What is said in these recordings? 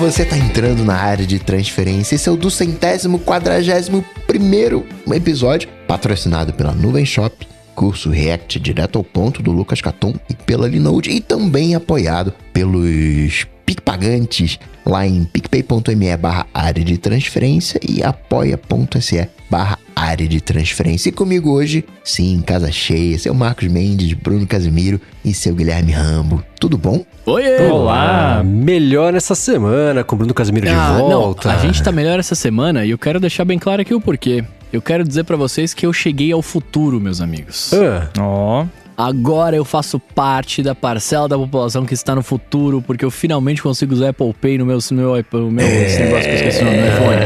você tá entrando na área de transferência. Esse é o do centésimo quadragésimo primeiro episódio, patrocinado pela Nuvem Shop, curso React direto ao ponto do Lucas Caton e pela Linode, e também apoiado pelos PicPagantes lá em picpay.me barra área de transferência e apoia.se barra área de transferência. E comigo hoje, sim, casa cheia, seu Marcos Mendes, Bruno Casimiro e seu Guilherme Rambo. Tudo bom? Oi! Olá! Melhor essa semana com o Bruno Casimiro Ah, de volta. Não, a gente tá melhor essa semana e eu quero deixar bem claro aqui o porquê. Eu quero dizer pra vocês que eu cheguei ao futuro, meus amigos. Ah, Ó, Agora eu faço parte da parcela da população que está no futuro, porque eu finalmente consigo usar Apple Pay no meu, no meu, no meu esse negócio que eu esqueci o nome do iPhone.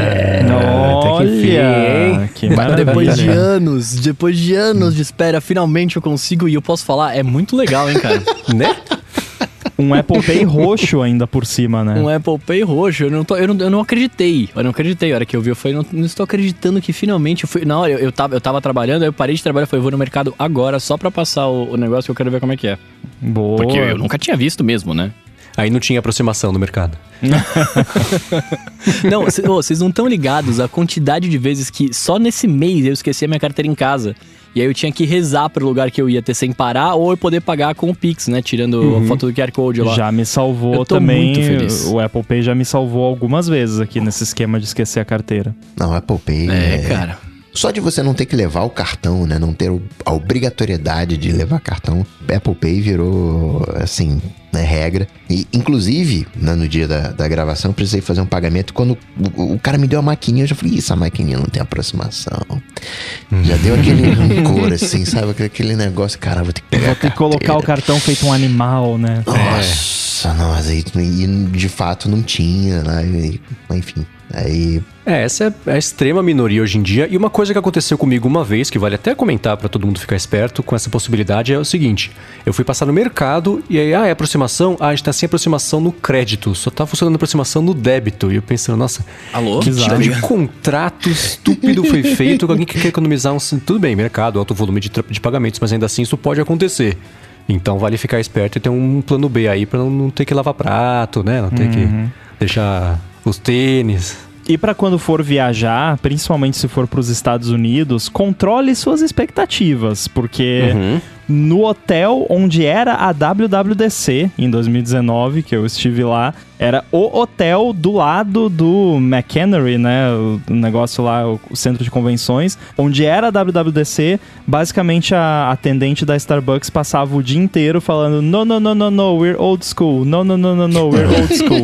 que enfim, olha, hein? que Mas maravilha. depois de anos, depois de anos de espera, finalmente eu consigo e eu posso falar, é muito legal, hein, cara? né? Um Apple Pay roxo ainda por cima, né? Um Apple Pay roxo, eu não, tô, eu, não, eu não acreditei. Eu não acreditei. A hora que eu vi, eu falei, não, não estou acreditando que finalmente eu fui. Na hora, eu, eu, tava, eu tava trabalhando, aí eu parei de trabalhar, falei, eu vou no mercado agora só pra passar o, o negócio que eu quero ver como é que é. Boa. Porque eu nunca tinha visto mesmo, né? Aí não tinha aproximação no mercado. Não, vocês não estão ligados a quantidade de vezes que só nesse mês eu esqueci a minha carteira em casa. E aí eu tinha que rezar pro lugar que eu ia ter sem parar ou eu poder pagar com o Pix, né? Tirando a foto do QR Code lá. Já me salvou Eu tô também. muito feliz. O Apple Pay já me salvou algumas vezes aqui nesse esquema de esquecer a carteira. Não, Apple Pay É, cara. Só de você não ter que levar o cartão, né? Não ter o- a obrigatoriedade de levar cartão, Apple Pay virou, assim, né, regra. E, inclusive, né, no dia da, da gravação, eu precisei fazer um pagamento. Quando o, o cara me deu a maquininha, eu já falei, isso, a maquininha não tem aproximação. Já deu aquele rancor, assim, sabe? Aquele negócio, cara, vou ter que pegar Vou ter que colocar o cartão feito um animal, né? Nossa, nossa, e, e de fato não tinha, né? Enfim, aí É, essa é a extrema minoria hoje em dia. E uma coisa que aconteceu comigo uma vez, que vale até comentar pra todo mundo ficar esperto com essa possibilidade, é o seguinte: eu fui passar no mercado e aí, ah, é aproximação? Ah, a gente tá sem aproximação no crédito, só tá funcionando aproximação no débito. E eu pensando, nossa, Alô? que tipo de contrato estúpido foi feito com alguém que quer economizar um. Tudo bem, mercado, alto volume de, de pagamentos, mas ainda assim isso pode acontecer. Então vale ficar esperto e ter um plano B aí pra não, não ter que lavar prato, né? Não ter que deixar os tênis. E pra quando for viajar, principalmente se for pros Estados Unidos, controle suas expectativas, porque Uhum. No hotel onde era a WWDC em 2019, que eu estive lá, era o hotel do lado do McHenry, né, o negócio lá, o centro de convenções, onde era a WWDC, basicamente a atendente da Starbucks passava o dia inteiro falando no, no, no, no, no, we're old school, no, no, no, no, no, we're old school.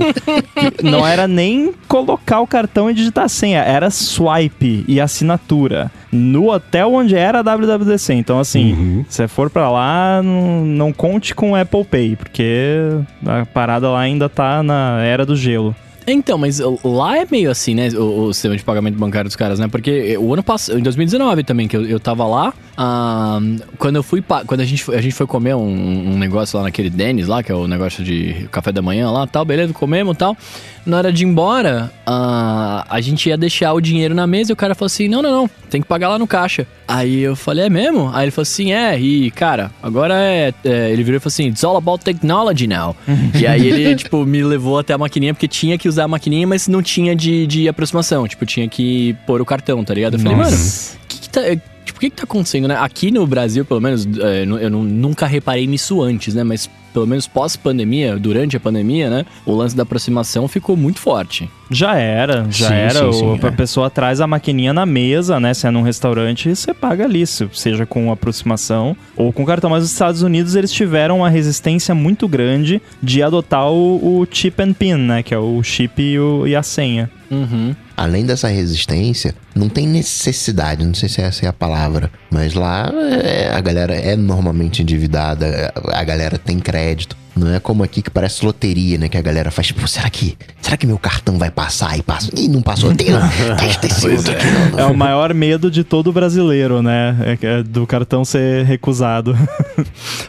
Não era nem colocar o cartão e digitar a senha, era swipe e assinatura. No hotel onde era a WWDC. Então, assim, Uhum. se você for pra lá, não, não conte com o Apple Pay, porque a parada lá ainda tá na era do gelo. Então, mas lá é meio assim, né? O, o sistema de pagamento bancário dos caras, né? Porque o ano passado, em 2019 também, que eu, eu tava lá, ah, quando eu fui. Quando a gente, foi- a gente foi comer um, um negócio lá naquele Dennis lá, que é o negócio de café da manhã lá tal, beleza, comemos tal. Na hora de ir embora, ah, a gente ia deixar o dinheiro na mesa e o cara falou assim: não, não, não, tem que pagar lá no caixa. Aí eu falei, é mesmo? Aí ele falou assim: é, e cara, agora é. é," ele virou e falou assim: it's all about technology now. e aí ele, tipo, me levou até a maquininha, porque tinha que usar a maquininha, mas não tinha de, de aproximação. Tipo, tinha que pôr o cartão, tá ligado? Eu falei, Nossa. mano, o que, que tá. Tipo, o que, que tá acontecendo, né? Aqui no Brasil, pelo menos, é, eu nu- nunca reparei nisso antes, né? Mas pelo menos pós-pandemia, durante a pandemia, né? O lance da aproximação ficou muito forte. Já era, já Sim, era. sim, o, sim, a é. pessoa traz a maquininha na mesa, né? Se é num restaurante, você paga ali, se- seja com aproximação ou com cartão. Mas os Estados Unidos, eles tiveram uma resistência muito grande de adotar o, o chip and pin, né? Que é o chip e, o- e a senha. Uhum. além dessa resistência, não tem necessidade, não sei se essa é a palavra, mas lá é, a galera é normalmente endividada, a galera tem crédito. Não é como aqui que parece loteria, né? Que a galera faz, tipo, será que, será que meu cartão vai passar? E passa. Ih, não passou. Tem. Testa esse outro aqui, não, não. É o maior medo de todo brasileiro, né? É que é do cartão ser recusado.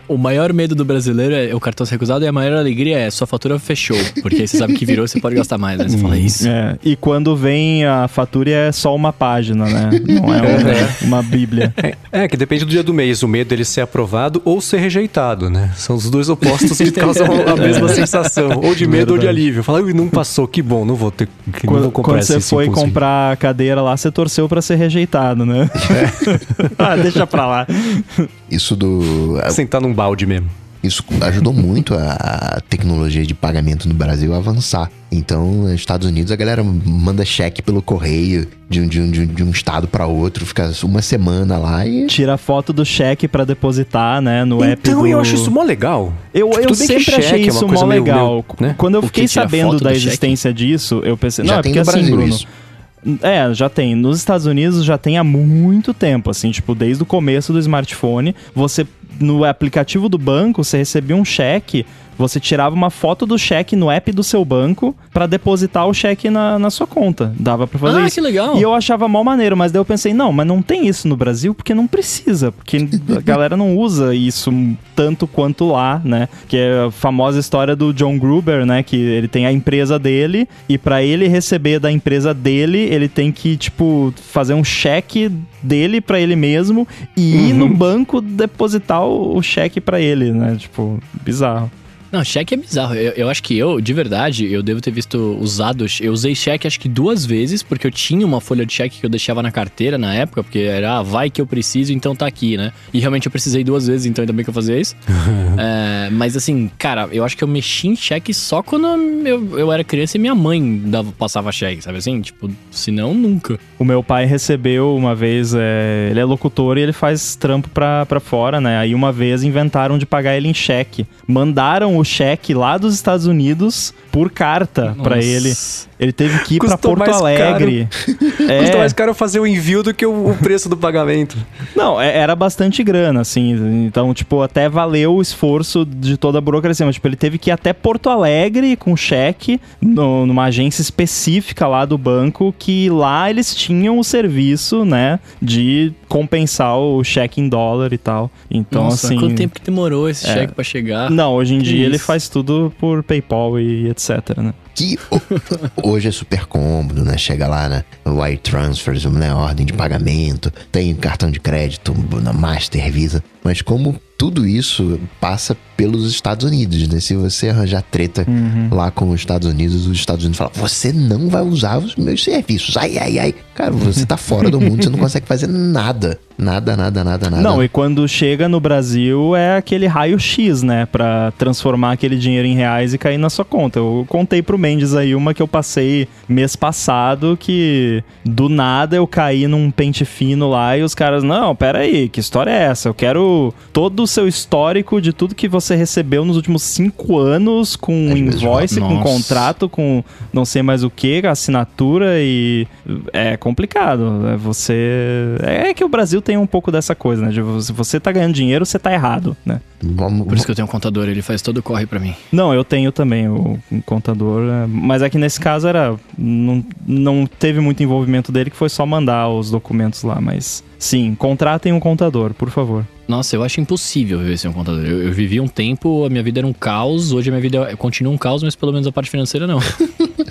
O maior medo do brasileiro é o cartão ser recusado e a maior alegria é sua fatura fechou. Porque aí você sabe que virou, você pode gastar mais, né? Você fala isso. É, e quando vem a fatura é só uma página, né? Não é uma, uma bíblia. É, que depende do dia do mês, o medo dele ser aprovado ou ser rejeitado, né? São os dois opostos ter causam a mesma sensação. Ou de medo ou de alívio. Fala, "Ui, não passou, que bom, não vou ter que não Quando, vou comprar quando você esse foi impulsivo." comprar a cadeira lá, você torceu pra ser rejeitado, né? ah, deixa pra lá. Isso do. Sentar num balde mesmo. Isso ajudou muito a tecnologia de pagamento no Brasil a avançar. Então, nos Estados Unidos, a galera manda cheque pelo correio de um, de um, de um, estado para outro, fica uma semana lá e. Tira foto do cheque pra depositar, né, no app Então do... eu acho isso mó legal. Eu, Tipo, eu sempre achei cheque é uma isso coisa mó meio- legal. meio, né? Quando eu O fiquei sabendo da do cheque? existência disso, eu pensei, Já não, é tem porque no assim, Brasil Bruno, isso. É, já tem. Nos Estados Unidos já tem há muito tempo, assim, tipo, desde o começo do smartphone, você no aplicativo do banco, você recebia um cheque, você tirava uma foto do cheque no app do seu banco pra depositar o cheque na, na sua conta. Dava pra fazer Ah, isso. que legal. E eu achava mal maneiro, mas daí eu pensei, não, mas não tem isso no Brasil porque não precisa, porque a galera não usa isso tanto quanto lá, né? Que é a famosa história do John Gruber, né? Que ele tem a empresa dele e pra ele receber da empresa dele, ele tem que, tipo, fazer um cheque dele pra ele mesmo e ir no banco depositar o, o cheque pra ele, né? Tipo, bizarro. Não, cheque é bizarro. Eu, eu acho que eu, de verdade, eu devo ter visto usados. Eu usei cheque acho que duas vezes, porque eu tinha uma folha de cheque que eu deixava na carteira na época, porque era, ah, vai que eu preciso, então tá aqui, né? E realmente eu precisei duas vezes, então ainda bem que eu fazia isso. É, mas assim, cara, eu acho que eu mexi em cheque só quando eu, eu era criança e minha mãe dava, passava cheque, sabe assim? Tipo, senão nunca. O meu pai recebeu uma vez, é, ele é locutor e ele faz trampo pra, pra fora, né? Aí uma vez inventaram de pagar ele em cheque. Mandaram o cheque lá dos Estados Unidos por carta pra Nossa. ele. Ele teve que ir pra Custou Porto mais Alegre. Custa É, mais caro fazer o envio do que o, o preço do pagamento. não, é- era bastante grana, assim. Então, tipo, até valeu o esforço de toda a burocracia. Mas, tipo, ele teve que ir até Porto Alegre com cheque no- numa agência específica lá do banco, que lá eles tinham o serviço, né, de compensar o cheque em dólar e tal. Então, Nossa, assim. quanto tempo que demorou esse É. cheque pra chegar? Não, hoje em Que dia ele isso. faz tudo por PayPal e etc, né? Que ho- hoje é super cômodo, né? Chega lá na Wire Transfers, né? ordem de pagamento, tem cartão de crédito na Master Visa. Mas como tudo isso passa pelos Estados Unidos, né? Se você arranjar treta lá com os Estados Unidos, os Estados Unidos falam: você não vai usar os meus serviços. Ai, ai, ai. Cara, você tá fora do mundo, você não consegue fazer nada. Nada, nada, nada, nada. Não, e quando chega no Brasil é aquele raio-x, né? Pra transformar aquele dinheiro em reais e cair na sua conta. Eu contei pro Mendes aí uma que eu passei mês passado que do nada eu caí num pente fino lá e os caras, não, pera aí, que história é essa? Eu quero todo seu histórico de tudo que você recebeu nos últimos cinco anos com vezes invoice, com Nossa. contrato, com não sei mais o que, assinatura e é complicado. É Você é que o Brasil tem um pouco dessa coisa, né? De você tá ganhando dinheiro, você tá errado, né? Vamos, Por isso que eu tenho um contador, ele faz todo o corre pra mim. Não, eu tenho também o um contador, é, mas é que nesse caso era não, não teve muito envolvimento dele, que foi só mandar os documentos lá, mas sim, contratem um contador, por favor. Nossa, eu acho impossível viver sem um contador. Eu, eu vivi um tempo, a minha vida era um caos, hoje a minha vida é- continua um caos, mas pelo menos a parte financeira não.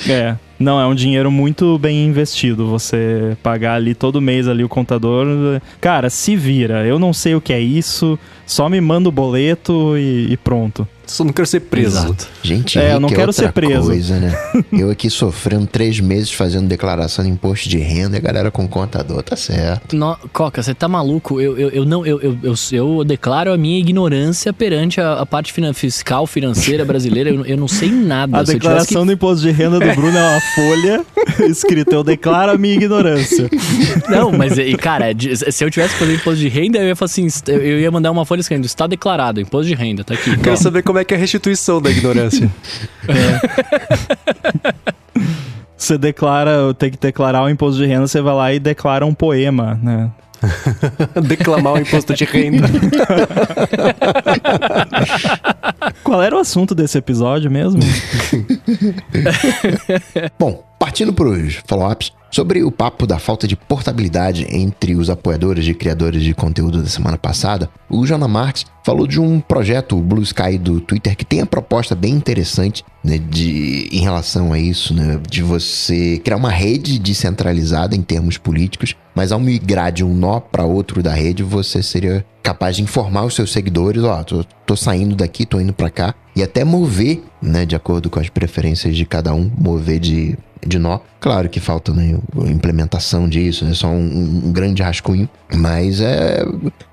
É, não, é um dinheiro muito bem investido. Você pagar ali todo mês ali o contador. Cara, se vira. Eu não sei o que é isso. Só me manda o boleto e, e pronto. Só não quero ser preso. Exato. Gente, É, eu não rico quero outra ser preso. Coisa, né? eu aqui sofrendo três meses fazendo declaração de imposto de renda e a galera com contador, tá certo. No- Coca, você tá maluco? Eu, eu, eu não, eu, eu, eu, eu declaro a minha ignorância perante a, a parte finan- fiscal, financeira brasileira. Eu, eu não sei nada. A Se tivesse que declaração do imposto de renda do Bruno é uma folha escrita Eu declaro a minha ignorância. Não, mas, e, cara, se eu tivesse que fazer imposto de renda, eu ia falar assim: eu ia mandar uma folha escrevendo, está declarado, imposto de renda, tá aqui. Quero saber como é que é a restituição da ignorância. Você declara, tem que declarar o imposto de renda, você vai lá e declara um poema, né? Declamar o imposto de renda. Qual era o assunto desse episódio mesmo? Bom, partindo para os follow-ups, sobre o papo da falta de portabilidade entre os apoiadores e criadores de conteúdo da semana passada, o Jona Marques falou de um projeto, o Blue Sky do Twitter, que tem a proposta bem interessante né, de, em relação a isso, né, de você criar uma rede descentralizada em termos políticos, mas ao migrar de um nó para outro da rede, você seria capaz de informar os seus seguidores, ó, tô, tô saindo daqui, tô indo para cá, e até mover, né, de acordo com as preferências de cada um, mover de, de nó. Claro que falta né, implementação disso, é só um, um grande rascunho, mas é,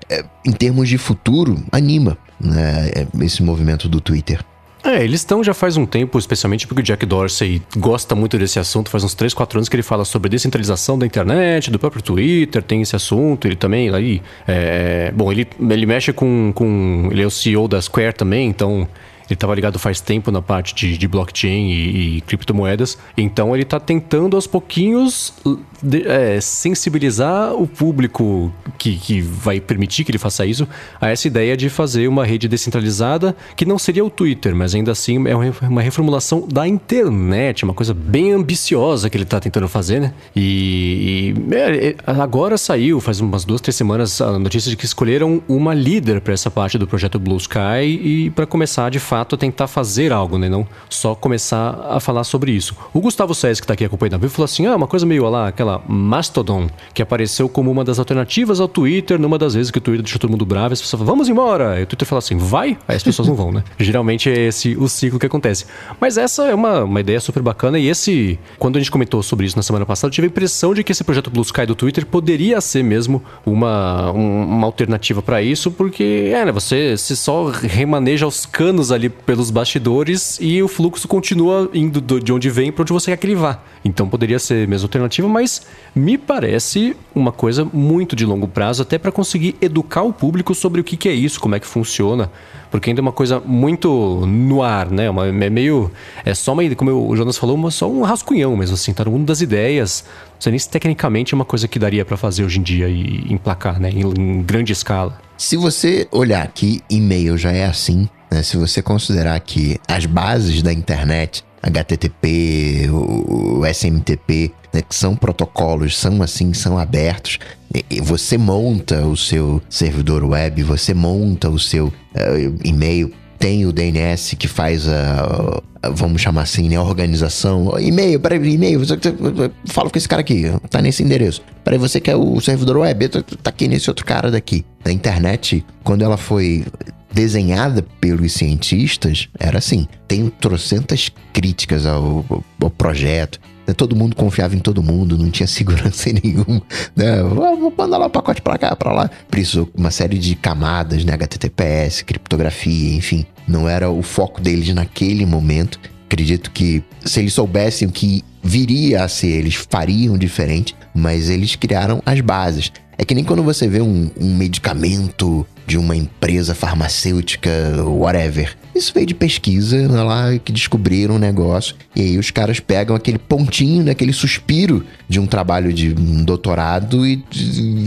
é, em termos de futuro, anima né, esse movimento do Twitter. É, eles estão já faz um tempo, especialmente porque o Jack Dorsey gosta muito desse assunto, faz uns 3, 4 anos que ele fala sobre descentralização da internet, do próprio Twitter, tem esse assunto, ele também aí. É, bom, ele, ele mexe com, com. Ele é o CEO da Square também, então ele estava ligado faz tempo na parte de, de blockchain e, e, criptomoedas. Então ele está tentando aos pouquinhos de, é, sensibilizar o público que, que vai permitir que ele faça isso a essa ideia de fazer uma rede descentralizada que não seria o Twitter, mas ainda assim é uma reformulação da internet, uma coisa bem ambiciosa que ele está tentando fazer, né? E, e é, é, agora saiu, faz umas duas, três semanas, a notícia de que escolheram uma líder para essa parte do projeto Blue Sky e para começar de fato a tentar fazer algo, né? Não só começar a falar sobre isso. O Gustavo Sés, que está aqui acompanhando a vida, falou assim: ah, uma coisa meio lá, aquela Mastodon, que apareceu como uma das alternativas ao Twitter, numa das vezes que o Twitter deixou todo mundo bravo, as pessoas falam, vamos embora! E o Twitter fala assim, vai? Aí as pessoas não vão, né? Geralmente é esse o ciclo que acontece. Mas essa é uma, uma ideia super bacana e esse, quando a gente comentou sobre isso na semana passada, eu tive a impressão de que esse projeto Blue Sky do Twitter poderia ser mesmo uma, um, uma alternativa para isso, porque, é, né, você, você só remaneja os canos ali pelos bastidores e o fluxo continua indo de onde vem para onde você quer que ele vá. Então poderia ser mesmo alternativa, mas me parece uma coisa muito de longo prazo, até para conseguir educar o público sobre o que, que é isso, como é que funciona, porque ainda é uma coisa muito no ar, né? Uma, é meio. É só uma. Como o Jonas falou, uma, só um rascunhão mesmo, assim, tá no mundo das ideias. Não sei nem se tecnicamente é uma coisa que daria para fazer hoje em dia e emplacar, né? Em, em grande escala. Se você olhar que e-mail já é assim, né? Se você considerar que as bases da internet HTTP, o, SMTP, né, que são protocolos, são assim, são abertos. Você monta o seu servidor web, você monta o seu uh, e-mail, tem o DNS que faz a, a vamos chamar assim, né, a organização. E-mail, peraí, e-mail, fala com esse cara aqui, tá nesse endereço. Peraí, você quer o servidor web, tá aqui nesse outro cara daqui. A internet, quando ela foi desenhada pelos cientistas era assim: tem trocentas críticas ao, ao projeto. Né? Todo mundo confiava em todo mundo, não tinha segurança nenhuma. Né? Vou mandar lá o pacote pra cá, pra lá. Precisou uma série de camadas, né? HTTPS, criptografia, enfim. Não era o foco deles naquele momento. Acredito que se eles soubessem o que viria a ser, eles fariam diferente, mas eles criaram as bases. É que nem quando você vê um, um medicamento de uma empresa farmacêutica, whatever. Isso veio de pesquisa né, lá que descobriram um negócio. E aí os caras pegam aquele pontinho, né, aquele suspiro de um trabalho de um doutorado e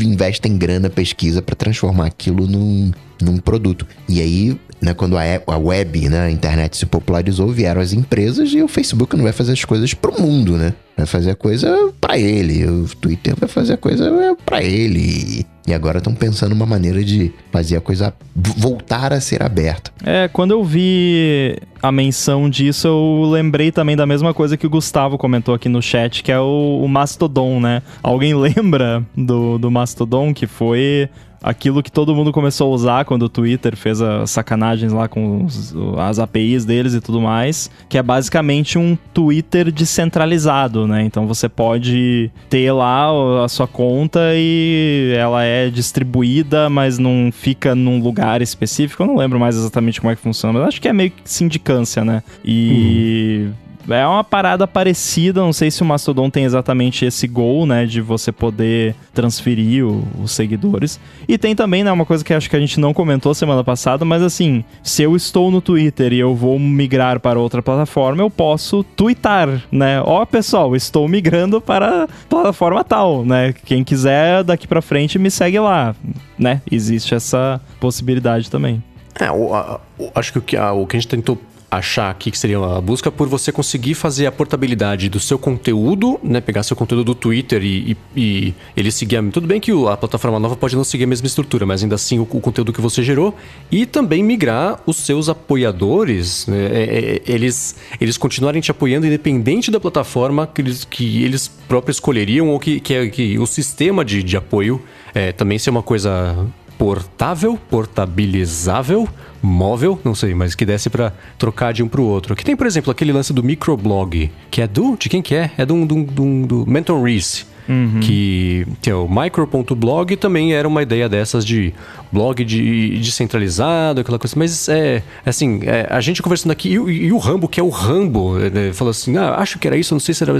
investem grana pesquisa para transformar aquilo num, num produto. E aí, né, quando a, a web, né, a internet se popularizou, vieram as empresas e o Facebook não vai fazer as coisas pro mundo, né? Vai fazer a coisa para ele. O Twitter vai fazer a coisa para ele. E agora estão pensando uma maneira de fazer a coisa voltar a ser aberta. É, quando eu vi a menção disso, eu lembrei também da mesma coisa que o Gustavo comentou aqui no chat, que é o, o Mastodon, né? Alguém lembra do, do Mastodon, que foi aquilo que todo mundo começou a usar quando o Twitter fez as sacanagens lá com os, as APIs deles e tudo mais, que é basicamente um Twitter descentralizado, né? Então você pode ter lá a sua conta e ela é distribuída, mas não fica num lugar específico. Eu não lembro mais exatamente como é que funciona, mas acho que é meio que sindicância, né? E uhum é uma parada parecida, não sei se o Mastodon tem exatamente esse goal, né, de você poder transferir o, os seguidores. E tem também, né, uma coisa que acho que a gente não comentou semana passada, mas assim, se eu estou no Twitter e eu vou migrar para outra plataforma, eu posso twittar, né? Ó, pessoal, estou migrando para plataforma tal, né? Quem quiser daqui para frente me segue lá, né? Existe essa possibilidade também. É, o, a, o, acho que o que, a, o que a gente tentou achar aqui que seria a busca por você conseguir fazer a portabilidade do seu conteúdo, né? Pegar seu conteúdo do Twitter e, e, e ele seguir. A, tudo bem que a plataforma nova pode não seguir a mesma estrutura, mas ainda assim o, o conteúdo que você gerou. E também migrar os seus apoiadores, né? é, é, eles, eles continuarem te apoiando independente da plataforma que eles, que eles próprios escolheriam ou que, que, é, que o sistema de, de apoio é, também ser uma coisa portável, portabilizável, móvel, não sei, mas que desse para trocar de um pro outro. Aqui tem, por exemplo, aquele lance do microblog, que é do. De quem que é? É do, do, do, do Mentor Reese. Uhum. Que, que é o micro.blog também era uma ideia dessas de blog de descentralizado, aquela coisa. Mas é assim, é, a gente conversando aqui, e, e, o Rambo, que é o Rambo, falou assim: ah, acho que era isso, não sei se era.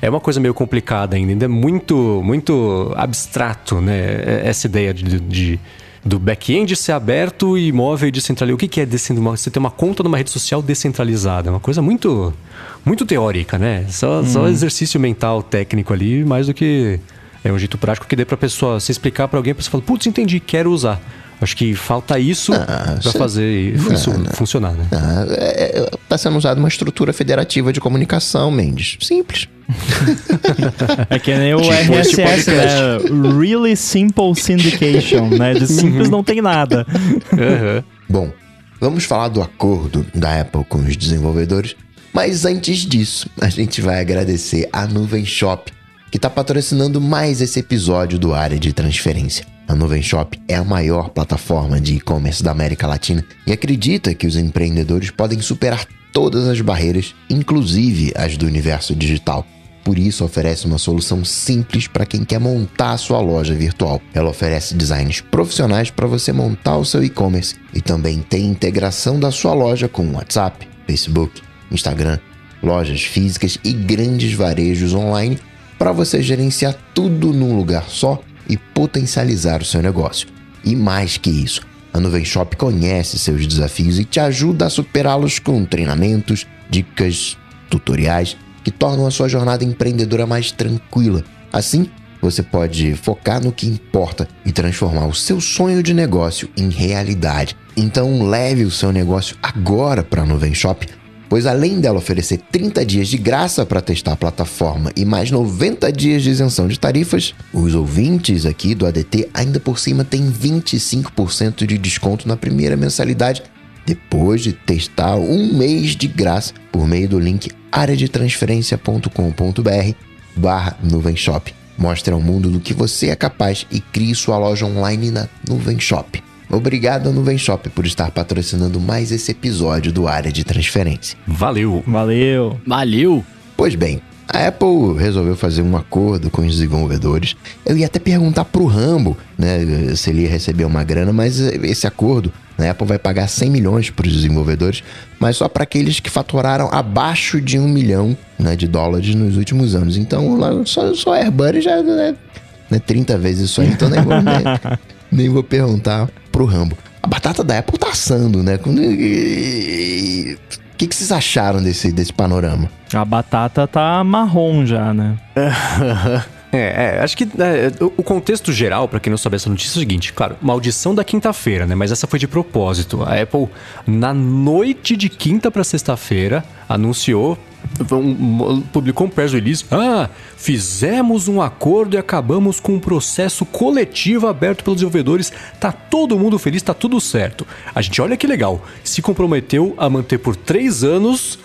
É uma coisa meio complicada ainda, ainda é muito, muito abstrato, né? É, essa ideia de, de do back-end ser aberto e móvel descentralizado. O que, que é descentralizado? Você ter uma conta numa rede social descentralizada. É uma coisa muito, muito teórica, né? Só, hum. só exercício mental técnico ali, mais do que é um jeito prático que dê pra pessoa se explicar para alguém, a pessoa fala, putz, entendi, quero usar. Acho que falta isso ah, para fazer isso não, funcionar, né? Ah, é, é, tá sendo usada uma estrutura federativa de comunicação, Mendes. Simples. é que nem o tipo RSS, né? Really Simple Syndication, né? De simples não tem nada. Uhum. Bom, vamos falar do acordo da Apple com os desenvolvedores. Mas antes disso, a gente vai agradecer a Nuvem Shop, que está patrocinando mais esse episódio do Área de Transferência. A Nuvem Shop é a maior plataforma de e-commerce da América Latina e acredita que os empreendedores podem superar todas as barreiras, inclusive as do universo digital. Por isso, oferece uma solução simples para quem quer montar a sua loja virtual. Ela oferece designs profissionais para você montar o seu e-commerce e também tem integração da sua loja com WhatsApp, Facebook, Instagram, lojas físicas e grandes varejos online para você gerenciar tudo num lugar só e potencializar o seu negócio. E mais que isso, a Nuvem Shop conhece seus desafios e te ajuda a superá-los com treinamentos, dicas, tutoriais que tornam a sua jornada empreendedora mais tranquila. Assim, você pode focar no que importa e transformar o seu sonho de negócio em realidade. Então, leve o seu negócio agora para a Nuvem Shop pois além dela oferecer 30 dias de graça para testar a plataforma e mais 90 dias de isenção de tarifas, os ouvintes aqui do ADT ainda por cima têm 25% de desconto na primeira mensalidade depois de testar um mês de graça por meio do link areadetransferencia.com.br barra Nuvem Shop. Mostre ao mundo do que você é capaz e crie sua loja online na Nuvem Shop. Obrigado, Nuvem Shop, por estar patrocinando mais esse episódio do Área de Transferência. Valeu! Valeu! Valeu! Pois bem, a Apple resolveu fazer um acordo com os desenvolvedores. Eu ia até perguntar pro Rambo, né, se ele ia receber uma grana, mas esse acordo, né, a Apple vai pagar 100 milhões para os desenvolvedores, mas só para aqueles que faturaram abaixo de um milhão né, de dólares nos últimos anos. Então, lá, só, só AirBuddy já é né, 30 vezes isso aí, então nem vou, nem, nem vou perguntar pro Rambo. A batata da Apple tá assando, né? O que, que vocês acharam desse, desse panorama? A batata tá marrom já, né? É, é, acho que é, o contexto geral, para quem não sabe essa notícia, é o seguinte: claro, maldição da quinta-feira, né? Mas essa foi de propósito. A Apple, na noite de quinta para sexta-feira, anunciou publicou um press release. Ah, fizemos um acordo e acabamos com um processo coletivo aberto pelos desenvolvedores. Tá todo mundo feliz, tá tudo certo. A gente olha que legal. Se comprometeu a manter por três anos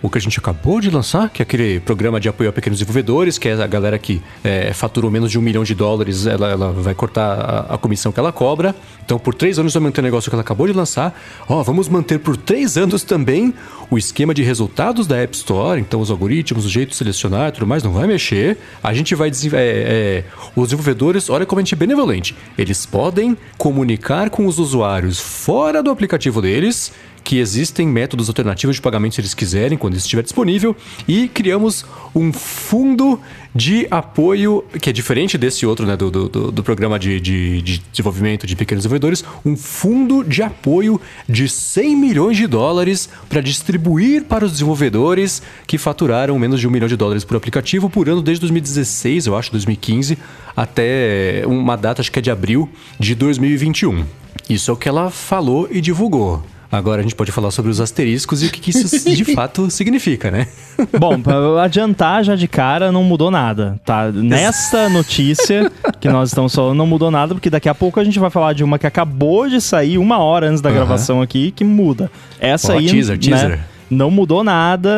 o que a gente acabou de lançar, que é aquele programa de apoio a pequenos desenvolvedores, que é a galera que é, faturou menos de um milhão de dólares, ela, ela vai cortar a, a, comissão que ela cobra. Então, por três anos vai manter o negócio que ela acabou de lançar. Ó, vamos manter por três anos também o esquema de resultados da App Store, então os algoritmos, o jeito de selecionar e tudo mais, não vai mexer. A gente vai é, é, os desenvolvedores, olha como a gente é benevolente. Eles podem comunicar com os usuários fora do aplicativo deles que existem métodos alternativos de pagamento se eles quiserem, quando isso estiver disponível, e criamos um fundo de apoio, que é diferente desse outro, né, do, do, do programa de, de, de, desenvolvimento de pequenos desenvolvedores, um fundo de apoio de 100 milhões de dólares para distribuir para os desenvolvedores que faturaram menos de um milhão de dólares por aplicativo por ano desde 2016, eu acho, 2015, até uma data, acho que é de abril de 2021. Isso é o que ela falou e divulgou. Agora a gente pode falar sobre os asteriscos e o que, que isso de fato significa, né? Bom, para adiantar já de cara, não mudou nada, tá? Nesta notícia que nós estamos falando, não mudou nada, porque daqui a pouco a gente vai falar de uma que acabou de sair uma hora antes da gravação aqui, que muda. Essa oh, aí. Teaser, né? teaser. Não mudou nada,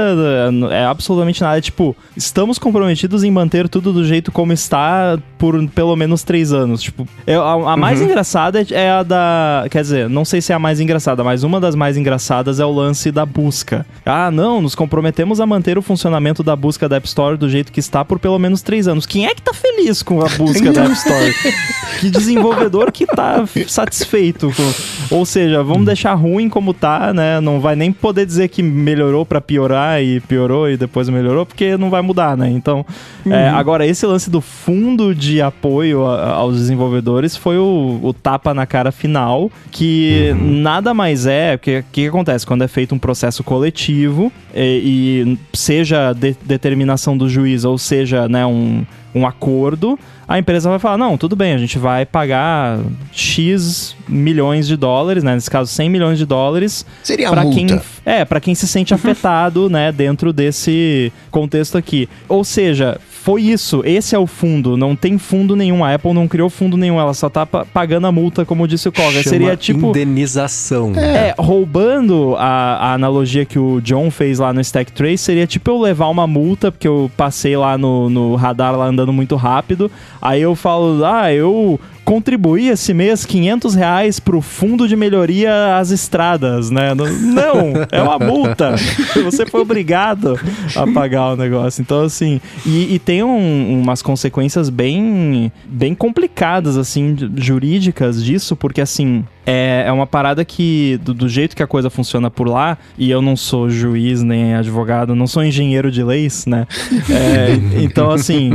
é absolutamente nada. É tipo, estamos comprometidos em manter tudo do jeito como está por pelo menos três anos. Tipo, é, a, a mais uhum. engraçada é a da. Quer dizer, não sei se é a mais engraçada, mas uma das mais engraçadas é o lance da busca. Ah, não, nos comprometemos a manter o funcionamento da busca da App Store do jeito que está por pelo menos três anos. Quem é que tá feliz com a busca da App Store? que desenvolvedor que tá satisfeito com. Ou seja, vamos deixar ruim como tá, né? Não vai nem poder dizer que melhorou para piorar e piorou e depois melhorou, porque não vai mudar, né? Então, é, uhum. é, agora, esse lance do fundo de apoio a, aos desenvolvedores foi o, o, tapa na cara final, que uhum. nada mais é. O que, que acontece? Quando é feito um processo coletivo e, e seja de, determinação do juiz ou seja, né, um um acordo, a empresa vai falar: não, tudo bem, a gente vai pagar X milhões de dólares, né? Nesse caso, 100 milhões de dólares. Seria a multa. Quem, é, para quem se sente afetado, né, dentro desse contexto aqui. Ou seja, foi isso. Esse é o fundo. Não tem fundo nenhum. A Apple não criou fundo nenhum. Ela só tá pagando a multa, como disse o Koga. Seria tipo. Indenização. É, é roubando a, a, analogia que o John fez lá no Stack Trace, seria tipo eu levar uma multa, porque eu passei lá no, no radar lá andando muito rápido. Aí eu falo, ah, eu contribuir esse mês 500 reais pro fundo de melhoria às estradas, né? Não, é uma multa. Você foi obrigado a pagar o negócio. Então, assim, e, e tem um, umas consequências bem, bem complicadas, assim, jurídicas disso, porque, assim, é, é uma parada que, do, do, jeito que a coisa funciona por lá, e eu não sou juiz nem advogado, não sou engenheiro de leis, né? É, então, assim,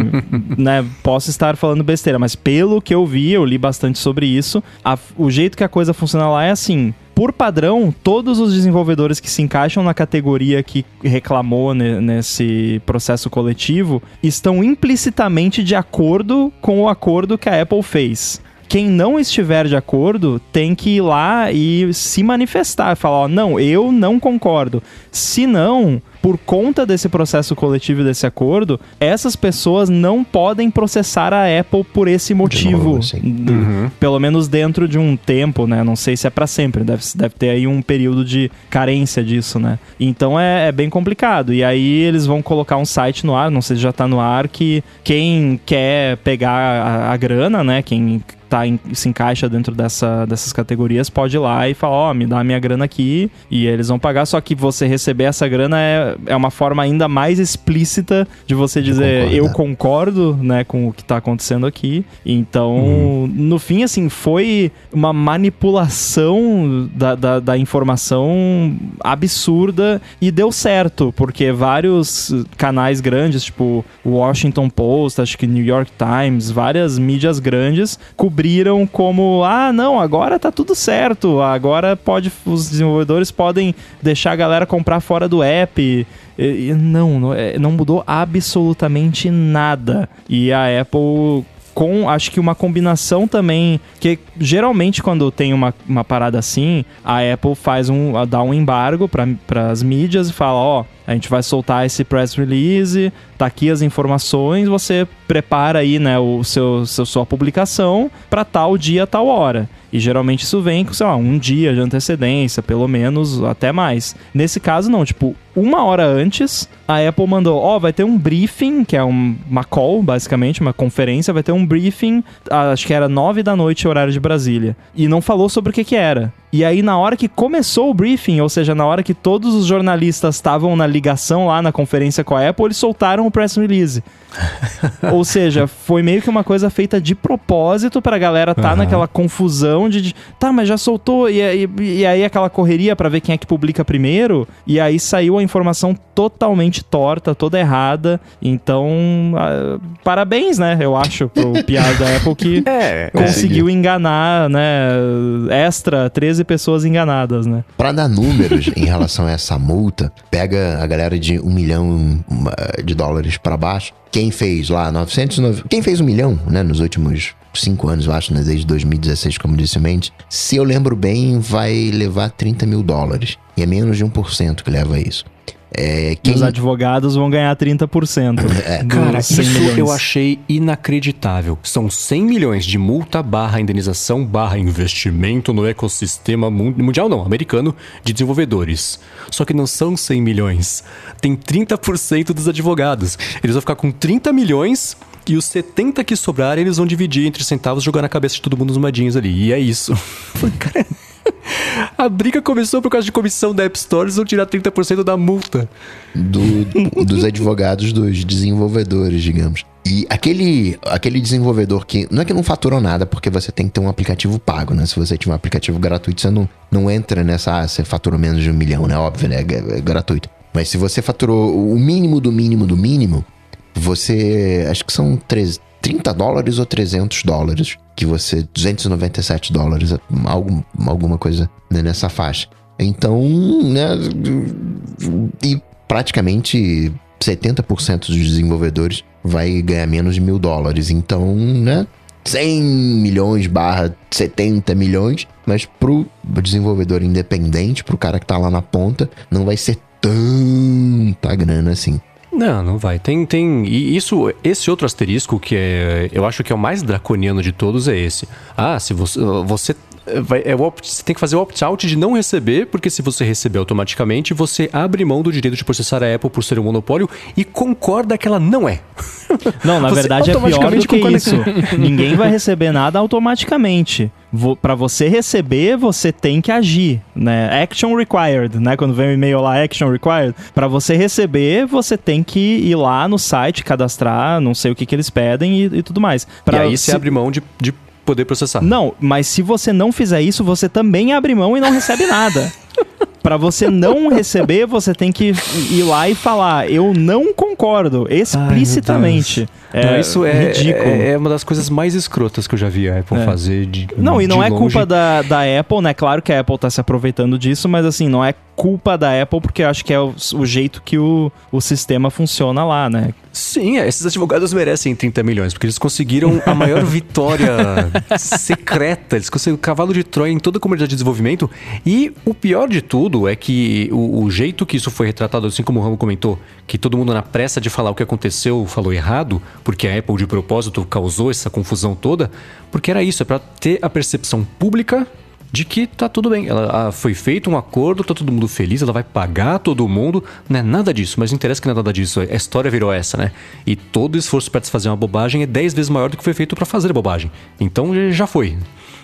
né, posso estar falando besteira, mas pelo que eu vi, eu li bastante sobre isso. A, o jeito que a coisa funciona lá é assim: por padrão, todos os desenvolvedores que se encaixam na categoria que reclamou nesse processo coletivo estão implicitamente de acordo com o acordo que a Apple fez. Quem não estiver de acordo tem que ir lá e se manifestar, falar: ó, não, eu não concordo. Se não, por conta desse processo coletivo desse acordo, essas pessoas não podem processar a Apple por esse motivo. Novo, uhum. Pelo menos dentro de um tempo, né? Não sei se é para sempre, deve, deve ter aí um período de carência disso, né? Então é, é, bem complicado. E aí eles vão colocar um site no ar, não sei se já tá no ar, que quem quer pegar a, a grana, né? Quem tá em, se encaixa dentro dessa, dessas categorias pode ir lá e falar, ó, oh, me dá a minha grana aqui e eles vão pagar, só que você receber essa grana é, é uma forma ainda mais explícita de você dizer eu concordo, né, com o que tá acontecendo aqui. Então, uhum. no fim, assim, foi uma manipulação da, da, da informação absurda e deu certo, porque vários canais grandes, tipo Washington Post, acho que New York Times, várias mídias grandes, cobriram como ah, não, agora tá tudo certo, agora pode os desenvolvedores podem deixar a galera comprar fora do app. E, não, não, é, não mudou absolutamente nada. E a Apple com acho que uma combinação também que geralmente quando tem uma, uma parada assim a Apple faz um dá um embargo para as mídias e fala ó a gente vai soltar esse press release, tá aqui as informações, você prepara aí, né, o seu, seu sua publicação para tal dia, tal hora. E geralmente isso vem com, sei lá, um dia de antecedência, pelo menos, até mais. Nesse caso, não, tipo, uma hora antes, a Apple mandou, ó, oh, vai ter um briefing, que é um, uma call, basicamente, uma conferência, vai ter um briefing, acho que era nove da noite, horário de Brasília. E não falou sobre o que que era. E aí, na hora que começou o briefing, ou seja, na hora que todos os jornalistas estavam na ligação lá na conferência com a Apple, eles soltaram o press release. ou seja, foi meio que uma coisa feita de propósito pra galera tá uhum. naquela confusão de, de, tá, mas já soltou, e, e, e aí aquela correria para ver quem é que publica primeiro, e aí saiu a informação totalmente torta, toda errada. Então, uh, parabéns, né? Eu acho, pro PR da Apple que é, conseguiu enganar, né? Extra 13 pessoas enganadas, né? Para dar números em relação a essa multa, pega a galera de um milhão de dólares para baixo. Quem fez lá 900, quem fez um milhão, né, nos últimos cinco anos, eu acho, né, desde 2016, como disse Mendes, se eu lembro bem, vai levar 30 mil dólares. E é menos de 1% que leva isso. É, quem... Os advogados vão ganhar 30%. É, Cara, 100 isso milhões. eu achei inacreditável. São 100 milhões de multa barra indenização barra investimento no ecossistema mun- mundial, não, americano, de desenvolvedores. Só que não são 100 milhões. Tem 30% dos advogados. Eles vão ficar com 30 milhões e os 70 que sobrarem eles vão dividir entre centavos e jogar na cabeça de todo mundo os moedinhos ali. E é isso. Cara, A briga começou por causa de comissão da App Store, eles vão tirar 30% da multa. do- dos advogados dos desenvolvedores, digamos. E aquele, aquele desenvolvedor que. Não é que não faturou nada, porque você tem que ter um aplicativo pago, né? Se você tiver um aplicativo gratuito, você não, não entra nessa. Ah, você faturou menos de um milhão, né? Óbvio, né? É, é gratuito. Mas se você faturou o mínimo do mínimo do mínimo, você. Acho que são três- 30 dólares ou 300 dólares. Que você. 297 dólares, algum, alguma coisa né, nessa faixa. Então, né? E praticamente 70% dos desenvolvedores vai ganhar menos de mil dólares. Então, né? 100 milhões barra 70 milhões, mas pro desenvolvedor independente, pro cara que tá lá na ponta, não vai ser tanta grana assim. Não, não vai. Tem, tem. E isso, esse outro asterisco que é, eu acho que é o mais draconiano de todos é esse. Ah, se você, você vai, é opt- você tem que fazer o opt-out de não receber, porque se você receber automaticamente, você abre mão do direito de processar a Apple por ser um monopólio e concorda que ela não é. Não, na Você verdade é pior do que isso. Ninguém vai receber nada automaticamente. Pra você receber, você tem que agir, né? Action required, né? Quando vem o e-mail lá, action required. Pra você receber, você tem que ir lá no site, cadastrar, não sei o que que eles pedem e, e tudo mais. Pra e aí você se- abre mão de, de poder processar. Não, mas se você não fizer isso, você também abre mão e não recebe nada. Pra você não receber, você tem que ir lá e falar: eu não concordo, explicitamente. Então, isso é, ridículo. é, é uma das coisas mais escrotas que eu já vi a Apple É. fazer. De, Não, e não é longe. culpa da, da Apple, né? Claro que a Apple tá se aproveitando disso, mas assim, não é culpa da Apple porque eu acho que é o, o jeito que o, o sistema funciona lá, né? Sim, é, esses advogados merecem 30 milhões, porque eles conseguiram a maior vitória secreta. Eles conseguiram o cavalo de Troia em toda a comunidade de desenvolvimento. E o pior de tudo é que o, o jeito que isso foi retratado, assim como o Ramo comentou, que todo mundo na pressa de falar o que aconteceu falou errado, porque a Apple de propósito causou essa confusão toda, porque era isso, é pra ter a percepção pública de que tá tudo bem. Ela, ah, foi feito um acordo, tá todo mundo feliz, ela vai pagar todo mundo. Não é nada disso, mas não interessa que não é nada disso. A história virou essa, né? E todo esforço para desfazer uma bobagem é 10 vezes maior do que foi feito para fazer a bobagem. Então já foi.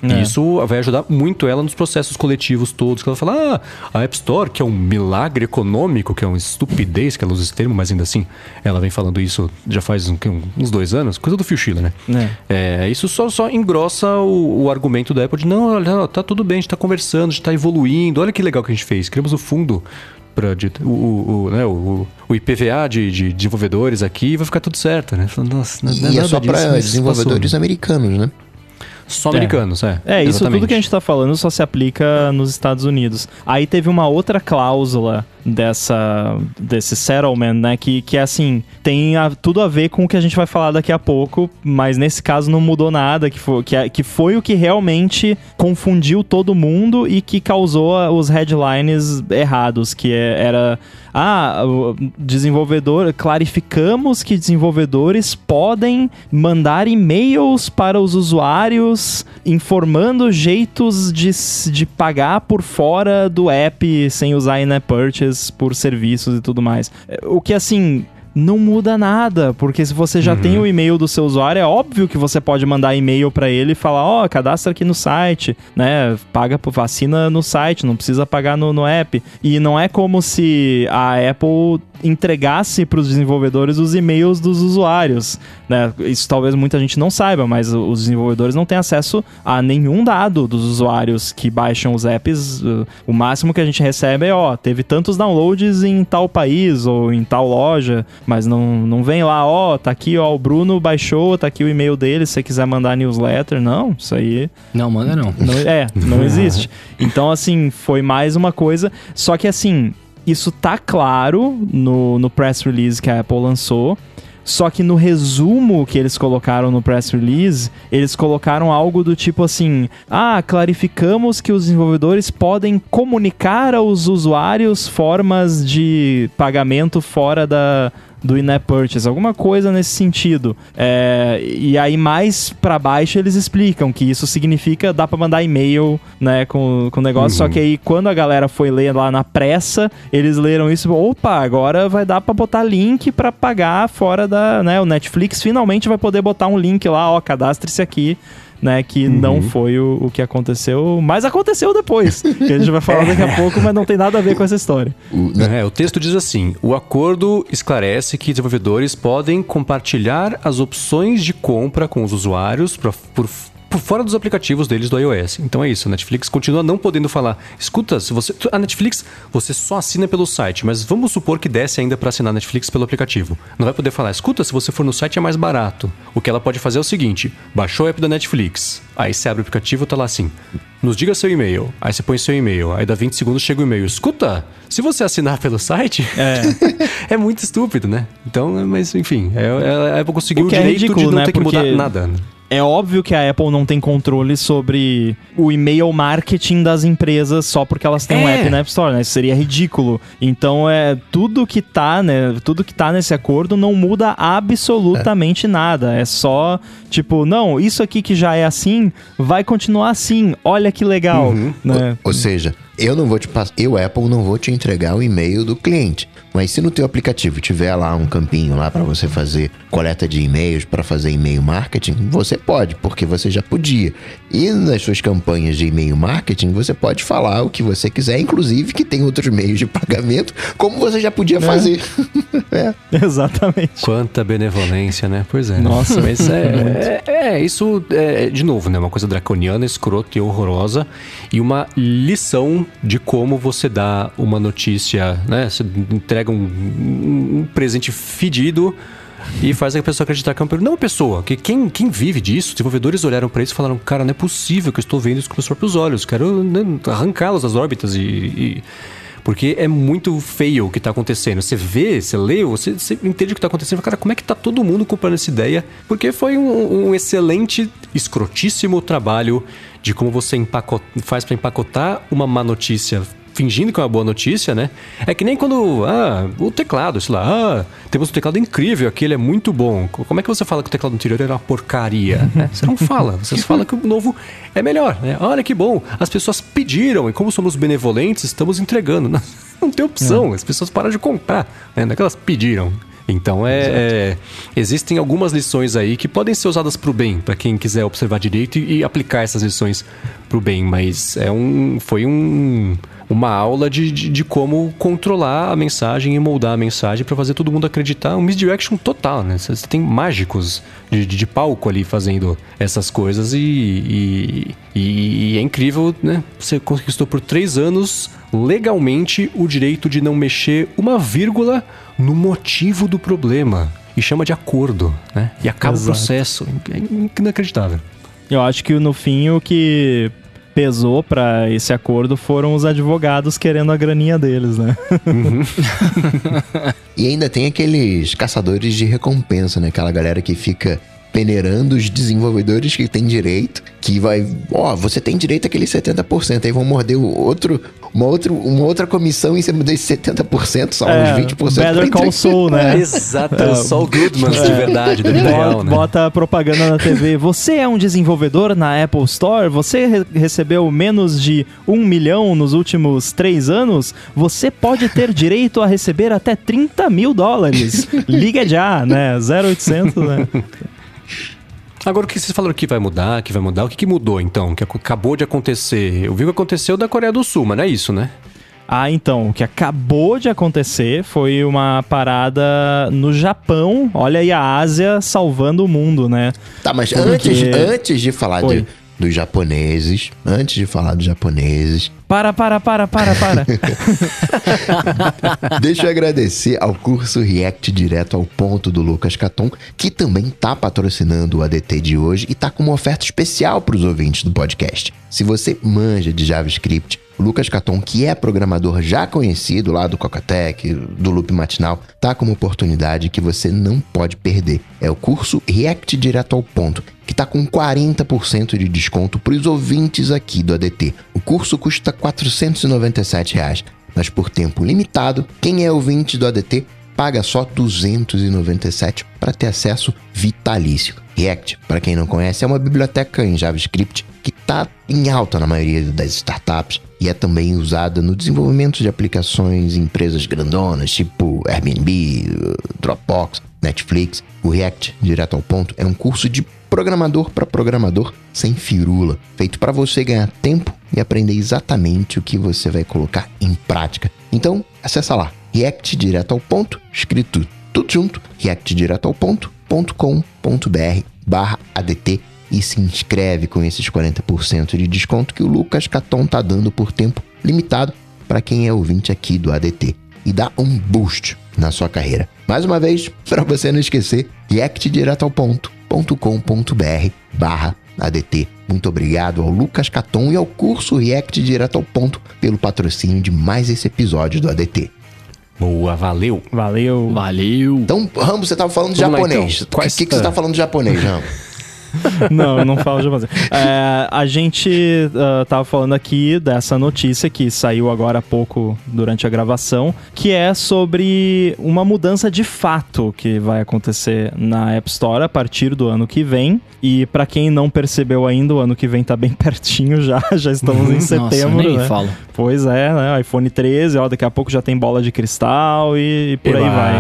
É. E isso vai ajudar muito ela nos processos coletivos todos. Que ela fala, ah, a App Store, que é um milagre econômico, que é uma estupidez, que ela usa esse termo, mas ainda assim, ela vem falando isso já faz um- uns dois anos, coisa do Phil Schiller, né? É, isso só, só engrossa o, o argumento da Apple de não, olha, tá tudo bem, a gente tá conversando, a gente tá evoluindo, olha que legal que a gente fez. Criamos o fundo para o, o, o, né, o, o IPVA de, de desenvolvedores aqui e vai ficar tudo certo, né? Nossa, não, não E é só mas desenvolvedores passou. americanos, né? Só americanos, é. É, isso Exatamente. tudo que a gente tá falando só se aplica nos Estados Unidos. Aí teve uma outra cláusula dessa desse settlement, né, que, que assim, tem a- tudo a ver com o que a gente vai falar daqui a pouco, mas nesse caso não mudou nada, que foi, que, é- que foi o que realmente confundiu todo mundo e que causou os headlines errados, que é- era ah, desenvolvedor, clarificamos que desenvolvedores podem mandar e-mails para os usuários informando jeitos de, de pagar por fora do app sem usar in-app purchase por serviços e tudo mais. É, O que assim. Não muda nada, porque se você já tem o e-mail do seu usuário, é óbvio que você pode mandar e-mail para ele e falar: Ó, cadastra aqui no site, né? Paga por vacina no site, não precisa pagar no, no app. E não é como se a Apple entregasse para os desenvolvedores os e-mails dos usuários, né? Isso talvez muita gente não saiba, mas os desenvolvedores não têm acesso a nenhum dado dos usuários que baixam os apps. O máximo que a gente recebe é, ó, teve tantos downloads em tal país ou em tal loja, mas não, não vem lá, ó, tá aqui, ó, o Bruno baixou, tá aqui o e-mail dele, se você quiser mandar newsletter. Não, isso aí Não, manda não. não, é, não existe. Então, assim, foi mais uma coisa. Só que, assim, isso tá claro no, no press release que a Apple lançou. Só que no resumo que eles colocaram no press release, eles colocaram algo do tipo assim: ah, clarificamos que os desenvolvedores podem comunicar aos usuários formas de pagamento fora da do in-app purchase, alguma coisa nesse sentido. É, e aí mais para baixo eles explicam que isso significa dá para mandar e-mail, né, com, com o negócio. Uhum. Só que aí quando a galera foi ler lá na pressa, eles leram isso, opa, agora vai dar para botar link para pagar fora da, né, o Netflix finalmente vai poder botar um link lá, ó, cadastre-se aqui né? Que uhum. não foi o, o, que aconteceu, mas aconteceu depois. que a gente vai falar daqui a pouco, mas não tem nada a ver com essa história. O, é, o texto diz assim: o acordo esclarece que desenvolvedores podem compartilhar as opções de compra com os usuários pra, por por fora dos aplicativos deles do iOS. Então é isso, a Netflix continua não podendo falar. Escuta, se você a Netflix, você só assina pelo site, mas vamos supor que desce ainda para assinar a Netflix pelo aplicativo. Não vai poder falar, escuta, se você for no site é mais barato. O que ela pode fazer é o seguinte: baixou o app da Netflix, aí você abre o aplicativo, tá lá assim: nos diga seu e-mail. Aí você põe seu e-mail, aí dá 20 segundos chega o e-mail. Escuta, se você assinar pelo site, é, é muito estúpido, né? Então, mas enfim, é, é, é conseguir o, o é direito é ridículo, de não né? ter que Porque... mudar nada. É óbvio que a Apple não tem controle sobre o e-mail marketing das empresas só porque elas têm é. um app na App Store, né? Isso seria ridículo. Então é tudo que tá, né? Tudo que tá nesse acordo não muda absolutamente é. nada. É só tipo, não, isso aqui que já é assim, vai continuar assim. Olha que legal, uhum. né? Ou, ou seja, eu não vou te passar, eu Apple não vou te entregar o e-mail do cliente. Mas se no teu aplicativo tiver lá um campinho lá para você fazer coleta de e-mails, para fazer e-mail marketing, você pode, porque você já podia. E nas suas campanhas de e-mail marketing, você pode falar o que você quiser, inclusive que tem outros meios de pagamento, como você já podia é. fazer. é. Exatamente. Quanta benevolência, né? Pois é. Nossa, mas é, é, é, isso é, de novo, né? Uma coisa draconiana, escrota e horrorosa e uma lição de como você dá uma notícia, né? Você entrega um, um presente fedido e faz a pessoa acreditar que é um Não, uma pessoa, que quem, quem vive disso, desenvolvedores olharam para isso e falaram: Cara, não é possível que eu estou vendo isso com os próprios olhos, quero né, arrancá-los das órbitas e, e. porque é muito feio o que está acontecendo. Você vê, você lê, você, você entende o que está acontecendo. Cara, como é que está todo mundo comprando essa ideia? Porque foi um, um excelente, escrotíssimo trabalho de como você empacot... faz para empacotar uma má notícia fingindo que é uma boa notícia, né? É que nem quando, ah, o teclado, sei lá, ah, temos um teclado incrível, aquele é muito bom. Como é que você fala que o teclado anterior era uma porcaria? Né? Você não fala, você fala que o novo é melhor, né? Olha que bom, as pessoas pediram e como somos benevolentes, estamos entregando. Não, não tem opção, é. as pessoas param de comprar, né? Não é que elas pediram. Então é, é, existem algumas lições aí que podem ser usadas para o bem, para quem quiser observar direito e, e aplicar essas lições para o bem, mas é um foi um uma aula de, de, de, como controlar a mensagem e moldar a mensagem para fazer todo mundo acreditar. Um misdirection total, né? Você tem mágicos de, de, de palco ali fazendo essas coisas e, e, e, é incrível, né? Você conquistou por três anos legalmente o direito de não mexer uma vírgula no motivo do problema. E chama de acordo, né? E acaba Exato. o processo. É inacreditável. Eu acho que no fim o que pesou para esse acordo foram os advogados querendo a graninha deles, né? Uhum. e ainda tem aqueles caçadores de recompensa, né? Aquela galera que fica peneirando os desenvolvedores que têm direito, que vai, ó, oh, você tem direito àquele 70%, aí vão morder o outro, uma, outra, uma outra comissão em cima desse 70%, só é, uns 20%. Better Call Saul, né? É, exato, é, só o Goodman é, de verdade, da vida real, né? Bota propaganda na TV, você é um desenvolvedor na Apple Store, você re recebeu menos de um milhão nos últimos três anos, você pode ter direito a receber até 30 mil dólares. Liga já, né? 0800, né? Agora, o que vocês falaram que vai mudar, que vai mudar, o que, que mudou então? Que acabou de acontecer? Eu vi o que aconteceu da Coreia do Sul, mas não é isso, né? Ah, então, o que acabou de acontecer foi uma parada no Japão. Olha aí a Ásia salvando o mundo, né? Tá, mas Porque... antes, antes de falar de, dos japoneses, antes de falar dos japoneses. Para, para, para, para, para. Deixa eu agradecer ao curso React Direto ao Ponto do Lucas Caton, que também tá patrocinando o ADT de hoje e tá com uma oferta especial para os ouvintes do podcast. Se você manja de JavaScript, Lucas Caton, que é programador já conhecido lá do Cocatec, do Loop Matinal, tá com uma oportunidade que você não pode perder. É o curso React Direto ao Ponto, que tá com 40% de desconto para os ouvintes aqui do ADT. O curso custa 497 reais, mas por tempo limitado, quem é ouvinte do ADT paga só 297 para ter acesso vitalício. React, para quem não conhece, é uma biblioteca em JavaScript que está em alta na maioria das startups e é também usada no desenvolvimento de aplicações em empresas grandonas, tipo Airbnb, Dropbox, Netflix. O React, direto ao ponto, é um curso de programador para programador sem firula, feito para você ganhar tempo e aprender exatamente o que você vai colocar em prática. Então, acessa lá, React direto ao ponto, escrito tudo junto, reactdiretoalponto.com.br barra ADT e se inscreve com esses 40% de desconto que o Lucas Caton tá dando por tempo limitado para quem é ouvinte aqui do ADT e dá um boost na sua carreira. Mais uma vez, para você não esquecer, reactdiretoalponto.com.br barra ADT. Muito obrigado ao Lucas Caton e ao curso React Direto ao Ponto pelo patrocínio de mais esse episódio do ADT. Boa, valeu. Valeu. Valeu. Então, Rambo, você tava falando de Vamos lá, japonês. então. O que, que, que você ah. tá falando de japonês, Rambo? Não, eu não falo japonês. É, a gente ah, tava falando aqui dessa notícia que saiu agora há pouco durante a gravação, que é sobre uma mudança de fato que vai acontecer na App Store a partir do ano que vem. E pra quem não percebeu ainda, o ano que vem tá bem pertinho já, já estamos em Nossa, setembro, nem né? falo. Pois é, né? iPhone 13, ó, daqui a pouco já tem bola de cristal e, e por aí vai.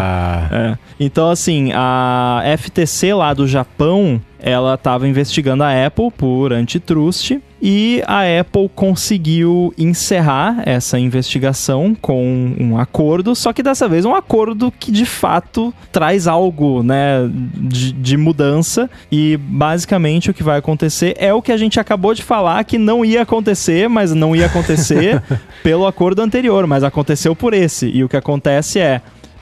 É. Então, assim, a FTC lá do Japão, ela estava investigando a Apple por antitrust e a Apple conseguiu encerrar essa investigação com um acordo, só que dessa vez um acordo que de fato traz algo, né, de, de mudança e basicamente o que vai acontecer é o que a gente acabou de falar que não ia acontecer, mas não ia acontecer pelo acordo anterior, mas aconteceu por esse. E o que acontece é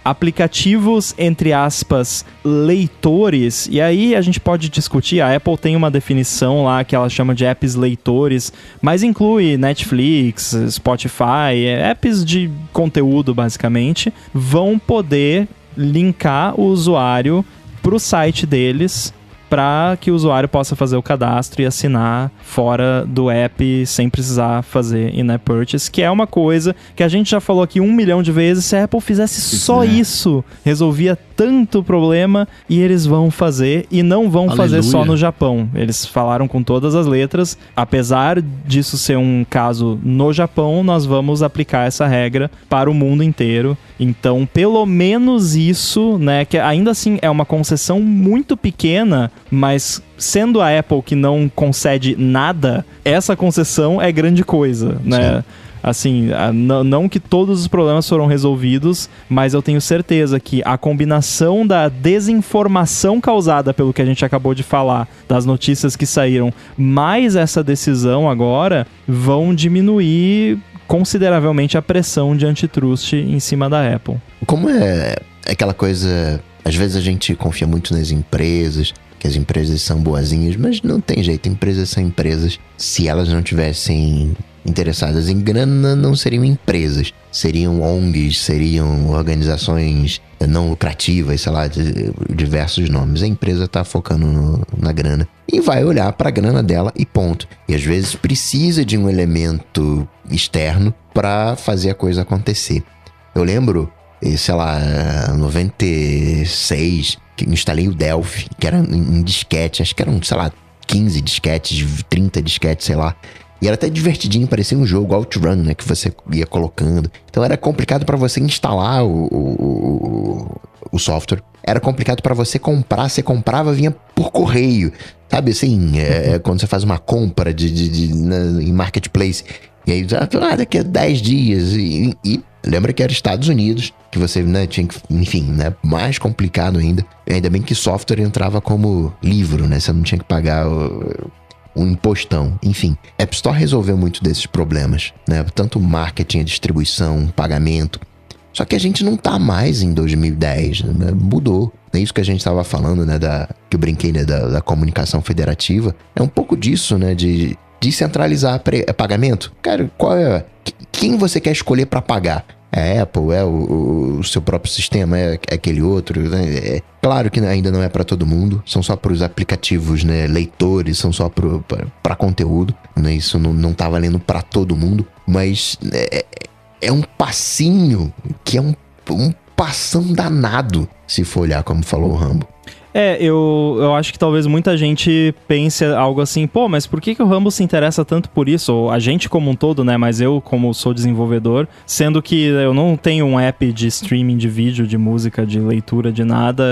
aplicativos, entre aspas, leitores, e aí a gente pode discutir, a Apple tem uma definição lá que ela chama de apps leitores, mas inclui Netflix, Spotify, é, apps de conteúdo basicamente, vão poder linkar o usuário para o site deles para que o usuário possa fazer o cadastro e assinar fora do app sem precisar fazer in-app purchase, que é uma coisa que a gente já falou aqui um milhão de vezes. Se a Apple fizesse só né? isso, resolvia tanto problema e eles vão fazer e não vão fazer Aleluia. só no Japão. Eles falaram com todas as letras. Apesar disso ser um caso no Japão, nós vamos aplicar essa regra para o mundo inteiro. Então, pelo menos isso, né, que ainda assim é uma concessão muito pequena, mas sendo a Apple que não concede nada, essa concessão é grande coisa, né? Assim, não que todos os problemas foram resolvidos, mas eu tenho certeza que a combinação da desinformação causada pelo que a gente acabou de falar, das notícias que saíram, mais essa decisão agora, vão diminuir consideravelmente a pressão de antitrust em cima da Apple. Como é aquela coisa. Às vezes a gente confia muito nas empresas, que as empresas são boazinhas, mas não tem jeito. Empresas são empresas. Se elas não tivessem interessadas em grana, não seriam empresas. Seriam ONGs, seriam organizações não lucrativas, sei lá, diversos nomes. A empresa tá focando no- na grana e vai olhar para a grana dela e ponto. E às vezes precisa de um elemento externo para fazer a coisa acontecer. Eu lembro, eh, sei lá, 96, que instalei o Delphi, que era em disquete, acho que eram, sei lá, 15 disquetes, 30 disquetes, sei lá. E era até divertidinho, parecia um jogo Outrun, né? Que você ia colocando. Então era complicado para você instalar o, o, o, software. Era complicado para você comprar. Você comprava, vinha por correio. Sabe assim, é, é quando você faz uma compra de, de, de- na- em marketplace. E aí, ah, daqui a 10 dias. E, e lembra que era Estados Unidos, que você né, tinha que, enfim, né, mais complicado ainda. E ainda bem que software entrava como livro, né? Você não tinha que pagar o, um impostão. Enfim, App Store resolveu muito desses problemas, né? Tanto marketing, distribuição, pagamento. Só que a gente não tá mais em 2010, né? mudou. É isso que a gente estava falando, né? Da, que eu brinquei, né? Da, da comunicação federativa. É um pouco disso, né? De descentralizar pagamento. Cara, qual é. que- quem você quer escolher para pagar? É Apple, é o, o, seu próprio sistema, é, é aquele outro. Né? É, claro que ainda não é para todo mundo, são só para os aplicativos, né? Leitores, são só para conteúdo, né? Isso não, não tá valendo para todo mundo, mas é, é um passinho que é um, um passão danado, se for olhar como falou o Rambo. É, eu, eu acho que talvez muita gente pense algo assim, pô, mas por que, que o Rambo se interessa tanto por isso? Ou a gente como um todo, né? Mas eu, como sou desenvolvedor, sendo que eu não tenho um app de streaming de vídeo, de música, de leitura, de nada.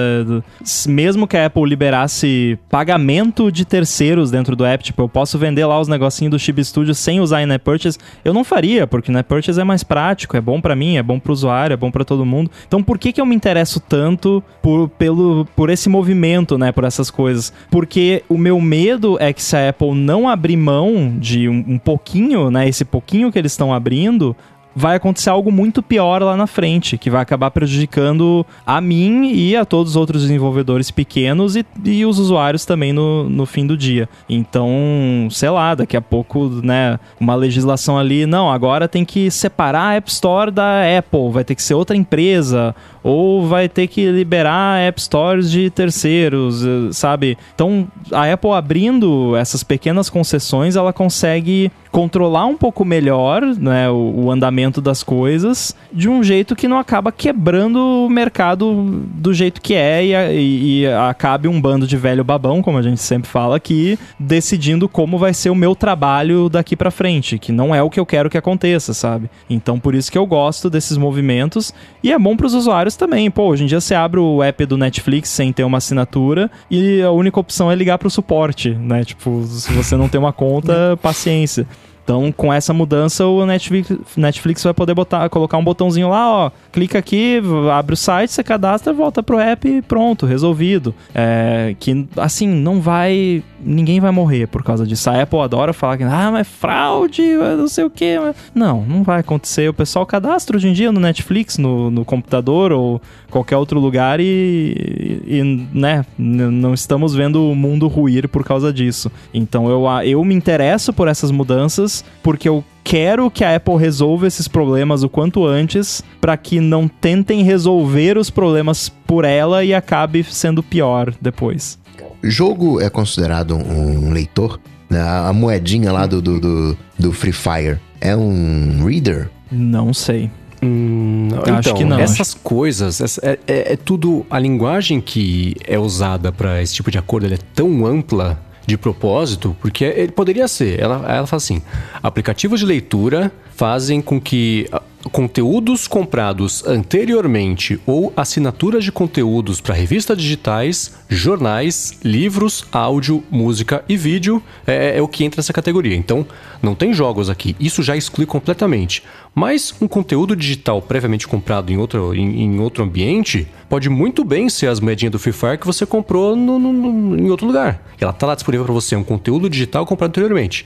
Mesmo que a Apple liberasse pagamento de terceiros dentro do app, tipo, eu posso vender lá os negocinhos do Chip Studio sem usar in-app purchase, eu não faria, porque in-app purchase é mais prático, é bom para mim, é bom pro usuário, é bom para todo mundo. Então por que que eu me interesso tanto por, pelo, por esse movimento movimento, né, por essas coisas. Porque o meu medo é que se a Apple não abrir mão de um, um pouquinho, né, esse pouquinho que eles estão abrindo, vai acontecer algo muito pior lá na frente, que vai acabar prejudicando a mim e a todos os outros desenvolvedores pequenos e, e os usuários também no, no fim do dia. Então, sei lá, daqui a pouco, né, uma legislação ali, não, agora tem que separar a App Store da Apple, vai ter que ser outra empresa, ou vai ter que liberar App Stores de terceiros, eh, sabe? Então, a Apple abrindo essas pequenas concessões, ela consegue controlar um pouco melhor né, o, o, andamento das coisas de um jeito que não acaba quebrando o mercado do jeito que é e, e, e, acabe um bando de velho babão, como a gente sempre fala aqui, decidindo como vai ser o meu trabalho daqui para frente, que não é o que eu quero que aconteça, sabe? Então por isso que eu gosto desses movimentos e é bom para os usuários também. Pô, hoje em dia você abre o app do Netflix sem ter uma assinatura e a única opção é ligar para o suporte, né? Tipo, se você não tem uma conta, paciência. Então, com essa mudança, o Netflix, Netflix vai poder botar, colocar um botãozinho lá, ó, clica aqui, abre o site, você cadastra, volta pro app e pronto, resolvido. É, que, assim, não vai... Ninguém vai morrer por causa disso. A Apple adora falar que, ah, mas fraude, não sei o quê. Mas... Não, não vai acontecer. O pessoal cadastra hoje em dia no Netflix, no, no computador ou qualquer outro lugar e, e né, não estamos vendo o mundo ruir por causa disso. Então, eu, eu me interesso por essas mudanças porque eu quero que a Apple resolva esses problemas o quanto antes, para que não tentem resolver os problemas por ela e acabe sendo pior depois. Jogo é considerado um leitor? Né? A moedinha lá do, do, do, do Free Fire é um reader? Não sei. Hum, acho então, que não. Essas acho... coisas, é, é, é, tudo. A linguagem que é usada para esse tipo de acordo é tão ampla de propósito, porque ele poderia ser. Ela, ela fala assim: aplicativos de leitura fazem com que conteúdos comprados anteriormente ou assinaturas de conteúdos para revistas digitais, jornais, livros, áudio, música e vídeo é, é, é, o que entra nessa categoria. Então, não tem jogos aqui. Isso já exclui completamente. Mas um conteúdo digital previamente comprado em outro, em, em outro ambiente pode muito bem ser as moedinhas do Free Fire que você comprou no, no, no, em outro lugar. Ela está lá disponível para você, um conteúdo digital comprado anteriormente.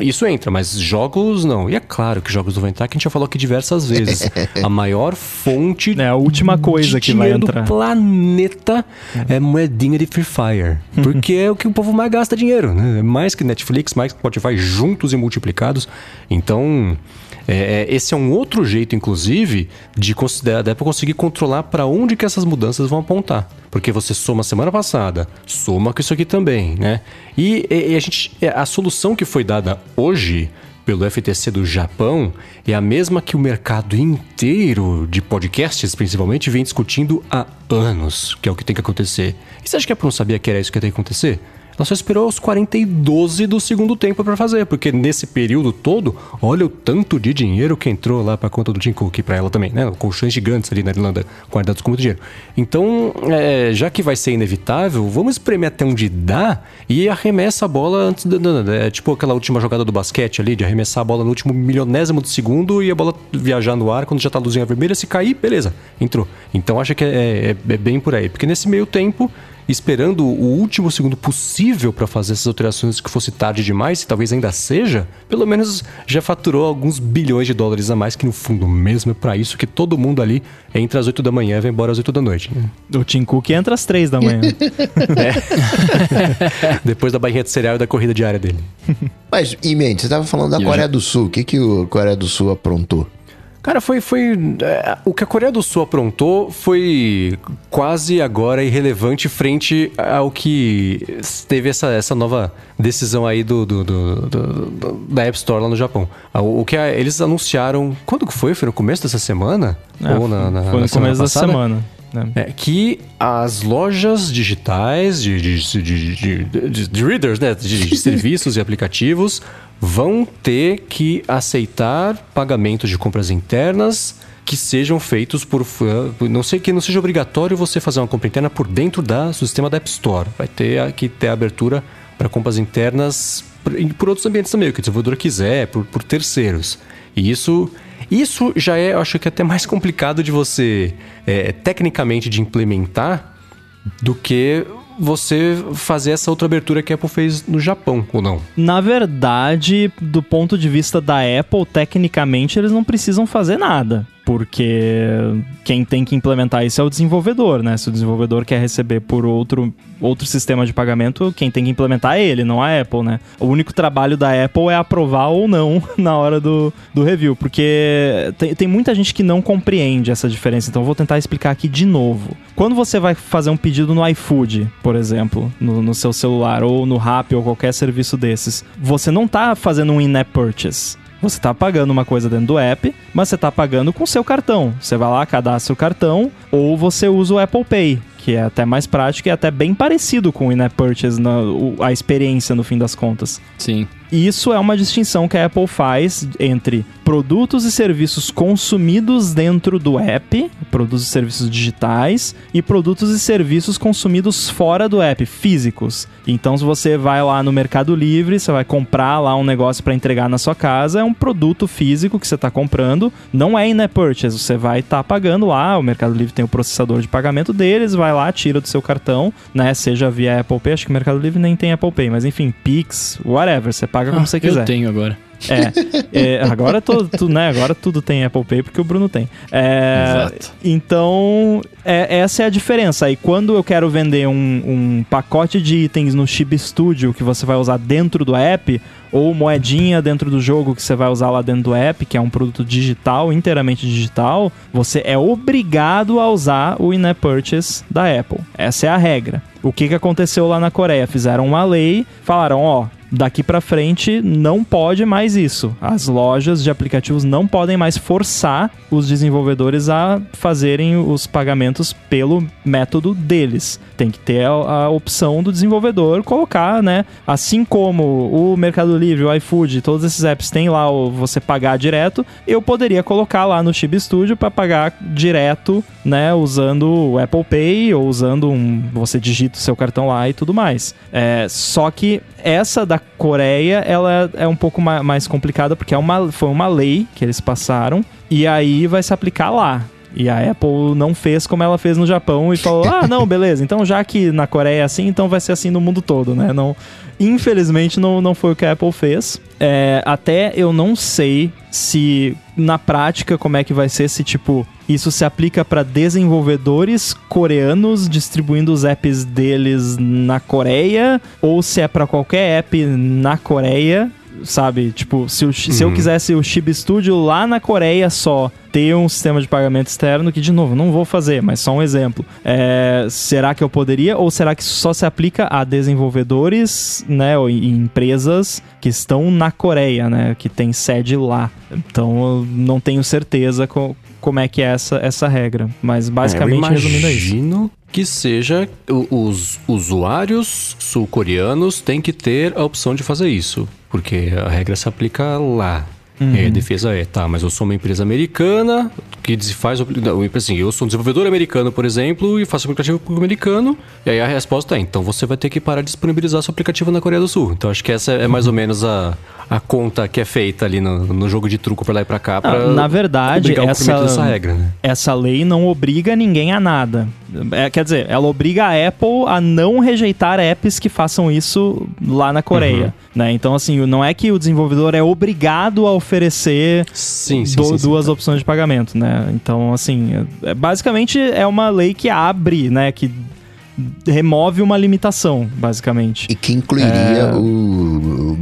Isso entra, mas jogos não. E é claro que jogos não vão entrar, que a gente já falou aqui diversas vezes. a maior fonte. É a última coisa que vai entrar. do planeta é moedinha de Free Fire. Porque é o que o povo mais gasta dinheiro. Né? Mais que Netflix, mais que Spotify juntos e multiplicados. Então. É, é, esse é um outro jeito, inclusive, de considerar, para conseguir controlar para onde que essas mudanças vão apontar. Porque você soma semana passada, soma com isso aqui também, né? E, e a gente, é, a solução que foi dada hoje pelo FTC do Japão é a mesma que o mercado inteiro de podcasts, principalmente, vem discutindo há anos, que é o que tem que acontecer. E você acha que a Apple não sabia que era isso que ia ter que acontecer? Ela só esperou os 42 do segundo tempo para fazer, porque nesse período todo, olha o tanto de dinheiro que entrou lá para conta do Tim Cook para ela também, né? Colchões gigantes ali na Irlanda, guardados com muito dinheiro. Então, é, já que vai ser inevitável, vamos espremer até onde dá e arremessa a bola antes da. É tipo aquela última jogada do basquete ali, de arremessar a bola no último milionésimo de segundo e a bola viajar no ar quando já tá a luzinha vermelha, se cair, beleza, entrou. Então acho que é, é, é bem por aí, porque nesse meio tempo esperando o último segundo possível para fazer essas alterações que fosse tarde demais, e talvez ainda seja, pelo menos já faturou alguns bilhões de dólares a mais, que no fundo mesmo é para isso que todo mundo ali entra às 8 da manhã e vai embora às 8 da noite. O Tim Cook entra às 3 da manhã. Depois da barrinha de cereal e da corrida diária dele. Mas, e mente, você tava falando da E Coreia já- do Sul. O que, que o Coreia do Sul aprontou? Cara, foi. foi é, o que a Coreia do Sul aprontou foi quase agora irrelevante frente ao que teve essa, essa nova decisão aí do, do- do- do- da App Store lá no Japão. Ah, O, o que a- eles anunciaram. Quando que foi? Foi no começo dessa semana? É, Ou na, na- foi na no começo da passada? semana. né? É, que as lojas digitais de, de, de, de, de- de readers, né? De serviços e aplicativos vão ter que aceitar pagamentos de compras internas que sejam feitos por. Não sei que não seja obrigatório você fazer uma compra interna por dentro da, do sistema da App Store. Vai ter que ter abertura para compras internas por, outros ambientes também, o que o desenvolvedor quiser, por, por terceiros. E isso. Isso já é, acho que até mais complicado de você, é, tecnicamente, de implementar do que você fazer essa outra abertura que a Apple fez no Japão, ou não? Na verdade, do ponto de vista da Apple, tecnicamente eles não precisam fazer nada. Porque quem tem que implementar isso é o desenvolvedor, né? Se o desenvolvedor quer receber por outro, outro sistema de pagamento, quem tem que implementar é ele, não a Apple, né? O único trabalho da Apple é aprovar ou não na hora do, do review. Porque tem, tem muita gente que não compreende essa diferença. Então eu vou tentar explicar aqui de novo. Quando você vai fazer um pedido no iFood, por exemplo, no, no seu celular, ou no Rappi, ou qualquer serviço desses, você não tá fazendo um in-app purchase. Você tá pagando uma coisa dentro do app, mas você tá pagando com seu cartão. Você vai lá, cadastra o cartão, ou você usa o Apple Pay, que é até mais prático e até bem parecido com o in-app purchase, na, a experiência no fim das contas. Sim. Isso é uma distinção que a Apple faz entre produtos e serviços consumidos dentro do app, produtos e serviços digitais, e produtos e serviços consumidos fora do app, físicos. Então, se você vai lá no Mercado Livre, você vai comprar lá um negócio para entregar na sua casa, é um produto físico que você está comprando, não é in-app purchase, você vai estar pagando lá, o Mercado Livre tem o processador de pagamento deles, vai lá, tira do seu cartão, né, seja via Apple Pay, acho que o Mercado Livre nem tem Apple Pay, mas enfim, Pix, whatever, você paga como Ah, você quiser. Eu tenho agora. É, é, agora, todo, tu- né, agora tudo tem Apple Pay porque o Bruno tem. É, Exato. Então, é- essa é a diferença. Aí, quando eu quero vender um, um pacote de itens no Chib Studio que você vai usar dentro do app, ou moedinha dentro do jogo que você vai usar lá dentro do app, que é um produto digital, inteiramente digital, você é obrigado a usar o in-app purchase da Apple. Essa é a regra. O que, que aconteceu lá na Coreia? Fizeram uma lei, falaram, ó, daqui pra frente não pode mais isso. As lojas de aplicativos não podem mais forçar os desenvolvedores a fazerem os pagamentos pelo método deles. Tem que ter a, a opção do desenvolvedor colocar, né? Assim como o Mercado Livre, o iFood, todos esses apps têm lá o você pagar direto, eu poderia colocar lá no Chib Studio para pagar direto, né? Usando o Apple Pay ou usando um. Você digita o seu cartão lá e tudo mais. É, só que essa da Coreia, ela é um pouco ma- mais complicada porque é uma, foi uma lei que eles passaram e aí vai se aplicar lá. E a Apple não fez como ela fez no Japão e falou: ah, não, beleza, então já que na Coreia é assim, então vai ser assim no mundo todo, né? Não, infelizmente não, não foi o que a Apple fez. É, até eu não sei se na prática como é que vai ser se tipo isso se aplica para desenvolvedores coreanos distribuindo os apps deles na Coreia ou se é para qualquer app na Coreia sabe? Tipo, se, o- se eu Uhum. quisesse o Chib Studio lá na Coreia só ter um sistema de pagamento externo, que de novo, não vou fazer, mas só um exemplo. É, será que eu poderia? Ou será que isso só se aplica a desenvolvedores, né? Ou em empresas que estão na Coreia, né? Que tem sede lá. Então eu não tenho certeza co- como é que é essa, essa regra. Mas basicamente, É, eu resumindo é isso. imagino que seja os usuários sul-coreanos têm que ter a opção de fazer isso, porque a regra se aplica lá. Uhum. E aí a defesa é, tá, mas eu sou uma empresa americana, que faz. Assim, eu sou um desenvolvedor americano, por exemplo, e faço aplicativo americano. E aí a resposta é: então você vai ter que parar de disponibilizar seu aplicativo na Coreia do Sul. Então acho que essa é mais ou menos a, a conta que é feita ali no, no jogo de truco pra lá e pra cá. Pra na verdade, essa, essa, regra, né? essa lei não obriga ninguém a nada. É, quer dizer, ela obriga a Apple a não rejeitar apps que façam isso lá na Coreia. Uhum. Né? Então, assim, não é que o desenvolvedor é obrigado a oferecer sim, sim, do, sim, duas opções de pagamento, né? Então, assim, é, basicamente é uma lei que abre, né? Que remove uma limitação, basicamente. E que incluiria é... o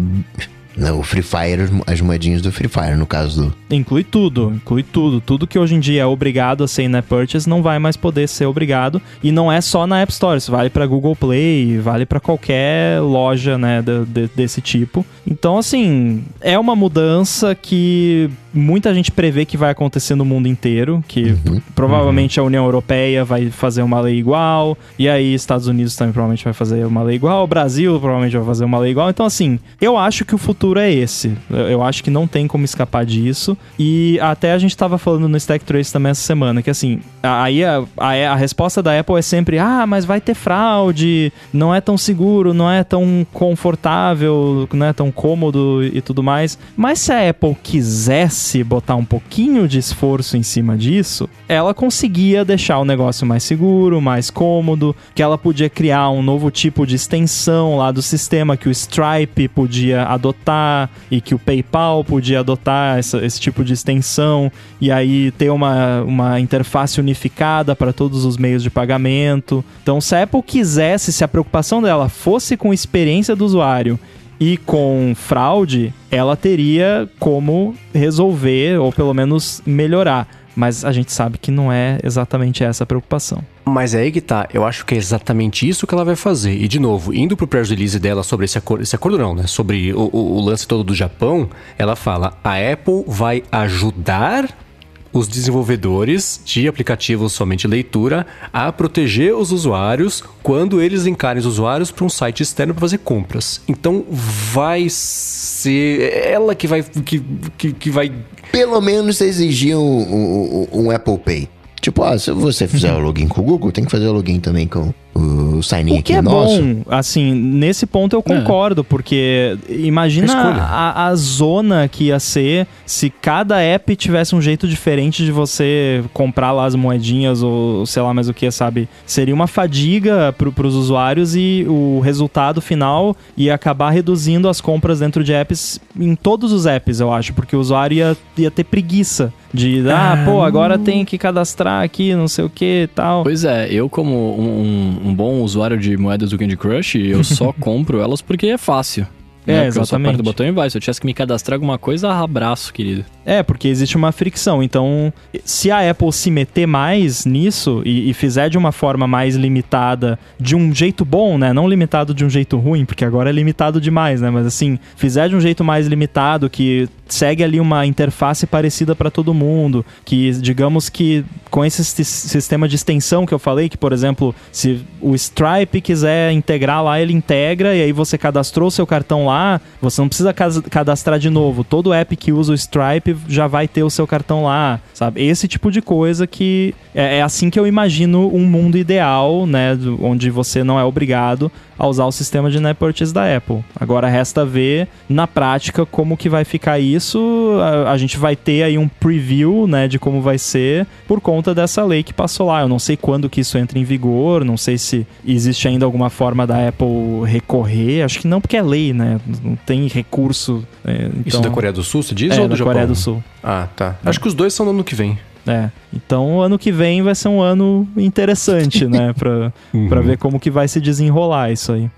o Free Fire, as moedinhas do Free Fire, no caso do. Inclui tudo, inclui tudo. Tudo que hoje em dia é obrigado a ser in-app purchase não vai mais poder ser obrigado. E não é só na App Store, isso vale para Google Play, vale para qualquer loja, né, de, de, desse tipo. Então, assim, é uma mudança que muita gente prevê que vai acontecer no mundo inteiro, que uhum, provavelmente uhum. a União Europeia vai fazer uma lei igual, e aí Estados Unidos também provavelmente vai fazer uma lei igual, o Brasil provavelmente vai fazer uma lei igual. Então, assim, eu acho que o futuro é esse. Eu acho que não tem como escapar disso. E até a gente tava falando no Stack Trace também essa semana, que assim, aí a, a, a resposta da Apple é sempre: ah, mas vai ter fraude, não é tão seguro, não é tão confortável, não é tão cômodo e tudo mais. Mas se a Apple quisesse botar um pouquinho de esforço em cima disso, ela conseguia deixar o negócio mais seguro, mais cômodo, que ela podia criar um novo tipo de extensão lá do sistema que o Stripe podia adotar e que o PayPal podia adotar essa, esse tipo de extensão e aí ter uma, uma interface unificada para todos os meios de pagamento. Então, se a Apple quisesse, se a preocupação dela fosse com experiência do usuário e com fraude, ela teria como resolver ou pelo menos melhorar. Mas a gente sabe que não é exatamente essa a preocupação. Mas é aí que tá, eu acho que é exatamente isso que ela vai fazer. E de novo, indo pro press release dela sobre esse acordo, esse acordo não, né? Sobre o, o, o lance todo do Japão, ela fala: a Apple vai ajudar os desenvolvedores de aplicativos somente leitura a proteger os usuários quando eles encarem os usuários para um site externo para fazer compras. Então vai ser ela que vai que, que, que vai pelo menos exigir um, um, um Apple Pay. Tipo, ah, se você fizer o login com o Google, tem que fazer o login também com o sign O que é nosso. bom, assim, nesse ponto eu é. concordo, é. porque imagina a, a, zona que ia ser se cada app tivesse um jeito diferente de você comprar lá as moedinhas ou sei lá mais o que, sabe? Seria uma fadiga pro, pros usuários e o resultado final ia acabar reduzindo as compras dentro de apps em todos os apps, eu acho, porque o usuário ia, ia ter preguiça de, ah, ah pô, agora tem que cadastrar aqui, não sei o que e tal. Pois é, eu como um, um bom usuário de moedas do Candy Crush, eu só compro elas porque é fácil. É, né? exatamente. Eu só aperto o botão e vai. Se eu tivesse que me cadastrar alguma coisa, abraço, querido. É, porque existe uma fricção. Então, se a Apple se meter mais nisso e, e, fizer de uma forma mais limitada, de um jeito bom, né? Não limitado de um jeito ruim, porque agora é limitado demais, né? Mas assim, fizer de um jeito mais limitado, que segue ali uma interface parecida para todo mundo, que digamos que com esse sistema de extensão que eu falei, que por exemplo, se o Stripe quiser integrar lá, ele integra e aí você cadastrou seu cartão lá, você não precisa cadastrar de novo. Todo app que usa o Stripe já vai ter o seu cartão lá, sabe? Esse tipo de coisa que é, é assim que eu imagino um mundo ideal, né, onde você não é obrigado a usar o sistema de net purchase da Apple. Agora resta ver na prática como que vai ficar isso. A, a, gente vai ter aí um preview, né, de como vai ser por conta dessa lei que passou lá. Eu não sei quando que isso entra em vigor, não sei se existe ainda alguma forma da Apple recorrer. Acho que não, porque é lei, né? Não tem recurso. É, então... Isso da Coreia do Sul, se diz é, ou do da Japão? Coreia do Sul. Ah, tá. Acho que os dois são no ano que vem. É. Então, ano que vem vai ser um ano interessante, né? Pra, uhum. Pra ver como que vai se desenrolar isso aí.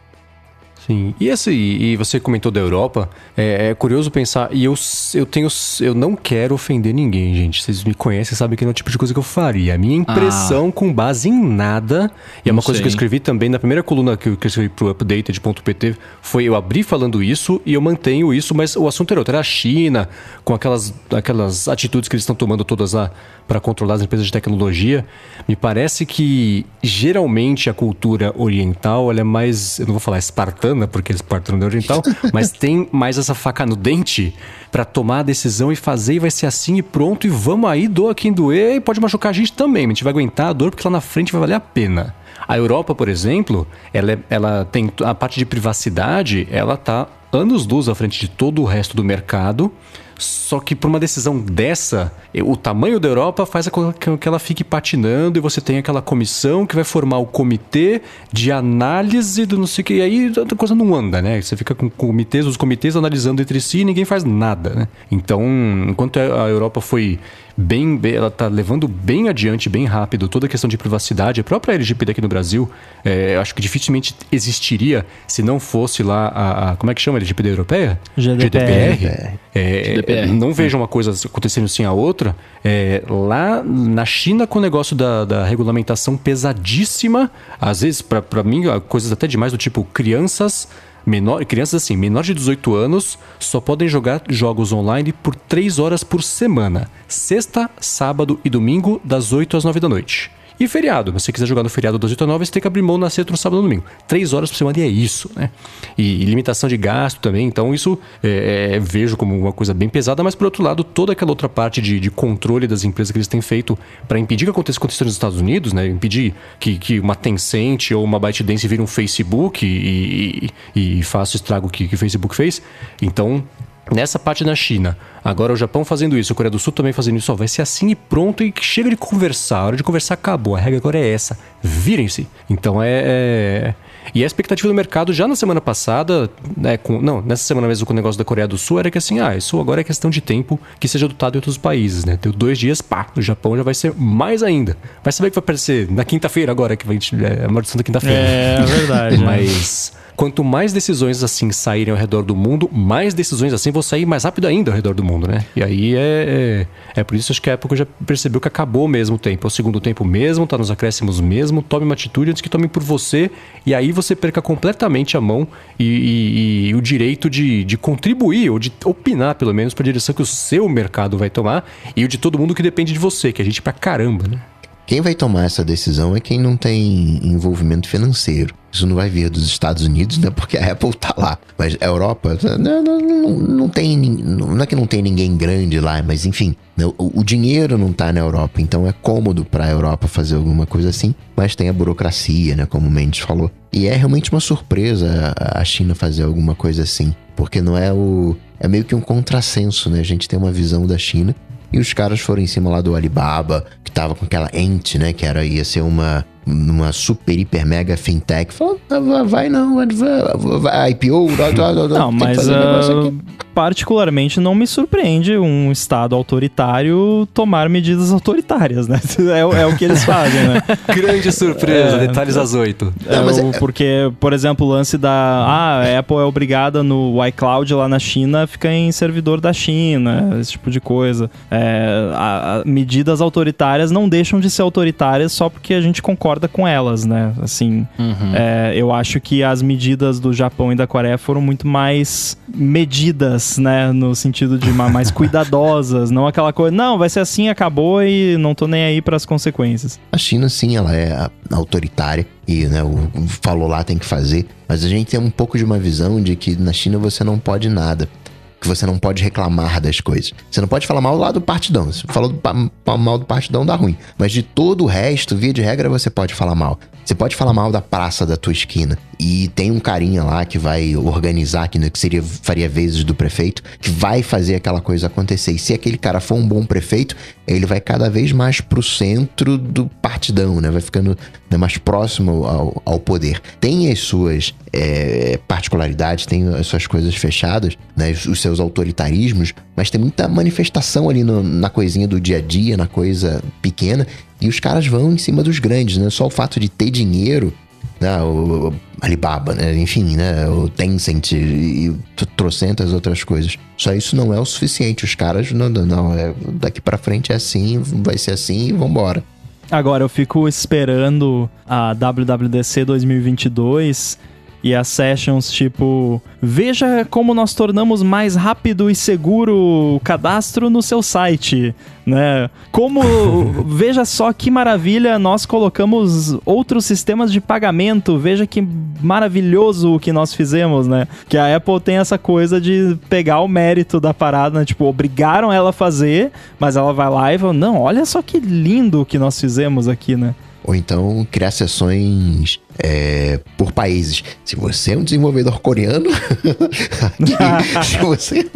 Sim. E esse, e você comentou da Europa, é, é, curioso pensar, e eu, eu tenho. Eu não quero ofender ninguém, gente. Vocês me conhecem, sabem que não é o tipo de coisa que eu faria. A minha impressão, ah. com base em nada, e é uma coisa sei. que eu escrevi também na primeira coluna que eu escrevi pro updated.pt, foi eu abri falando isso e eu mantenho isso, mas o assunto era outro, era a China, com aquelas, aquelas atitudes que eles estão tomando todas lá para controlar as empresas de tecnologia. Me parece que geralmente a cultura oriental ela é mais, eu não vou falar espartana grana, porque eles partem no oriental, mas tem mais essa faca no dente para tomar a decisão e fazer, e vai ser assim e pronto, e vamos aí, doa quem doer, e pode machucar a gente também, a gente vai aguentar a dor porque lá na frente vai valer a pena. A Europa, por exemplo, ela, é- ela tem a parte de privacidade, ela tá anos luz à frente de todo o resto do mercado. Só que por uma decisão dessa, o tamanho da Europa faz com que ela fique patinando e você tem aquela comissão que vai formar o comitê de análise do não sei o que. E aí a coisa não anda, né? Você fica com comitês, os comitês analisando entre si e ninguém faz nada, né? Então, enquanto a Europa foi bem, bem- ela tá levando bem adiante, bem rápido toda a questão de privacidade. A própria LGPD aqui no Brasil, é, eu acho que dificilmente existiria se não fosse lá a, a- como é que chama a LGPD europeia? GDPR. É, GDPR. Não veja uma coisa acontecendo assim a outra. É, lá na China, com o negócio da, da regulamentação pesadíssima, às vezes, pra pra mim, coisas até demais do tipo crianças. Menor, crianças assim, menores de 18 anos só podem jogar jogos online por 3 horas por semana. Sexta, sábado e domingo, das 8 às 9 da noite. E feriado, se você quiser jogar no feriado das 8 às 9, você tem que abrir mão na sexta, no sábado e no domingo. Três horas por semana e é isso, né? E, e limitação de gasto também, então isso é, é, vejo como uma coisa bem pesada, mas por outro lado, toda aquela outra parte de, de controle das empresas que eles têm feito para impedir que aconteça aconteça nos Estados Unidos, né? Impedir que, que uma Tencent ou uma ByteDance vire um Facebook e, e, e faça o estrago que, que o Facebook fez. Então, Nessa parte na China, agora o Japão fazendo isso, a Coreia do Sul também fazendo isso, ó, vai ser assim e pronto e chega de conversar. A hora de conversar acabou, a regra agora é essa. Virem-se. Então é, é- E a expectativa do mercado já na semana passada, né, com... não, nessa semana mesmo com o negócio da Coreia do Sul, era que assim, ah, isso agora é questão de tempo que seja adotado em outros países, né? Deu dois dias, pá, no Japão já vai ser mais ainda. Vai saber que vai aparecer na quinta-feira agora, que vai é a maldição da quinta-feira. É verdade. né? Mas quanto mais decisões assim saírem ao redor do mundo, mais decisões assim vão sair mais rápido ainda ao redor do mundo, né? E aí é, é, é por isso acho que a época já percebeu que acabou mesmo o tempo. É o segundo tempo mesmo, tá nos acréscimos mesmo. Tome uma atitude antes que tomem por você. E aí você perca completamente a mão e, e- e o direito de, de contribuir, ou de opinar, pelo menos, para a direção que o seu mercado vai tomar e o de todo mundo que depende de você, que é gente pra caramba, né? Quem vai tomar essa decisão é quem não tem envolvimento financeiro. Isso não vai vir dos Estados Unidos, né? Porque a Apple tá lá. Mas a Europa, não, não, não, não tem. Não é que não tem ninguém grande lá, mas enfim. né, O, o dinheiro não tá na Europa, então é cômodo pra Europa fazer alguma coisa assim. Mas tem a burocracia, né? Como o Mendes falou. E é realmente uma surpresa a a China fazer alguma coisa assim. Porque não é o. É meio que um contrassenso, né? A gente tem uma visão da China e os caras foram em cima lá do Alibaba, que tava com aquela Ent, né? Que era, ia ser uma, uma super, hiper, mega fintech. Falou, "Ah, vai, não, vai, IPO, Não, mas aqui." particularmente não me surpreende um Estado autoritário tomar medidas autoritárias, né? É, o- é o que eles fazem, né? Grande surpresa, É. detalhes às oito. É é- Porque, por exemplo, o lance da. Ah, a Apple é obrigada no iCloud lá na China, fica em servidor da China, esse tipo de coisa. É, a- a- medidas autoritárias não deixam de ser autoritárias só porque a gente concorda com elas, né? Assim, é, eu acho que as medidas do Japão e da Coreia foram muito mais medidas, né? No sentido de ma- mais cuidadosas, não aquela coisa, não, vai ser assim, acabou e não tô nem aí para as consequências. A China, sim, ela é autoritária e né, o falou lá tem que fazer, mas a gente tem um pouco de uma visão de que na China você não pode nada. Que você não pode reclamar das coisas. Você não pode falar mal lá do partidão. Se falou do mal do partidão, dá ruim. Mas de todo o resto, via de regra, você pode falar mal. Você pode falar mal da praça da tua esquina. E tem um carinha lá que vai organizar, né, que seria, faria vezes do prefeito, que vai fazer aquela coisa acontecer. E se aquele cara for um bom prefeito, ele vai cada vez mais pro centro do partidão, né? Vai ficando né, mais próximo ao, ao poder. Tem as suas é, particularidades, tem as suas coisas fechadas, né? Os seus autoritarismos, mas tem muita manifestação ali no- na coisinha do dia a dia, na coisa pequena. E os caras vão em cima dos grandes, né? Só o fato de ter dinheiro né, o Alibaba, né, enfim, né, o Tencent e, e trocentas outras coisas. Só isso não é o suficiente. Os caras, não, não, não é, daqui pra frente é assim, vai ser assim e vambora. Agora, eu fico esperando a WWDC 2022 e as sessions tipo veja como nós tornamos mais rápido e seguro o cadastro no seu site, né? Como veja só que maravilha nós colocamos outros sistemas de pagamento, veja que maravilhoso o que nós fizemos, né? Que a Apple tem essa coisa de pegar o mérito da parada, né? tipo, obrigaram ela a fazer, mas ela vai lá e fala: "Não, olha só que lindo o que nós fizemos aqui, né?" Ou então criar sessões é, por países. Se você é um desenvolvedor coreano, se você.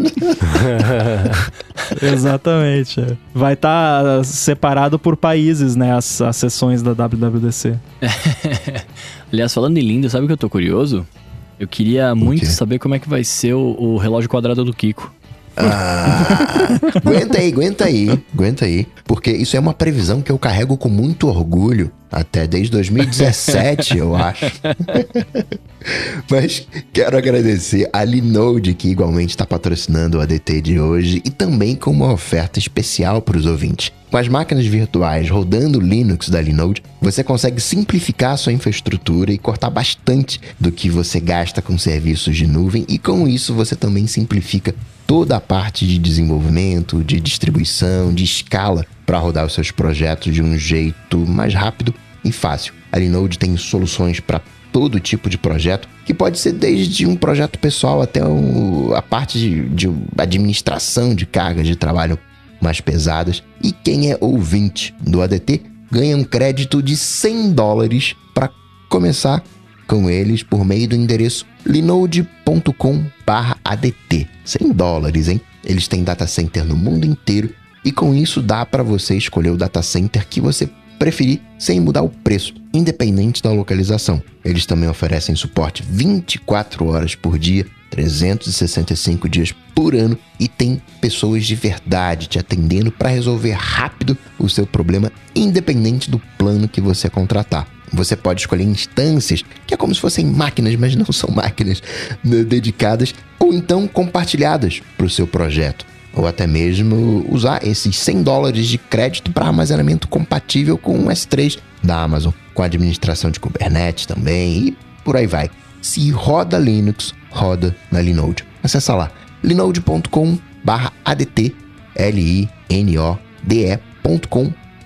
Exatamente. Vai estar separado por países, né? As, as sessões da WWDC. Aliás, falando em lindo, sabe o que eu tô curioso? Eu queria muito saber como é que vai ser o, o relógio quadrado do Kiko. Ah, aguenta aí, aguenta aí, aguenta aí. Porque isso é uma previsão que eu carrego com muito orgulho. Até desde 2017, eu acho. Mas quero agradecer a Linode, que igualmente está patrocinando o ADT de hoje, e também com uma oferta especial para os ouvintes. Com as máquinas virtuais rodando Linux da Linode, você consegue simplificar sua infraestrutura e cortar bastante do que você gasta com serviços de nuvem, e com isso você também simplifica toda a parte de desenvolvimento, de distribuição, de escala para rodar os seus projetos de um jeito mais rápido e fácil. A Linode tem soluções para todo tipo de projeto, que pode ser desde um projeto pessoal até a parte de, de administração de cargas de trabalho mais pesadas. E quem é ouvinte do ADT ganha um crédito de 100 dólares para começar com eles por meio do endereço linode.com/adt. 100 dólares, hein? Eles têm data center no mundo inteiro e com isso dá para você escolher o data center que você preferir sem mudar o preço, independente da localização. Eles também oferecem suporte 24 horas por dia, 365 dias por ano e tem pessoas de verdade te atendendo para resolver rápido o seu problema, independente do plano que você contratar. Você pode escolher instâncias, que é como se fossem máquinas, mas não são máquinas né, dedicadas, ou então compartilhadas para o seu projeto. Ou até mesmo usar esses 100 dólares de crédito para armazenamento compatível com o S3 da Amazon, com administração de Kubernetes também e por aí vai. Se roda Linux, roda na Linode. Acesse lá linode.com/adt, L-I-N-O-D-E.com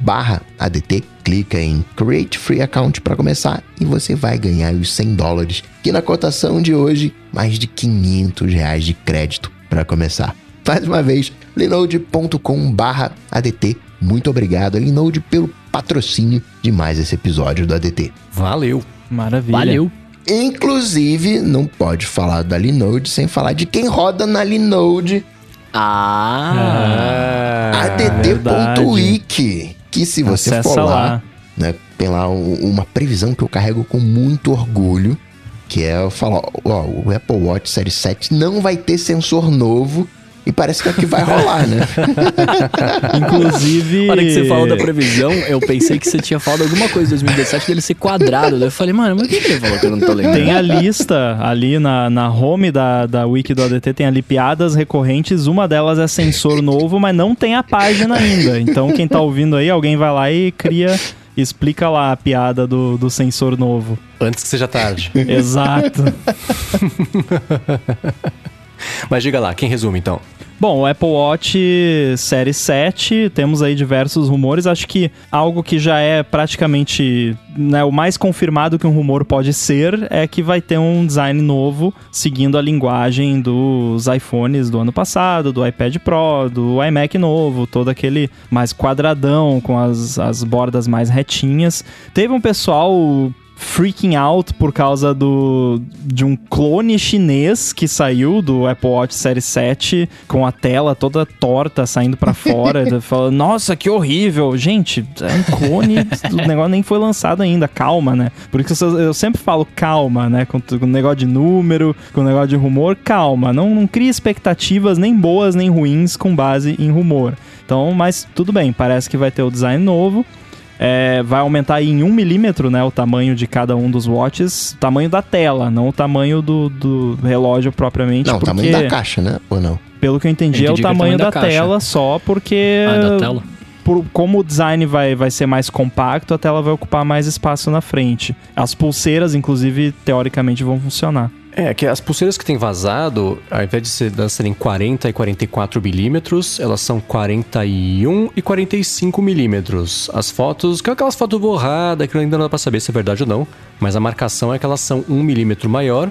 barra ADT, clica em Create Free Account para começar e você vai ganhar os 100 dólares, que na cotação de hoje, mais de 500 reais de crédito para começar. Mais uma vez, linode.com barra ADT. Muito obrigado, Linode, pelo patrocínio de mais esse episódio do ADT. Valeu. Maravilha. Valeu! Inclusive, não pode falar da Linode sem falar de quem roda na Linode, Ah! adt.wiki. Que se você Acessa for lá, lá. né, tem lá um- uma previsão que eu carrego com muito orgulho, que é eu falar, ó, o Apple Watch Série 7 não vai ter sensor novo e parece que é o que vai rolar, né? Inclusive. Na hora que você falou da previsão, eu pensei que você tinha falado alguma coisa em 2017 dele ser quadrado. Daí eu falei, mano, mas o que que ele falou que eu não tô lembrando? Tem a lista ali na, na home da, da wiki do ADT, tem ali piadas recorrentes. Uma delas é sensor novo, mas não tem a página ainda. Então, quem tá ouvindo aí, alguém vai lá e cria, explica lá a piada do, do sensor novo. Antes que seja tarde. Exato. Mas diga lá, quem resume então? Bom, o Apple Watch Série 7, temos aí diversos rumores. Acho que algo que já é praticamente né, o mais confirmado que um rumor pode ser é que vai ter um design novo, seguindo a linguagem dos iPhones do ano passado, do iPad Pro, do iMac novo, todo aquele mais quadradão, com as, as bordas mais retinhas. Teve um pessoal freaking out por causa do de um clone chinês que saiu do Apple Watch Série 7 com a tela toda torta saindo pra fora, falando, nossa, que horrível. Gente, é um clone, o negócio nem foi lançado ainda, calma, né? Por isso eu, eu sempre falo calma, né? Com, com o negócio de número, com o negócio de rumor, calma. Não, não crie expectativas nem boas nem ruins com base em rumor. Então, mas tudo bem, parece que vai ter o design novo. É, vai aumentar em 1 milímetro, né, o tamanho de cada um dos watches, o tamanho da tela, não o tamanho do, do relógio propriamente. Não, o porque, tamanho da caixa, né? Ou não? Pelo que eu entendi, Eu é o entendi é o tamanho tamanho da, da tela só, porque Ah, da tela. por, como o design vai, vai ser mais compacto, a tela vai ocupar mais espaço na frente. As pulseiras, inclusive, teoricamente vão funcionar. É, que as pulseiras que tem vazado, ao invés de ser, de serem 40 e 44 milímetros, elas são 41 e 45 milímetros. As fotos, que é aquelas fotos borradas, que ainda não dá pra saber se é verdade ou não, mas a marcação é que elas são 1 milímetro maior.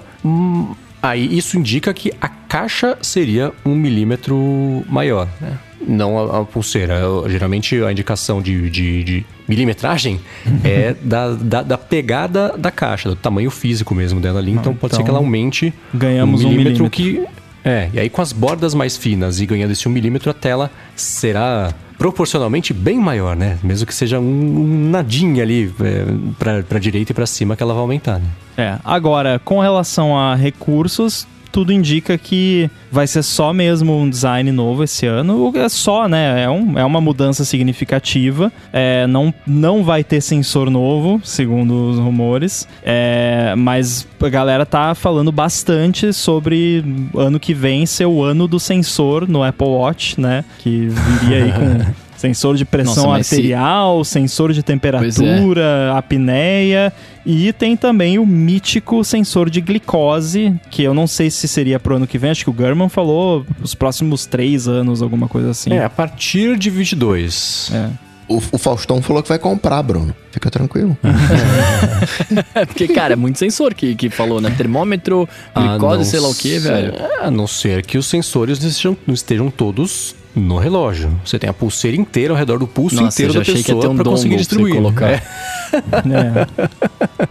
Aí isso indica que a caixa seria 1 milímetro maior, né? Não a, a pulseira. Geralmente a indicação de, de, de milimetragem é da, da, da, pegada da caixa, do tamanho físico mesmo dela ali. Então, pode ser que ela então aumente ganhamos um um milímetro, milímetro. que. É, e aí com as bordas mais finas e ganhando esse um milímetro, a tela será proporcionalmente bem maior, né? Mesmo que seja um, um nadinha ali é, pra direita e pra cima que ela vai aumentar, né? É, agora, com relação a recursos, tudo indica que vai ser só mesmo um design novo esse ano. É só, né? É, um, é uma mudança significativa. É, não, não vai ter sensor novo, segundo os rumores. É, mas a galera tá falando bastante sobre ano que vem ser o ano do sensor no Apple Watch, né? Que viria aí com. Sensor de pressão Nossa, mas se- arterial, sensor de temperatura, apneia e tem também o mítico sensor de glicose, que eu não sei se seria pro ano que vem, acho que o German falou os próximos três anos, alguma coisa assim. É, a partir de 22. É. O, o Faustão falou que vai comprar, Bruno. Fica tranquilo. Porque, cara, é muito sensor que, que falou, né? Termômetro, glicose, não sei lá o que, velho. A não ser que os sensores não estejam, não estejam todos no relógio. Você tem a pulseira inteira ao redor do pulso Nossa, inteiro eu já da achei que ia pessoa ter um pra conseguir dongle pra você distribuir. colocar. É.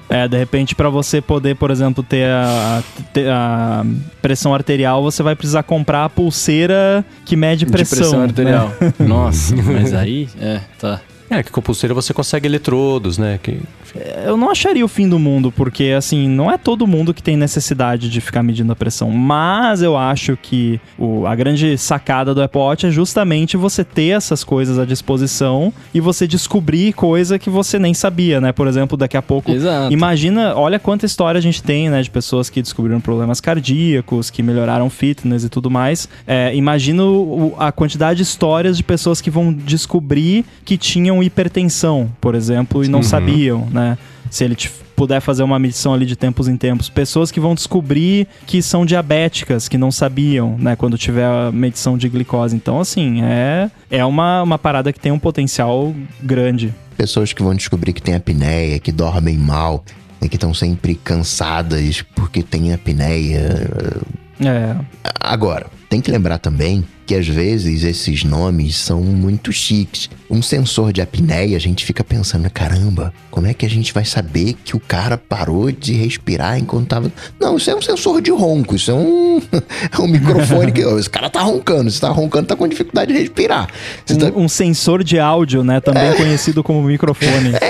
É. É, de repente, pra você poder, por exemplo, ter a, ter a pressão arterial, você vai precisar comprar a pulseira que mede pressão. de pressão né? arterial. Nossa, mas aí, é, tá. É, que com a pulseira você consegue eletrodos, né? Que, Eu não acharia o fim do mundo, porque assim, não é todo mundo que tem necessidade de ficar medindo a pressão. Mas eu acho que o- a grande sacada do Apple Watch é justamente você ter essas coisas à disposição e você descobrir coisa que você nem sabia, né? Por exemplo, daqui a pouco. Exato. Imagina, olha quanta história a gente tem, né? De pessoas que descobriram problemas cardíacos, que melhoraram fitness e tudo mais. É, imagina o- a quantidade de histórias de pessoas que vão descobrir que tinham hipertensão, por exemplo, e não sabiam, né? Se ele te- puder fazer uma medição ali de tempos em tempos. Pessoas que vão descobrir que são diabéticas, que não sabiam, né? Quando tiver a medição de glicose. Então, assim, é, é uma, uma parada que tem um potencial grande. Pessoas que vão descobrir que tem apneia, que dormem mal, né, que estão sempre cansadas porque tem apneia. É, Agora, tem que lembrar também que às vezes esses nomes são muito chiques. Um sensor de apneia, a gente fica pensando, caramba, como é que a gente vai saber que o cara parou de respirar enquanto tava. Não, isso é um sensor de ronco, isso é um, é um microfone que. Esse cara tá roncando, se tá roncando, tá com dificuldade de respirar. Você tá- um, um sensor de áudio, né? Também conhecido como microfone.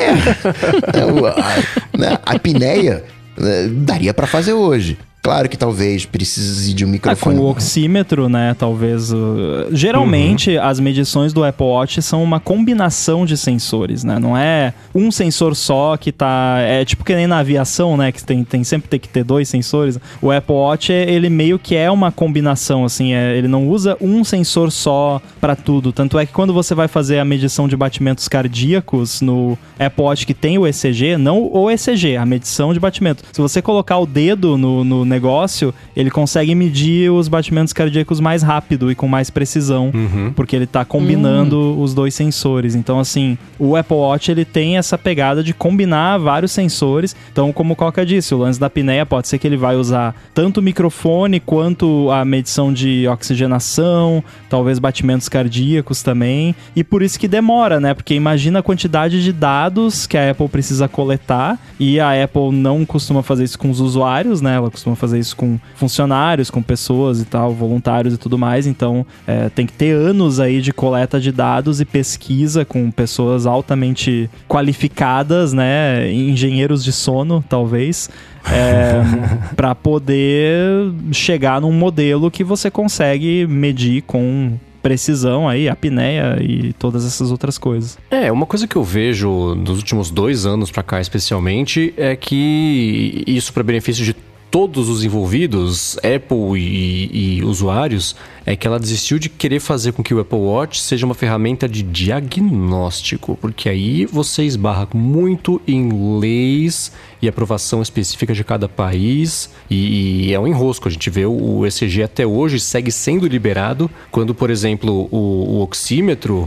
É, o- a, né, a apneia né, daria pra fazer hoje. Claro que talvez precise de um Ah, com microfone. o oxímetro, né? Talvez. uh, geralmente, as medições do Apple Watch são uma combinação de sensores, né? Não é um sensor só que tá. É tipo que nem na aviação, né? Que tem, tem sempre tem que ter dois sensores. O Apple Watch, é- ele meio que é uma combinação, assim. é- ele não usa um sensor só pra tudo. Tanto é que quando você vai fazer a medição de batimentos cardíacos no Apple Watch que tem o ECG, não o ECG, a medição de batimento. Se você colocar o dedo no, no negócio, ele consegue medir os batimentos cardíacos mais rápido e com mais precisão, porque ele tá combinando os dois sensores. Então, assim, o Apple Watch ele tem essa pegada de combinar vários sensores. Então, como o Coca disse, o lance da apneia pode ser que ele vai usar tanto o microfone quanto a medição de oxigenação, talvez batimentos cardíacos também. E por isso que demora, né? Porque imagina a quantidade de dados que a Apple precisa coletar e a Apple não costuma fazer isso com os usuários, né? Ela costuma fazer isso com funcionários, com pessoas e tal, voluntários e tudo mais. Então, é, tem que ter anos aí de coleta de dados e pesquisa com pessoas altamente qualificadas, né? Engenheiros de sono, talvez. É, para poder chegar num modelo que você consegue medir com precisão aí, apneia e todas essas outras coisas. É, uma coisa que eu vejo nos últimos dois anos pra cá, especialmente, é que isso para benefício de todos os envolvidos, Apple e, e, usuários, é que ela desistiu de querer fazer com que o Apple Watch seja uma ferramenta de diagnóstico, porque aí você esbarra muito em leis e aprovação específica de cada país e, e é um enrosco. A gente vê o, ECG até hoje segue sendo liberado quando, por exemplo, o, o oxímetro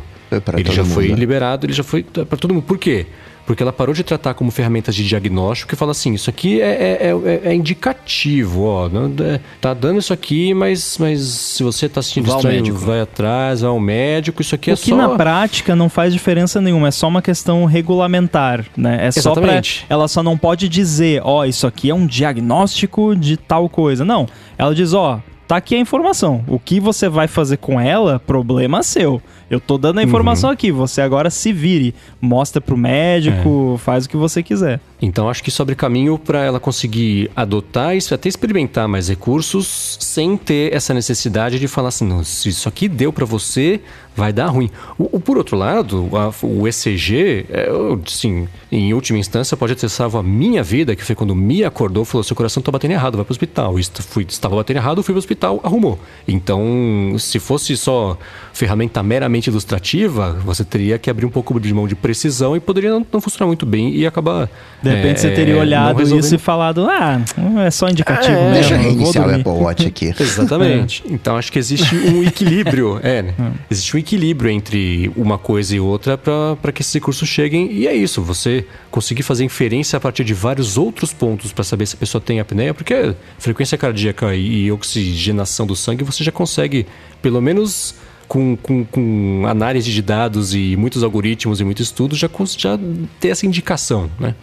ele já mundo, foi né? liberado, ele já foi para todo mundo. Por quê? Porque ela parou de tratar como ferramentas de diagnóstico e fala assim, isso aqui é, é, é, é indicativo, ó, é, tá dando isso aqui, mas, mas se você tá sentindo vai estranho, médico. vai atrás, vai ao médico, isso aqui o é só... O que na prática não faz diferença nenhuma, é só uma questão regulamentar, né? É Exatamente. só pra... Ela só não pode dizer, ó, isso aqui é um diagnóstico de tal coisa. Não, ela diz, ó, tá aqui a informação. O que você vai fazer com ela, problema seu. Eu tô dando a informação uhum. aqui, você agora se vire, mostra pro médico, é. faz o que você quiser. Então acho que isso abre caminho para ela conseguir adotar isso, até experimentar mais recursos, sem ter essa necessidade de falar assim, não, se isso aqui deu para você, vai dar ruim. O, o por outro lado, a, o ECG, é, sim, em última instância pode ter salvo a minha vida, que foi quando me acordou, falou, seu coração tá batendo errado, vai pro hospital. Isso, fui, estava batendo errado, fui pro hospital, arrumou. Então, se fosse só ferramenta meramente ilustrativa, você teria que abrir um pouco de mão de precisão e poderia não, não funcionar muito bem e acabar de repente é, você teria olhado isso e falado, ah, é só indicativo é, mesmo. Deixa eu reiniciar o Apple Watch aqui. Exatamente. Então acho que existe um equilíbrio. é, né? Hum. Existe um equilíbrio entre uma coisa e outra para que esses recursos cheguem. E é isso, você conseguir fazer inferência a partir de vários outros pontos para saber se a pessoa tem apneia, porque frequência cardíaca e oxigenação do sangue você já consegue, pelo menos com, com, com, análise de dados e muitos algoritmos e muito estudo, já, já ter essa indicação, né?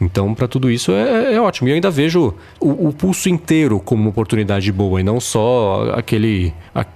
Então, para tudo isso é, é, ótimo. E eu ainda vejo o, o, pulso inteiro como uma oportunidade boa e não só aquele, a,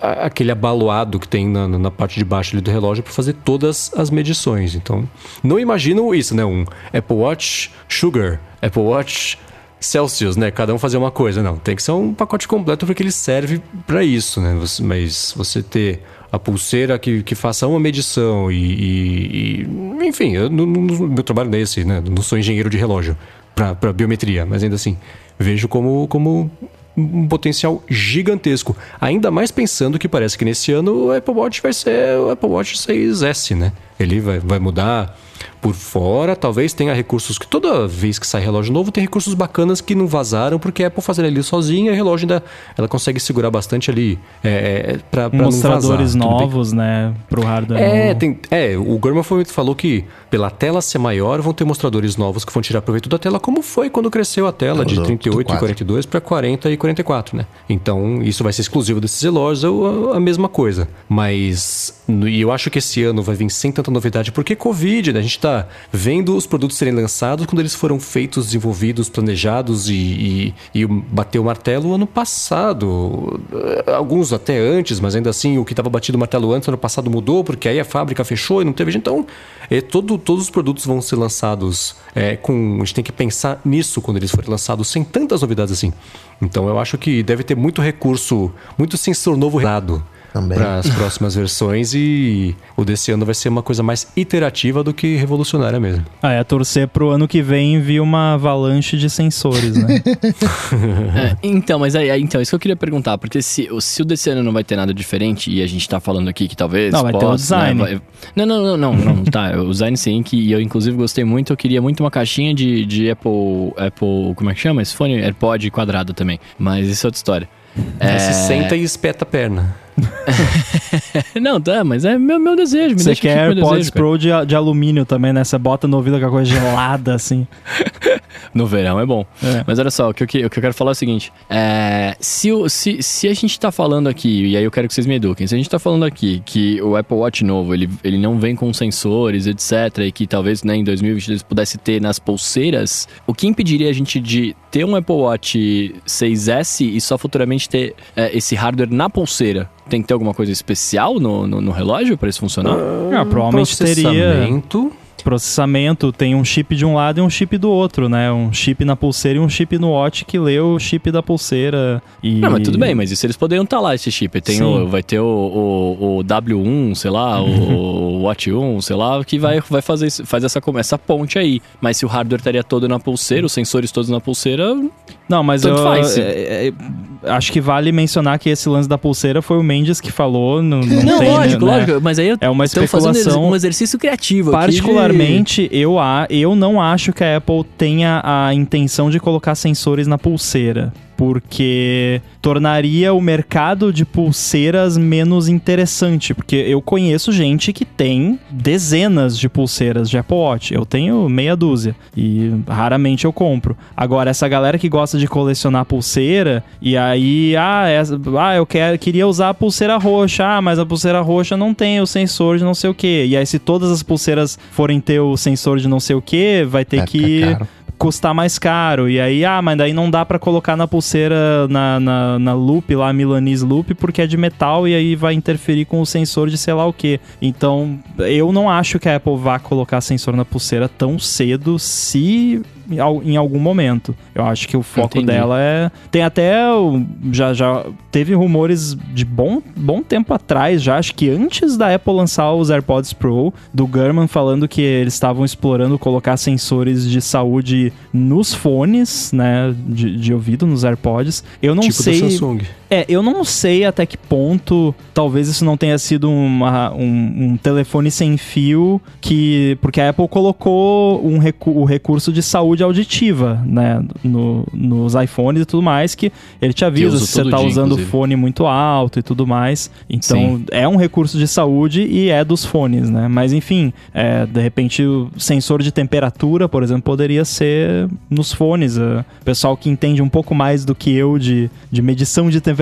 a, aquele abaloado que tem na, na parte de baixo do relógio para fazer todas as medições. Então, não imagino isso, né? Um Apple Watch Sugar, Apple Watch Celsius, né? Cada um fazer uma coisa. Não, tem que ser um pacote completo porque ele serve para isso, né? Mas você ter a pulseira que, que faça uma medição e, e, e enfim, eu, no, no, meu trabalho nesse, é né? Não sou engenheiro de relógio para biometria, mas ainda assim vejo como, como um potencial gigantesco. Ainda mais pensando que parece que nesse ano o Apple Watch vai ser o Apple Watch 6S, né? Ele vai, vai mudar por fora, talvez tenha recursos que toda vez que sai relógio novo tem recursos bacanas que não vazaram porque a Apple fazendo ali sozinha, a relógio ainda ela consegue segurar bastante ali é, é para mostradores não vazar, novos, né, pro hardware. É, novo. tem, é, o Gorman falou que pela tela ser maior vão ter mostradores novos que vão tirar proveito da tela, como foi quando cresceu a tela de 38 e 42 para 40 e 44, né? Então, isso vai ser exclusivo desses relógios, é a mesma coisa. Mas e eu acho que esse ano vai vir sem tanta novidade porque Covid, né? A gente tá vendo os produtos serem lançados quando eles foram feitos, desenvolvidos, planejados e, e, e bateu o martelo ano passado. Alguns até antes, mas ainda assim o que estava batido o martelo antes ano passado mudou, porque aí a fábrica fechou e não teve. Então, é, todo, todos os produtos vão ser lançados é, com. A gente tem que pensar nisso quando eles forem lançados sem tantas novidades assim. Então eu acho que deve ter muito recurso, muito sensor novo dado para as próximas versões e o desse ano vai ser uma coisa mais iterativa do que revolucionária mesmo. Ah, é torcer pro ano que vem vir uma avalanche de sensores, né? é, então, mas aí, então, isso que eu queria perguntar, porque se, se o desse ano não vai ter nada diferente e a gente tá falando aqui que talvez. Não, vai possa, ter o design. Né, vai... Não, não, não, não, não, tá. O design sim, que eu inclusive gostei muito. Eu queria muito uma caixinha de, de Apple. Apple. Como é que chama? Esse fone? AirPod quadrado também. Mas isso é outra história. É... Você senta e espeta a perna. não, tá, mas é meu, meu desejo. Você quer AirPods Pro de, de, alumínio também, né? Você bota no ouvido com a coisa gelada, assim. no verão é bom. É. Mas olha só, o que, eu, o que eu quero falar é o seguinte: é, se, se, se a gente tá falando aqui, e aí eu quero que vocês me eduquem, se a gente tá falando aqui que o Apple Watch novo ele, ele não vem com sensores, etc., e que talvez né, em 2022 pudesse ter nas pulseiras, o que impediria a gente de ter um Apple Watch 6S e só futuramente ter é, esse hardware na pulseira? Tem que ter alguma coisa especial no, no, no relógio para isso funcionar? Ah, provavelmente teria processamento, tem um chip de um lado e um chip do outro, né? Um chip na pulseira e um chip no watch que lê o chip da pulseira. E... Não, mas tudo bem, mas isso eles poderiam estar lá, esse chip. Tem o, vai ter o, o, o W1, sei lá, o Watch 1, sei lá, que vai, vai fazer isso- faz essa, essa ponte aí. Mas se o hardware estaria todo na pulseira, os sensores todos na pulseira, Não, mas Tanto eu faz. é, é, é, acho que vale mencionar que esse lance da pulseira foi o Mendes que falou. Não, não, Não, tem, lógico, né? lógico. Mas aí eu É uma especulação. um exercício criativo. aqui de- Particularmente, eu, a, eu não acho que a Apple tenha a intenção de colocar sensores na pulseira. Porque tornaria o mercado de pulseiras menos interessante. Porque eu conheço gente que tem dezenas de pulseiras de Apple Watch. Eu tenho meia dúzia. E raramente eu compro. Agora, essa galera que gosta de colecionar pulseira, e aí, ah, essa- ah eu quero, queria usar a pulseira roxa, ah, mas a pulseira roxa não tem o sensor de não sei o que. E aí, se todas as pulseiras forem ter o sensor de não sei o que, vai ter ficar que caro. Custar mais caro. E aí, ah, mas daí não dá pra colocar na pulseira, na, na, na loop lá, Milanese Loop, porque é de metal e aí vai interferir com o sensor de sei lá o que. Então, eu não acho que a Apple vá colocar sensor na pulseira tão cedo se em al- em algum momento. Eu acho que o foco Entendi. dela é. Tem até. Já, já teve rumores de bom, bom tempo atrás, já acho que antes da Apple lançar os AirPods Pro, do Gurman falando que eles estavam explorando colocar sensores de saúde nos fones, né? De, de ouvido, nos AirPods. Eu não tipo sei. da Samsung. É, eu não sei até que ponto talvez isso não tenha sido uma- um, um telefone sem fio que. Porque a Apple colocou um recu o recurso de saúde auditiva, né? no- nos iPhones e tudo mais, que ele te avisa se você tá dia, usando inclusive. fone muito alto e tudo mais. Então, Sim. é um recurso de saúde e é dos fones, né? Mas enfim, é, de repente o sensor de temperatura, por exemplo, poderia ser nos fones. O pessoal que entende um pouco mais do que eu de, de medição de temperatura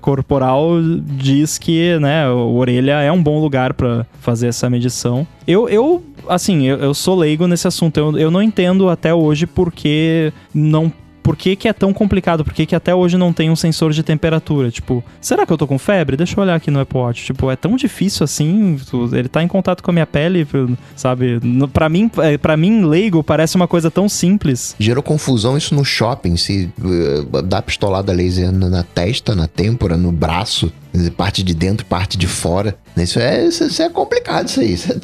corporal diz que, né, a orelha é um bom lugar para fazer essa medição. Eu, eu assim, eu, eu sou leigo nesse assunto. Eu, eu não entendo até hoje porque não por que, que é tão complicado? Por que, que até hoje não tem um sensor de temperatura? Tipo, será que eu tô com febre? Deixa eu olhar aqui no Apple Watch. Tipo, é tão difícil assim? Ele tá em contato com a minha pele, sabe? Pra mim, é, pra mim, leigo, parece uma coisa tão simples. Gerou confusão isso no shopping, se uh, dá pistolada laser na, na testa, na têmpora, no braço, parte de dentro, parte de fora. Isso é, isso, é complicado, isso aí. Isso é,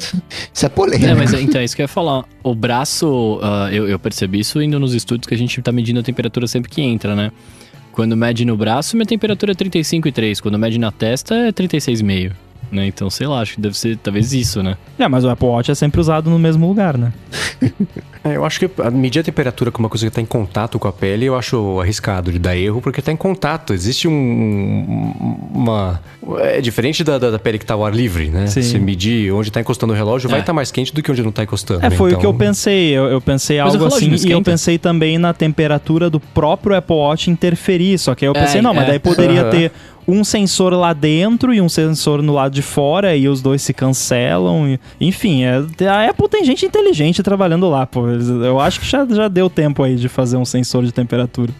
isso é polêmico. É, mas então, é isso que eu ia falar. O braço, ah, eu, eu percebi isso indo nos estudos que a gente tá medindo a temperatura sempre que entra, né? Quando mede no braço, minha temperatura é 35,3. Quando mede na testa, é 36,5. Né? Então, sei lá, acho que deve ser talvez isso, né? É, mas o Apple Watch é sempre usado no mesmo lugar, né? É, eu acho que a medir a temperatura com uma coisa que está em contato com a pele, eu acho arriscado de dar erro, porque está em contato. Existe um, um- uma... É diferente da, da, da pele que está ao ar livre, né? Sim. Se medir onde está encostando o relógio, vai É. estar mais quente do que onde não está encostando. É, foi o Então, que eu pensei. Eu, eu pensei Mas o algo assim e eu pensei também na temperatura do próprio Apple Watch interferir. Só que aí eu É, pensei, não, mas é. daí poderia ter um sensor lá dentro e um sensor no lado de fora e os dois se cancelam. Enfim, é- a Apple tem gente inteligente trabalhando lá, pô. Eu acho que já, já deu tempo aí de fazer um sensor de temperatura.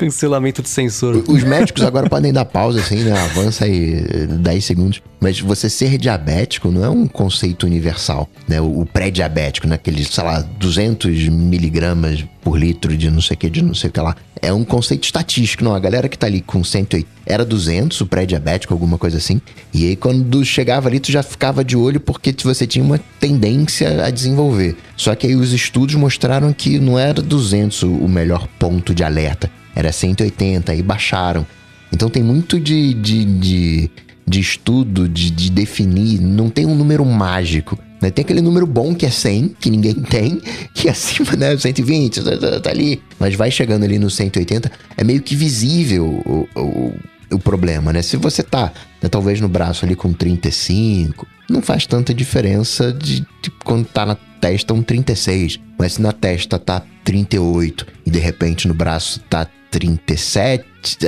Cancelamento de sensor. Os médicos agora podem dar pausa, assim, né? Avança aí eh, 10 segundos. Mas você ser diabético não é um conceito universal, né? O, o pré-diabético, né? Aqueles, sei lá, 200 miligramas por litro de não sei o que, de não sei o que lá. É um conceito estatístico, não. A galera que tá ali com 180, era 200 o pré-diabético, alguma coisa assim. E aí quando chegava ali, tu já ficava de olho porque você tinha uma tendência a desenvolver. Só que aí os estudos mostraram que não era 200 o o melhor ponto de alerta. Era 180 e baixaram. Então tem muito de, de, de, de estudo, de, de definir. Não tem um número mágico. Né? Tem aquele número bom que é 100, que ninguém tem, que é acima, né? 120, tá, tá- tá ali. Mas vai chegando ali no 180, é meio que visível o, o, o problema, né? Se você tá, né, talvez no braço ali com 35, não faz tanta diferença de, de quando tá na testa um 36. Mas se na testa tá 38 e de repente no braço tá 37,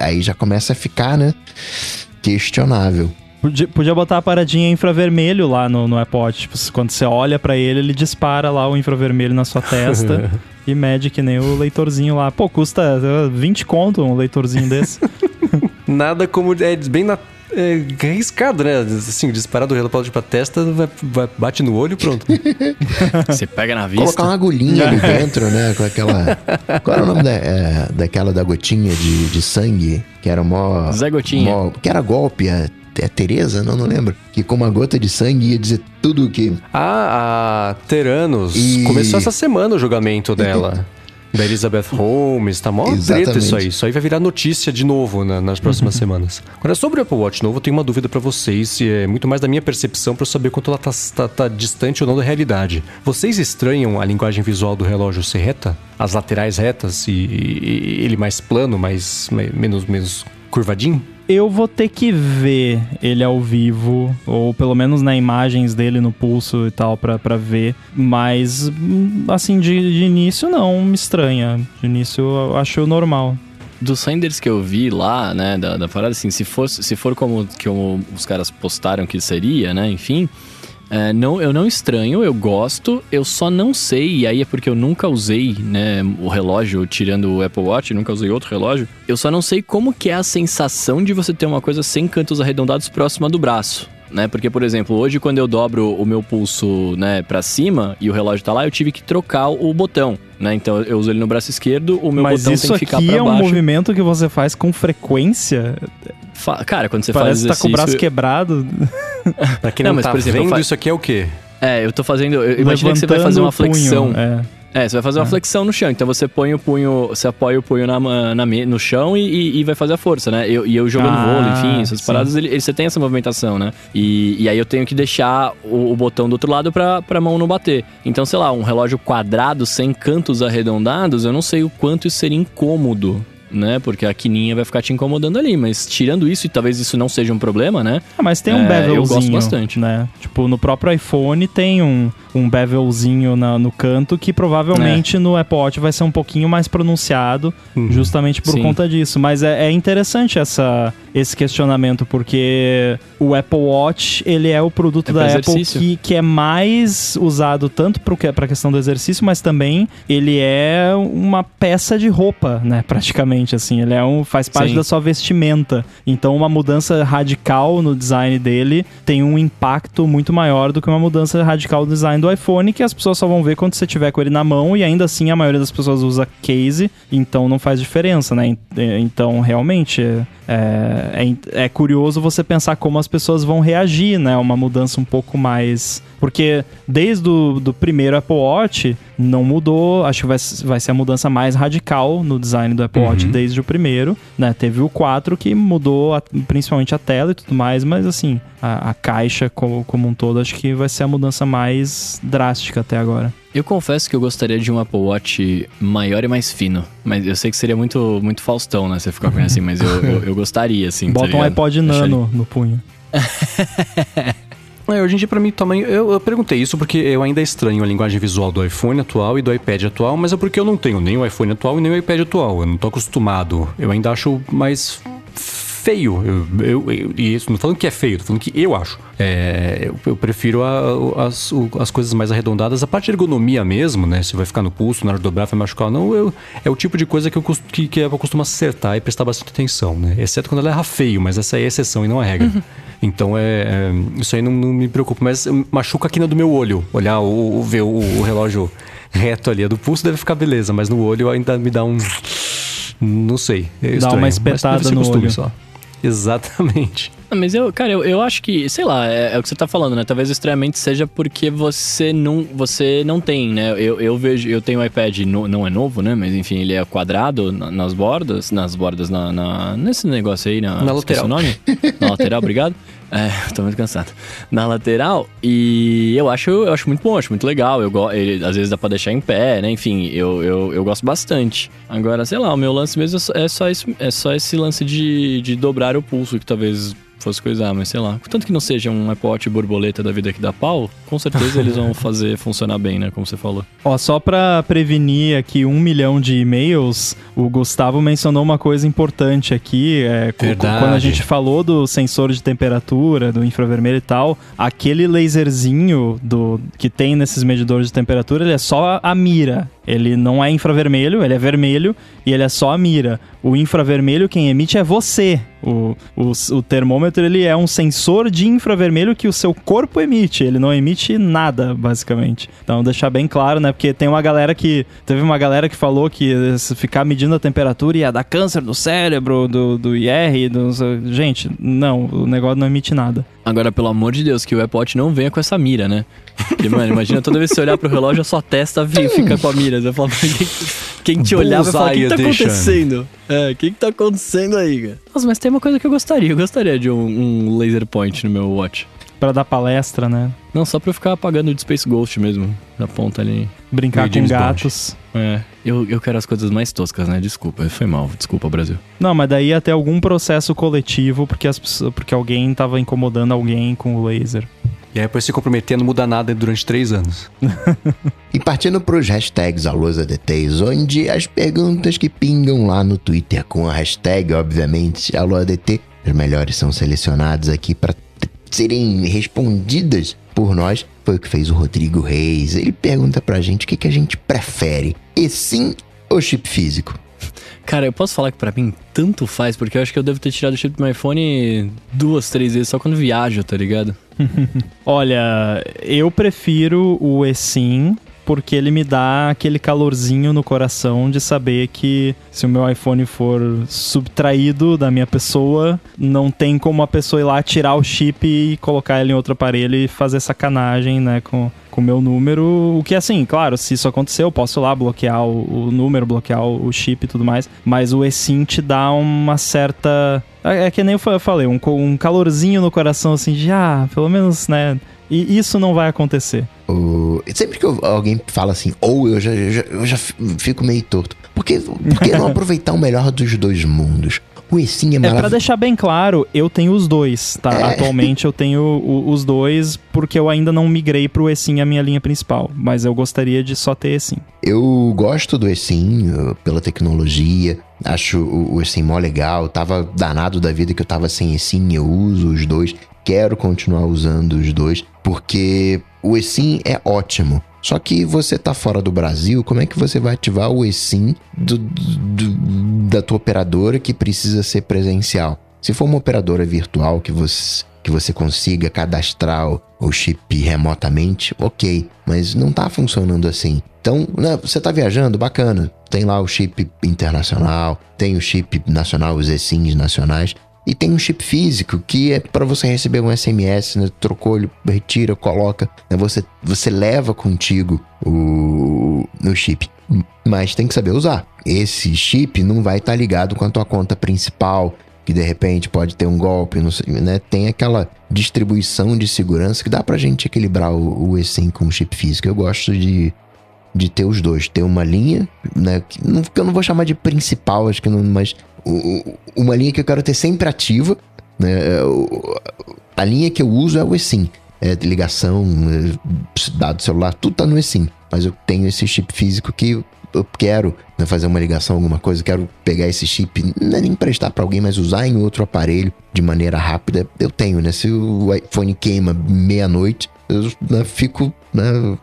aí, já começa a ficar, né? Questionável. Podia, podia botar a paradinha infravermelho lá no, no Apple Watch. Tipo, quando você olha pra ele, ele dispara lá o infravermelho na sua testa e mede que nem o leitorzinho lá. Pô, custa uh, 20 conto um leitorzinho desse. Nada como. É bem na É arriscado, né? Assim, disparar do relógio pra testa, vai, vai- bate no olho e pronto. Você pega na vista. Colocar uma agulhinha ali dentro, né? Com aquela. Qual era o nome da, é, daquela da gotinha de, de sangue? Que era mó. Zé Gotinha. mó- que era golpe, a, a Tereza? Não, não lembro. Que com uma gota de sangue ia dizer tudo que. Ah, a Teranos. E- Começou essa semana o julgamento dela. Da Elizabeth Holmes, tá mó treta isso aí. Isso aí vai virar notícia de novo na- nas próximas semanas. Agora, sobre o Apple Watch novo, eu tenho uma dúvida pra vocês, e é muito mais da minha percepção pra eu saber quanto ela tá, tá- tá distante ou não da realidade. Vocês estranham a linguagem visual do relógio ser reta? As laterais retas e, e- ele mais plano, mais, mais- menos, menos curvadinho? Eu vou ter que ver ele ao vivo, ou pelo menos na imagens dele no pulso e tal, pra, pra ver. Mas, assim, de, de início não me estranha. De início eu acho normal. Dos renders que eu vi lá, né, da, da parada, assim, se for, se for como, que o- os caras postaram que seria, né, enfim, é, não, eu não estranho, eu gosto, eu só não sei, e aí é porque eu nunca usei, né, o relógio, tirando o Apple Watch, nunca usei outro relógio, eu só não sei como que é a sensação de você ter uma coisa sem cantos arredondados próxima do braço. Né? Porque, por exemplo, hoje quando eu dobro o meu pulso, né, para cima e o relógio tá lá, eu tive que trocar o botão, né? Então eu uso ele no braço esquerdo, o meu Mas botão isso tem que ficar aqui pra é um movimento que você faz com frequência. Fa- Cara, quando você Parece que faz tá com o braço quebrado. Pra quem Não, não, mas, tá por exemplo, vendo, fa- isso aqui é o quê? É, eu tô fazendo... eu- Imagina que você vai fazer uma o punho, flexão. é. É, você vai fazer uma flexão no chão. Então você põe o punho... Você apoia o punho na, na, no chão e, e- e vai fazer a força, né? Eu- E eu, jogando Ah, vôlei, enfim, essas sim. paradas, ele, ele- você tem essa movimentação, né? E, e aí eu tenho que deixar o, o botão do outro lado pra, pra mão não bater. Então, sei lá, um relógio quadrado sem cantos arredondados, eu não sei o quanto isso seria incômodo. Né? Porque a quininha vai ficar te incomodando ali. Mas tirando isso, e talvez isso não seja um problema, né? Ah, mas tem um É, eu bevelzinho, gosto bastante. né? Tipo, no próprio iPhone tem um, um bevelzinho na- no canto que provavelmente no Apple Watch vai ser um pouquinho mais pronunciado, justamente por Sim. conta disso. Mas é, é interessante essa, esse questionamento, porque o Apple Watch, ele é o produto É da Apple que, que é mais usado tanto para a questão do exercício, mas também ele é uma peça de roupa, né? Praticamente, assim. Ele é um, faz parte Sim. da sua vestimenta. Então, uma mudança radical no design dele tem um impacto muito maior do que uma mudança radical no design do iPhone, que as pessoas só vão ver quando você tiver com ele na mão, e ainda assim a maioria das pessoas usa case, então não faz diferença, né? En- Então, realmente, é, é, é curioso você pensar como as pessoas vão reagir, né? Uma mudança um pouco mais. Porque desde o do primeiro Apple Watch não mudou, acho que vai, vai ser a mudança mais radical no design do Apple Watch desde o primeiro, né? Teve o 4 que mudou a- principalmente a tela e tudo mais, mas assim, a, a caixa como, como um todo acho que vai ser a mudança mais drástica até agora. Eu confesso que eu gostaria de um Apple Watch maior e mais fino. Mas eu sei que seria muito, muito Faustão, né? Você ficar com ele assim, mas eu, eu, eu gostaria, assim. tá Bota um ligado? iPod Nano no punho. É, hoje em dia, pra mim, tamanho. Eu, eu perguntei isso porque eu ainda estranho a linguagem visual do iPhone atual e do iPad atual, mas é porque eu não tenho nem o iPhone atual e nem o iPad atual. Eu não tô acostumado. Eu ainda acho mais feio. Eu, eu, e isso, não falando que é feio, tô falando que eu acho. É, eu, eu prefiro a- as, as coisas mais arredondadas. A parte de ergonomia mesmo, né? Se vai ficar no pulso, na hora de dobrar, vai machucar ou não, eu, é o tipo de coisa que eu, que, que eu costumo acertar e prestar bastante atenção, né? Exceto quando ela erra feio, mas essa é a exceção e não a regra. Então é, é, Isso aí não, não me preocupa, mas machuca a quina do meu olho. Olhar o, ver o, o relógio reto ali. A do pulso deve ficar beleza, mas no olho ainda me dá um. Não sei. é Dá estranho, uma espetada no costume olho. Só. Exatamente. Ah, Mas eu, cara, eu, eu acho que, sei lá, é, é o que você tá falando, né? Talvez estranhamente seja porque você não, você não tem, né? Eu, eu vejo, eu tenho um iPad, no- não é novo, né? Mas enfim, ele é quadrado na- nas bordas, nas bordas, na, na- nesse negócio aí, na, Na lateral. o nome? Na lateral, obrigado. É, tô muito cansado. Na lateral, e eu acho, eu acho muito bom, acho muito legal. Eu, ele, às vezes dá pra deixar em pé, né? Enfim, eu, eu, eu gosto bastante. Agora, sei lá, o meu lance mesmo é só- é esse, é só esse lance de, de dobrar o pulso, que talvez fosse coisar, mas sei lá. Tanto que não seja um Watch borboleta da vida que dá pau, com certeza eles vão fazer funcionar bem, né? Como você falou. Ó, só pra prevenir aqui um milhão de e-mails, o Gustavo mencionou uma coisa importante aqui. É. Quando a gente falou do sensor de temperatura, do infravermelho e tal, aquele laserzinho do, que tem nesses medidores de temperatura, ele é só a mira. Ele não é infravermelho, ele é vermelho e ele é só a mira. O infravermelho quem emite é você. O, o, o termômetro ele é um sensor de infravermelho que o seu corpo emite. Ele não emite nada, basicamente. Então deixar bem claro, né? Porque tem uma galera que. Teve uma galera que falou que ficar medindo a temperatura ia dar câncer no cérebro, do, do IR. Do, gente, não, o negócio não emite nada. Agora, pelo amor de Deus, que o Apple Watch não venha com essa mira, né? Porque, mano, imagina toda vez que você olhar pro relógio, a sua testa vi- fica com a mira. Você fala, quem, quem te olhar vai falar, o que, que tá Bullseye edition." acontecendo? É, o que, que tá acontecendo aí, cara? Nossa, mas tem uma coisa que eu gostaria. Eu gostaria de um, um laser point no meu watch. Pra dar palestra, né? Não, só pra eu ficar apagando de Space Ghost mesmo. Na ponta ali. Brincar com gatos. É, eu, eu quero as coisas mais toscas, né? Desculpa, foi mal. Desculpa, Brasil. Não, mas daí ia ter algum processo coletivo porque, as, porque alguém tava incomodando alguém com o laser. E aí, depois se comprometer a não mudar nada durante três anos. E partindo para os hashtags AluaDTs, onde as perguntas que pingam lá no Twitter com a hashtag, obviamente, AluaDT, as melhores são selecionadas aqui para serem respondidas por nós. Foi o que fez o Rodrigo Reis. Ele pergunta pra gente o que, que a gente prefere, e sim ou chip físico? Cara, eu posso falar que pra mim tanto faz, porque eu acho que eu devo ter tirado o chip do meu iPhone duas, três vezes só quando viajo, tá ligado? Olha, eu prefiro o eSIM porque ele me dá aquele calorzinho no coração de saber que se o meu iPhone for subtraído da minha pessoa, não tem como a pessoa ir lá tirar o chip e colocar ele em outro aparelho e fazer sacanagem, né, com com o meu número, o que assim, claro, se isso acontecer, eu posso lá bloquear o, o número, bloquear o, o chip e tudo mais, mas o eSIM te dá uma certa é é que nem eu fa- falei, um, um calorzinho no coração assim de, ah, pelo menos, né? E isso não vai acontecer. O- Sempre que eu- alguém fala assim, ou eu já, eu já, eu já fico meio torto. Por que, por que não aproveitar o melhor dos dois mundos? O eSIM é É pra maravilhoso. deixar bem claro, eu tenho os dois, tá? É. Atualmente eu tenho o- os dois porque eu ainda não migrei pro eSIM a minha linha principal, mas eu gostaria de só ter eSIM. Eu gosto do eSIM uh, pela tecnologia, acho o, o eSIM mó legal. Tava danado da vida que eu tava sem eSIM, eu uso os dois. Quero continuar usando os dois, porque o eSIM é ótimo. Só que você tá fora do Brasil, como é que você vai ativar o eSIM do- do- da tua operadora que precisa ser presencial? Se for uma operadora virtual que você, que você consiga cadastrar o- chip remotamente, ok. Mas não tá funcionando assim. Então, né, você tá viajando, bacana. Tem lá o chip internacional, tem o chip nacional, os eSIMs nacionais. E tem um chip físico que é para você receber um SMS, né? Trocou, ele retira, coloca. né, Você, você leva contigo o, o chip. Mas tem que saber usar. Esse chip não vai estar ligado com a tua conta principal, que de repente pode ter um golpe, não sei, né? Tem aquela distribuição de segurança que dá pra gente equilibrar o, o eSIM com o chip físico. Eu gosto de, de ter os dois. Ter uma linha, né? Que, que eu não vou chamar de principal, acho que não, mas uma linha que eu quero ter sempre ativa, né? A linha que eu uso é o eSIM. É ligação, é, dado celular, tudo tá no eSIM. Mas eu tenho esse chip físico que eu quero né, fazer uma ligação, alguma coisa, quero pegar esse chip, não é nem emprestar para alguém, mas usar em outro aparelho de maneira rápida. Eu tenho, né? Se o iPhone queima meia-noite, eu né, fico né,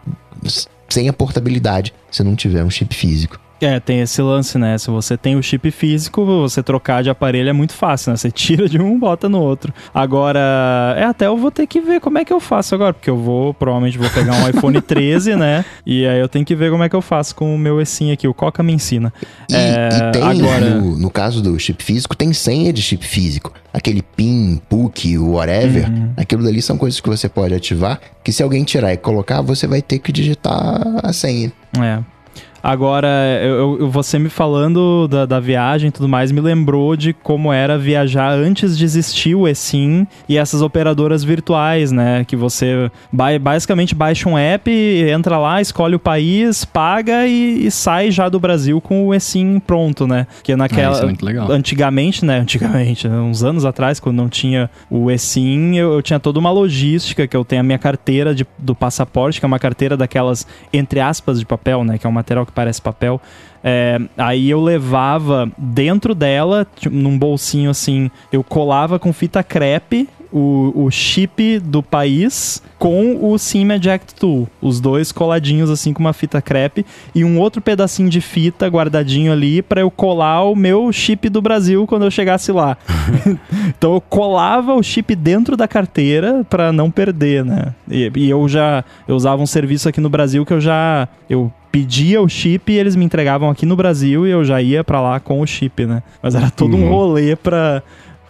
sem a portabilidade se não tiver um chip físico. É, tem esse lance, né? Se você tem o chip físico, você trocar de aparelho é muito fácil, né? Você tira de um, bota no outro. Agora, é até eu vou ter que ver como é que eu faço agora, porque eu vou, provavelmente vou pegar um iPhone 13, né? E aí eu tenho que ver como é que eu faço com o meu eSIM aqui, o Coca me ensina. E, É, e tem, agora- no, no caso do chip físico, tem senha de chip físico. Aquele PIN, PUC, whatever, Uhum. aquilo dali são coisas que você pode ativar, que se alguém tirar e colocar, você vai ter que digitar a senha. É. Agora, eu, eu- você me falando da, da viagem e tudo mais, me lembrou de como era viajar antes de existir o eSIM e essas operadoras virtuais, né? Que você ba- basicamente baixa um app, entra lá, escolhe o país, paga e, e sai já do Brasil com o eSIM pronto, né? Que naquela. isso é muito legal. Antigamente, né? Antigamente, né, uns anos atrás, quando não tinha o eSIM, eu, eu tinha toda uma logística, que eu tenho a minha carteira de- do passaporte, que é uma carteira daquelas, entre aspas, de papel, né? Que é um material que parece papel. É, aí eu levava dentro dela, num bolsinho assim, eu colava com fita crepe o, o chip do país com o SIM Eject Tool. Os dois coladinhos assim com uma fita crepe e um outro pedacinho de fita guardadinho ali para eu colar o meu chip do Brasil quando eu chegasse lá. então eu colava o chip dentro da carteira para não perder, né? E, e eu já eu usava um serviço aqui no Brasil que eu já eu pedia o chip e eles me entregavam aqui no Brasil e eu já ia pra lá com o chip, né? Mas era todo um rolê pra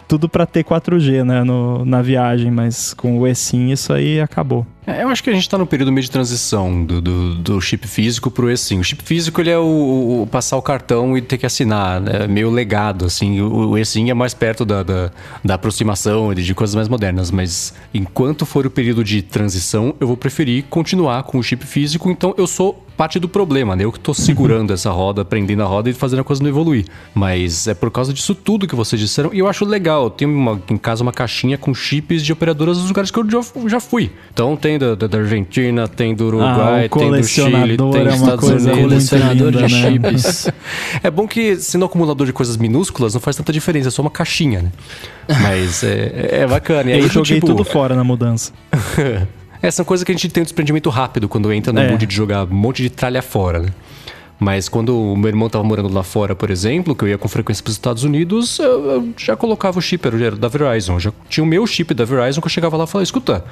tudo pra ter 4G, né, no, na viagem, mas com o eSIM isso aí acabou. É, eu acho que a gente tá no período meio de transição do, do, do chip físico pro eSIM. O chip físico, ele é o, o passar o cartão e ter que assinar, né? Meio legado, assim. O, o eSIM é mais perto da, da, da aproximação, de, de coisas mais modernas. Mas enquanto for o período de transição, eu vou preferir continuar com o chip físico. Então, eu sou parte do problema, né? Eu que tô segurando essa roda, prendendo a roda e fazendo a coisa não evoluir. Mas é por causa disso tudo que vocês disseram. E eu acho legal. Eu tenho uma- em casa uma caixinha com chips de operadoras dos lugares que eu já, já fui. Então tem da, da- da Argentina, tem do Uruguai, Ah, tem do Chile, tem é dos uma Estados Unidos. Colecionador linda, de né? chips. É bom que, sendo acumulador de coisas minúsculas, não faz tanta diferença, é só uma caixinha, né? Mas é, é bacana. E aí, eu joguei tipo, tudo fora na mudança. essa é coisa que a gente tem um desprendimento rápido quando entra no É. mood de jogar um monte de tralha fora, né? Mas quando o meu irmão tava morando lá fora, por exemplo, que eu ia com frequência para os Estados Unidos, eu, eu já colocava o chip, era da Verizon. Já tinha o meu chip da Verizon que eu chegava lá e falava, escuta,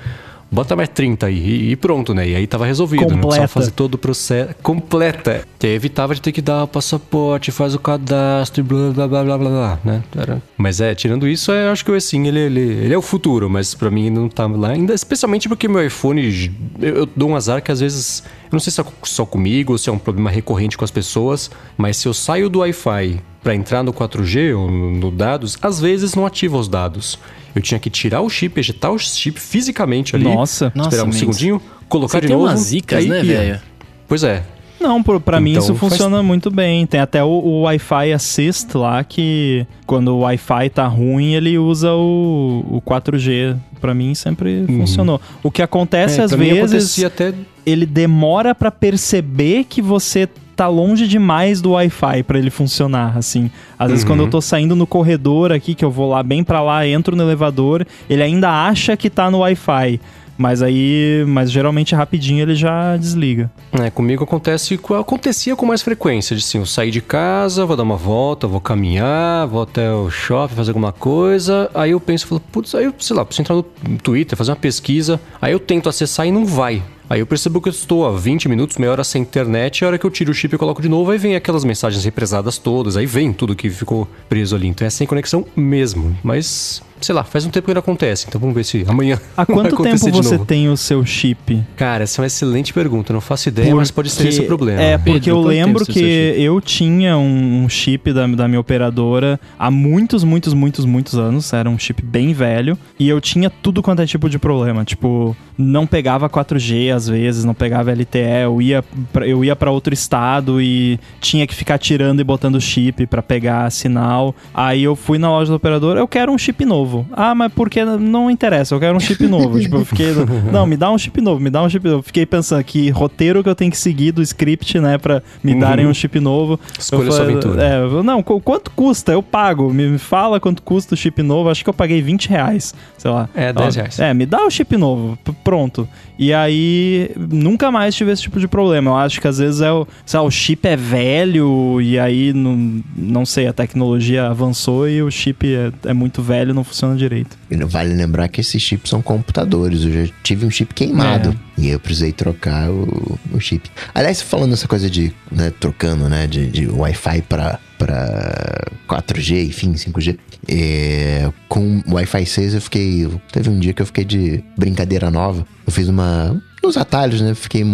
bota mais 30 aí e, pronto, né? E aí tava resolvido, não precisava Completa. fazer todo o processo. Completa. Que aí evitava de ter que dar o passaporte, faz o cadastro e blá blá blá blá blá, né? Era- Mas é, tirando isso, eu acho que o assim, ele, ele, ele é o futuro, mas pra mim não tá lá ainda, especialmente porque meu iPhone, eu, eu dou um azar que às vezes, eu não sei se é só comigo ou se é um problema recorrente com as pessoas, mas se eu saio do Wi-Fi pra entrar no 4G ou no, dados, às vezes não ativa os dados. Eu tinha que tirar o chip, ejetar o chip fisicamente ali. Nossa. Esperar Nossa, um segundinho, colocar Você de tem novo. umas zicas, né, velho? Pois é. Não, por, pra mim Então, isso faz- funciona muito bem. Tem até o, o Wi-Fi Assist lá que quando o Wi-Fi tá ruim, ele usa o, o 4G. Pra mim sempre funcionou. O que acontece Uhum. É, às vezes, até ele demora pra perceber que você tá longe demais do Wi-Fi pra ele funcionar, assim. Às vezes Uhum. quando eu tô saindo no corredor aqui, que eu vou lá bem pra lá, entro no elevador, ele ainda acha que tá no Wi-Fi. Mas aí, mas geralmente rapidinho ele já desliga. É, comigo acontece, acontecia com mais frequência, de assim, eu sair de casa, vou dar uma volta, vou caminhar, vou até o shopping fazer alguma coisa, aí eu penso, falo, putz, aí eu, sei lá, preciso entrar no Twitter, fazer uma pesquisa, aí eu tento acessar e não vai. Aí eu percebo que eu estou há 20 minutos, meia hora sem internet, e a hora que eu tiro o chip e coloco de novo, aí vem aquelas mensagens represadas todas, aí vem tudo que ficou preso ali. Então é sem conexão mesmo. Mas, sei lá, faz um tempo que não acontece, então vamos ver se amanhã. Há quanto tempo você tem o seu chip? Cara, essa é uma excelente pergunta, não faço ideia, mas pode ser Porque- esse o problema. É, porque Pedro, eu lembro que eu tinha um, um chip da, da minha operadora há muitos, muitos, muitos, muitos anos. Era um chip bem velho. E eu tinha tudo quanto é tipo de problema. Tipo, não pegava 4G às vezes, não pegava LTE. Eu ia pra, eu ia pra outro estado e tinha que ficar tirando e botando chip pra pegar sinal. Aí eu fui na loja da operadora, eu quero um chip novo. Ah, mas porque não interessa, eu quero um chip novo. tipo, eu fiquei, não, me dá um chip novo, me dá um chip novo. Fiquei pensando que roteiro que eu tenho que seguir do script, né, pra me Uhum. darem um chip novo. Escolha Eu sua falei, aventura. É, não, qu- quanto custa? Eu pago. Me fala quanto custa o chip novo. Acho que eu paguei 20 reais, sei lá. É, 10 reais. É, me dá o chip novo, pronto. E aí, nunca mais tive esse tipo de problema. Eu acho que às vezes é o, sei lá, o chip é velho e aí, não, não sei, a tecnologia avançou e o chip é, é muito velho e não funciona direito. E não vale lembrar que esses chips são computadores. Eu já tive um chip queimado. E eu precisei trocar o, o chip. Aliás, falando essa coisa de, né, trocando, né, de, de Wi-Fi pra, pra 4G, enfim, 5G. É, com Wi-Fi 6 eu fiquei... Teve um dia que eu fiquei de brincadeira nova. Eu fiz uma... Nos atalhos, né, fiquei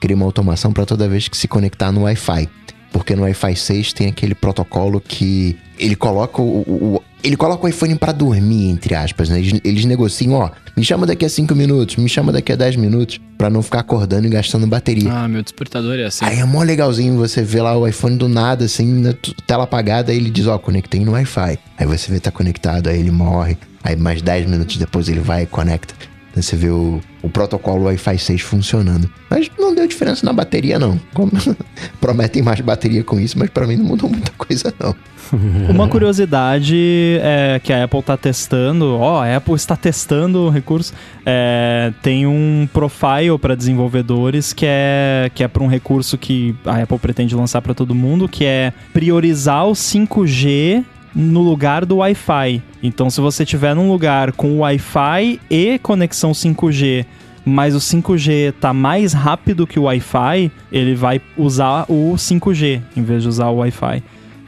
cria uma automação para toda vez que se conectar no Wi-Fi. Porque no Wi-Fi 6 tem aquele protocolo que ele coloca o, o- o- ele coloca o iPhone pra dormir, entre aspas, né? Eles, eles negociam, ó, me chama daqui a 5 minutos, me chama daqui a 10 minutos, pra não ficar acordando e gastando bateria. Ah, meu despertador é assim. Aí é mó legalzinho você ver lá o iPhone do nada, assim, na t- tela apagada, aí ele diz, ó, conectei no Wi-Fi. Aí você vê tá conectado, aí ele morre. Aí mais 10 minutos depois ele vai e conecta. Aí você vê o, o protocolo Wi-Fi 6 funcionando. Mas não deu diferença na bateria, não. Como- Prometem mais bateria com isso, mas pra mim não mudou muita coisa, não. Uma curiosidade é que a Apple está testando, ó, a Apple está testando o recurso. é, tem um profile para desenvolvedores que é que é para um recurso que a Apple pretende lançar para todo mundo, que é priorizar o 5G no lugar do Wi-Fi. Então, se você tiver num lugar com Wi-Fi e conexão 5G mas o 5G tá mais rápido que o Wi-Fi, ele vai usar o 5G em vez de usar o Wi-Fi.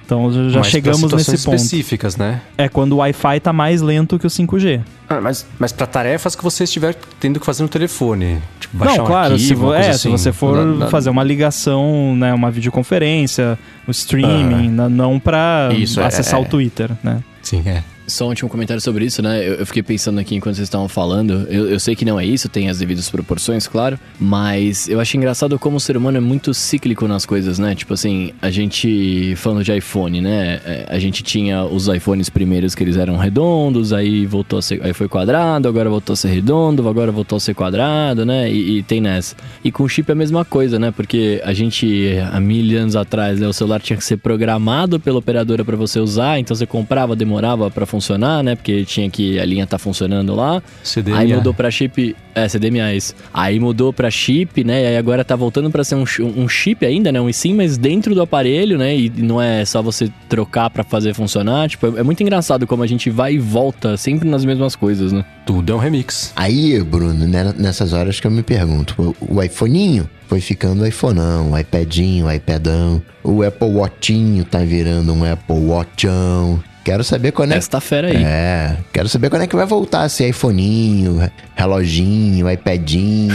Então já, Mas chegamos nesse ponto. específicas, né? É quando o Wi-Fi tá mais lento que o 5G. Ah, mas, mas para tarefas que você estiver tendo que fazer no telefone. Tipo, baixar Não, um claro, arquivo, se, é, assim. se você for Na- na- fazer uma ligação, né, uma videoconferência, o streaming, na- não pra Isso, é- acessar é. o Twitter, né? Sim, é. Só um último comentário sobre isso, né? Eu, eu fiquei pensando aqui enquanto vocês estavam falando. Eu, eu sei que não é isso, tem as devidas proporções, claro. Mas eu acho engraçado como o ser humano é muito cíclico nas coisas, né? Tipo assim, a gente. Falando de iPhone, né? é, A gente tinha os iPhones primeiros que eles eram redondos, aí voltou a ser. Aí foi quadrado, agora voltou a ser redondo, agora voltou a ser quadrado, né? E, e tem nessa. E com chip é a mesma coisa, né? Porque a gente, há mil anos atrás, né, o celular tinha que ser programado pela operadora para você usar, então você comprava, demorava para funcionar, né? Porque tinha que a linha tá funcionando lá. CDMA. Aí mudou pra chip. É, CDMA, isso. Aí mudou pra chip, né? E aí agora tá voltando pra ser um, um chip ainda, né? Um eSIM, mas dentro do aparelho, né? E não é só você trocar pra fazer funcionar. Tipo, é, é muito engraçado como a gente vai e volta sempre nas mesmas coisas, né? Tudo é um remix. Aí, Bruno, né, nessas horas que eu me pergunto, o, o iPhoninho foi ficando iPhoneão, o iPadinho, o iPadão, o Apple Watchinho tá virando um Apple Watchão. Quero saber quando é Esta fera aí. É, quero saber quando é que vai voltar esse iPhoninho, re- reloginho, iPadinho.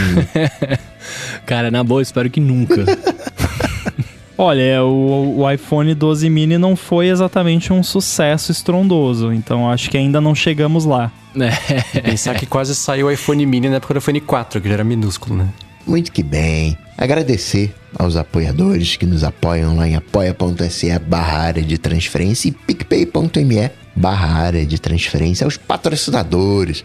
Cara, na boa, espero que nunca. Olha, é, o, o iPhone 12 mini não foi exatamente um sucesso estrondoso, então acho que ainda não chegamos lá. é. Pensar que quase saiu o iPhone mini na época do iPhone 4, que já era minúsculo, né? Muito que bem. Agradecer aos apoiadores que nos apoiam lá em apoia.se barra área de transferência e picpay.me barra área de transferência, aos patrocinadores,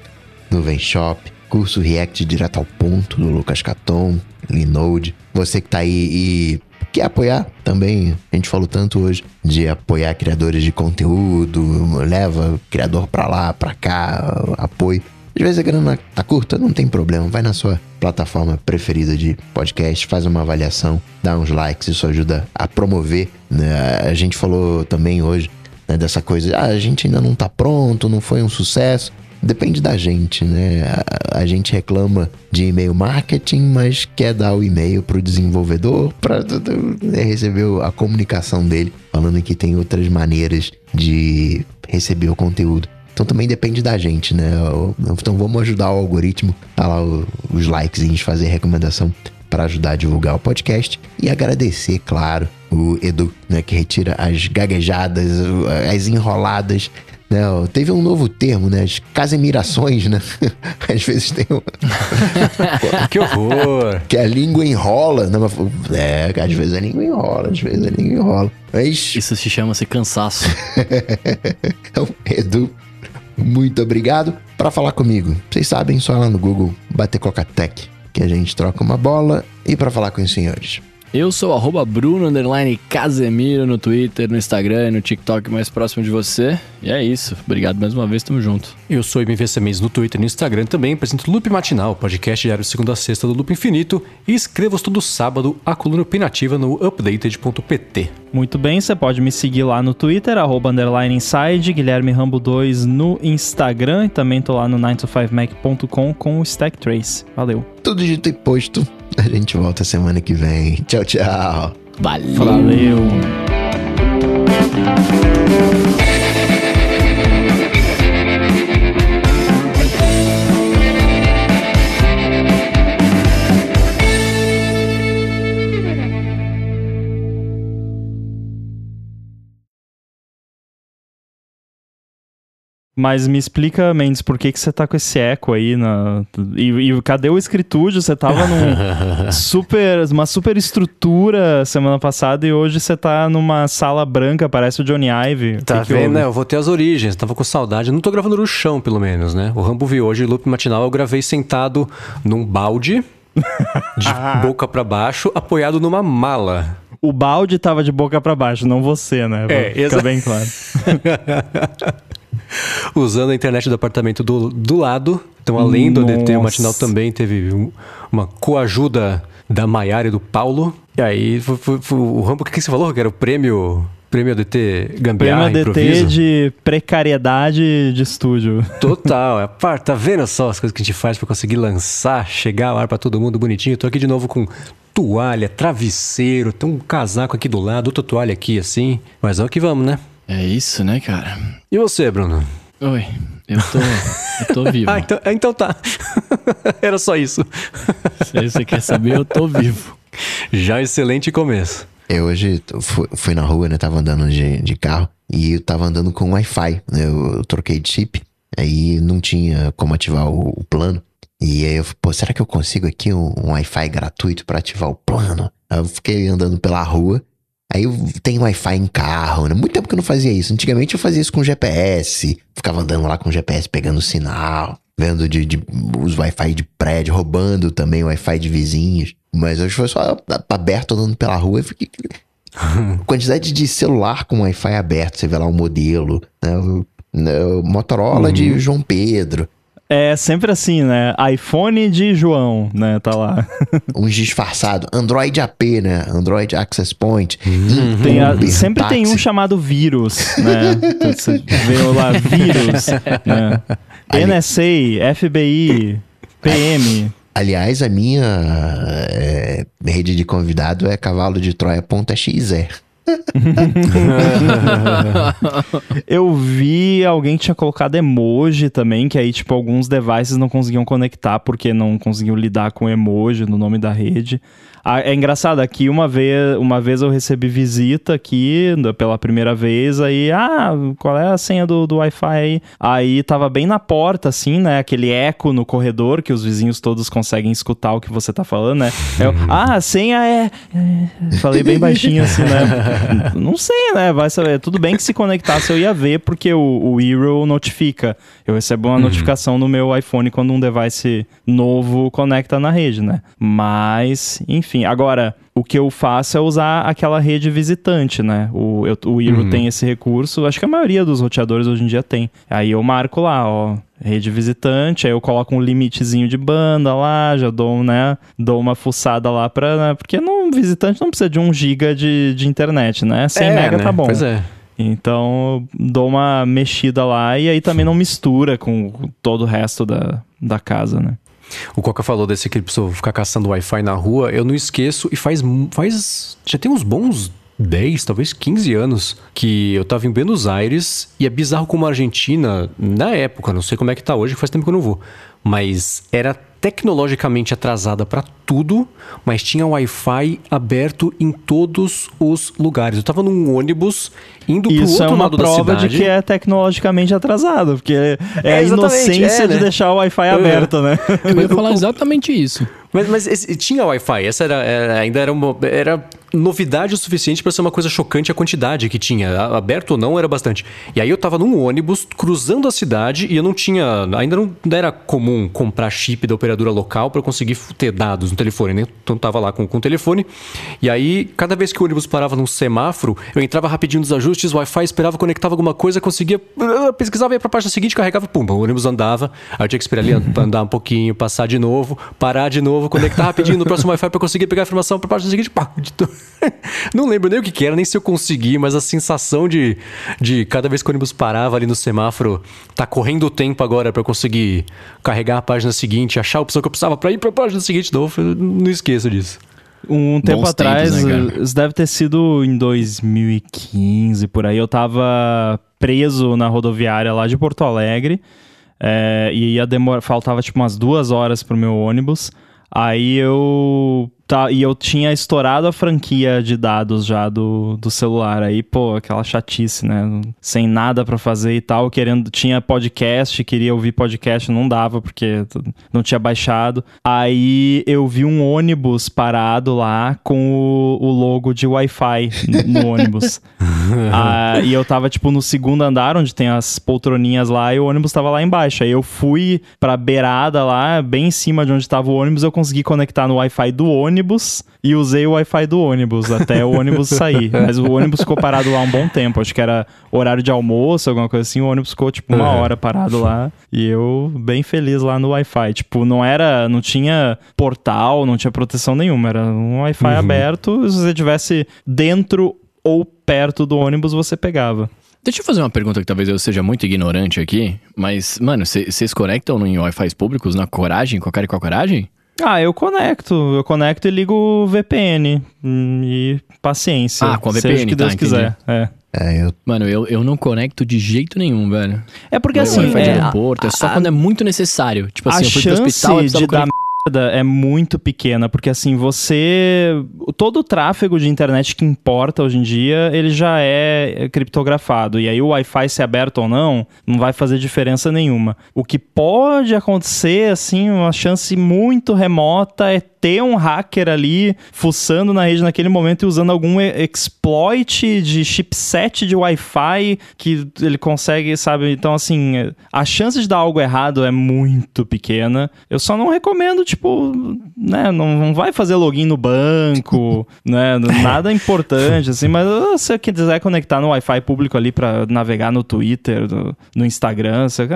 Nuvem Shop, curso React direto ao ponto do Lucas Caton, Linode. Você que tá aí e quer apoiar também, a gente falou tanto hoje de apoiar criadores de conteúdo, leva criador pra lá, pra cá, apoio. Às vezes a grana tá curta, não tem problema. Vai na sua plataforma preferida de podcast, faz uma avaliação, dá uns likes, isso ajuda a promover. né? A gente falou também hoje né, dessa coisa, ah, a gente ainda não tá pronto, não foi um sucesso. Depende da gente, né? A, gente reclama de e-mail marketing, mas quer dar o e-mail pro desenvolvedor para receber a comunicação dele, falando que tem outras maneiras de receber o conteúdo. Então também depende da gente, né? Então vamos ajudar o algoritmo, tá lá os likes e fazer recomendação para ajudar a divulgar o podcast e agradecer, claro, o Edu, né, que retira as gaguejadas, as enroladas, né? Teve um novo termo, né? As casemirações, né? Às vezes tem um, Que horror! que a língua enrola, né? É, às vezes a língua enrola, às vezes a língua enrola. Mas Isso se chama ser cansaço. Então, Edu, muito obrigado. Para falar comigo, vocês sabem, só lá no Google, bater Cocatec, que a gente troca uma bola. E para falar com os senhores, Eu sou arroba Bruno underline Casemiro no Twitter, no Instagram e no TikTok mais próximo de você. E é isso. Obrigado mais uma vez, tamo junto. Eu sou MVC Mendes no Twitter e no Instagram também, apresento Loop Matinal, podcast diário de segunda a sexta do Loop Infinito e escrevo todo sábado a coluna opinativa no updated.pt. Muito bem, você pode me seguir lá no Twitter, arroba underline inside, Guilherme Rambo 2 no Instagram e também tô lá no 9to5mac.com com o Stack Trace. Valeu. tudo dito e posto. A gente volta semana que vem. Tchau, tchau. Valeu! Valeu. Mas me explica, Mendes, por que, que você tá com esse eco aí na. E, e cadê o escritúdio? Você tava num super. uma super estrutura semana passada e hoje você tá numa sala branca, parece o Johnny Ive. Tá que que vendo, houve? né? Eu vou ter as origens. Tava com saudade. Eu não tô gravando no chão, pelo menos, né? O Rambo viu hoje, loop matinal, eu gravei sentado num balde, de boca pra baixo, apoiado numa mala. O balde tava de boca pra baixo, não você, né? É, Fica exa- bem claro. Usando a internet do apartamento do, do lado. Então, além do DT, o Nossa. matinal também teve um- uma coajuda da Maiara e do Paulo. E aí, foi, foi- foi- o Rambo, o que, que você falou? Que era o prêmio. Prêmio DT Gambiarra, Prêmio DT improviso? de precariedade de estúdio. Total. É, pá, tá vendo só as coisas que a gente faz pra conseguir lançar, chegar lá pra todo mundo bonitinho? Tô aqui de novo com toalha, travesseiro, tem um casaco aqui do lado, outra toalha aqui assim. Mas vamos que vamos, né? É isso, né, cara? E você, Bruno? Oi, eu tô, eu tô vivo. Ah, então, então tá. Era só isso. Se você quer saber, eu tô vivo. Já excelente começo. Eu hoje fui, fui na rua, né? Tava andando de, de carro e eu tava andando com Wi-Fi. né, Eu, eu troquei de chip, aí não tinha como ativar o, o plano. E aí eu falei, pô, será que eu consigo aqui um, um Wi-Fi gratuito pra ativar o plano? Aí eu fiquei andando pela rua. Aí eu tenho Wi-Fi em carro, né? Muito tempo que eu não fazia isso. Antigamente eu fazia isso com GPS. Ficava andando lá com GPS, pegando sinal, vendo de, de- os Wi-Fi de prédio, roubando também Wi-Fi de vizinhos. Mas hoje foi só aberto andando pela rua e fiquei. Quantidade de celular com Wi-Fi aberto, você vê lá o modelo, né? O, né, o Motorola de João Pedro, É sempre assim, né? iPhone de João, né? Tá lá. uns disfarçados, Android AP, né? Android Access Point. Tem a- Uber, sempre tem um chamado vírus, né? Você vê lá, vírus, né? NSA, FBI, PM. Aliás, a minha é, rede de convidado é cavalo de Troia.exe. Eu vi alguém tinha colocado emoji também, que aí, tipo, alguns devices não conseguiam conectar porque não conseguiam lidar com emoji no nome da rede. É engraçado, aqui uma vez, uma vez eu recebi visita aqui pela primeira vez, aí, ah, qual é a senha do, do Wi-Fi aí? Aí tava bem na porta, assim, né? Aquele eco no corredor que os vizinhos todos conseguem escutar o que você tá falando, né? Eu, ah, a senha é. é." Falei bem baixinho assim, né? Não sei, né? Vai saber. Tudo bem que se conectasse eu ia ver, porque o, o Hero notifica. Eu recebo uma notificação no meu iPhone quando um device novo conecta na rede, né? Mas, enfim. Agora, o que eu faço é usar aquela rede visitante, né? O, eu, o Hero tem esse recurso. Acho que a maioria dos roteadores hoje em dia tem. Aí eu marco lá, ó. Rede visitante, aí eu coloco um limitezinho de banda lá, já dou, né, dou uma fuçada lá pra, né, porque não, visitante não precisa de 1 giga de, de internet, né, 100 mega né? tá bom. Pois é. Então, dou uma mexida lá e aí também não mistura com todo o resto da, da casa, né. O Coca falou desse que precisou ficar caçando Wi-Fi na rua. Eu não esqueço, e faz, faz. Já tem uns bons 10, talvez 15 anos que eu tava em Buenos Aires e é bizarro como a Argentina, na época, não sei como é que tá hoje, faz tempo que eu não vou, mas era tecnologicamente atrasada pra tudo, mas tinha Wi-Fi aberto em todos os lugares. Eu tava num ônibus indo pro Isso outro é uma lado da prova de cidade. que é tecnologicamente atrasado, porque é, É, a inocência é, de né? deixar o Wi-Fi É. aberto, né? Eu ia falar exatamente isso. Mas, mas esse- tinha Wi-Fi, essa era, era- ainda era, uma, era novidade o suficiente pra ser uma coisa chocante a quantidade que tinha. Aberto ou não, era bastante. E aí eu tava num ônibus cruzando a cidade e eu não tinha. Ainda não, era comum comprar chip da operadora local eu conseguir ter dados no telefone, né? Então tava lá com, com o telefone. E aí, cada vez que o ônibus parava num semáforo, eu entrava rapidinho nos ajustes, Wi-Fi, esperava, conectava alguma coisa, conseguia. ah, Pesquisava, ia pra página seguinte, carregava, pumba, o ônibus andava. Aí eu tinha que esperar ali andar um pouquinho, passar de novo, parar de novo, conectar rapidinho no próximo Wi-Fi pra conseguir pegar a informação pra página seguinte. Pá, de to- Não lembro nem o que, que era, nem se eu consegui, mas a sensação de, de cada vez que o ônibus parava ali no semáforo, tá correndo o tempo agora pra eu conseguir carregar a página seguinte, achar a opção que eu precisava pra ir pra página seguinte de novo, não esqueço disso. Um tempo Bons atrás, tempos, né, isso deve ter sido em 2015, por aí. Eu tava preso na rodoviária lá de Porto Alegre. é, e ia demorar, faltava tipo umas duas horas pro meu ônibus. Aí eu tá, e eu tinha estourado a franquia de dados já do, do celular. Aí, pô, aquela chatice, né? Sem nada pra fazer e tal, querendo. Tinha podcast, queria ouvir podcast, não dava, porque não tinha baixado. Aí eu vi um ônibus parado lá com o, o logo de Wi-Fi no ônibus. Ah, e eu tava, tipo, no segundo andar, onde tem as poltroninhas lá, e o ônibus tava lá embaixo. Aí eu fui pra beirada lá, bem em cima de onde tava o ônibus, eu consegui conectar no Wi-Fi do ônibus e usei o Wi-Fi do ônibus até o ônibus sair. Mas o ônibus ficou parado lá um bom tempo. Acho que era horário de almoço, alguma coisa assim. O ônibus ficou, tipo, uma Uhum. hora parado lá. E eu bem feliz lá no Wi-Fi. Tipo, não era. Não tinha portal, não tinha proteção nenhuma. Era um Wi-Fi aberto. Se você tivesse dentro ou perto do ônibus, você pegava. Deixa eu fazer uma pergunta que talvez eu seja muito ignorante aqui, mas, mano, vocês conectam em Wi-Fi públicos na coragem, com a cara e com a coragem? Ah, eu conecto. Eu conecto e ligo o VPN. Hum, E paciência. Ah, com a Seja VPN, o que tá, Deus entendi. quiser. É. É, eu, Mano, eu, eu não conecto de jeito nenhum, velho. É porque Não, assim. É, aeroporto, é só a- quando é muito necessário. Tipo assim, a eu fui pro hospital, eu precisava de dar é muito pequena, porque assim, você. Todo o tráfego de internet que importa hoje em dia, ele já é criptografado. E aí o Wi-Fi, se é aberto ou não, não vai fazer diferença nenhuma. O que pode acontecer, assim, uma chance muito remota é ter um hacker ali fuçando na rede naquele momento e usando algum exploit de chipset de Wi-Fi que ele consegue, sabe? Então, assim, a chance de dar algo errado é muito pequena. Eu só não recomendo, tipo, né? Não, vai fazer login no banco, né? Nada importante, assim, mas se você quiser conectar no Wi-Fi público ali pra navegar no Twitter, no, no Instagram, você,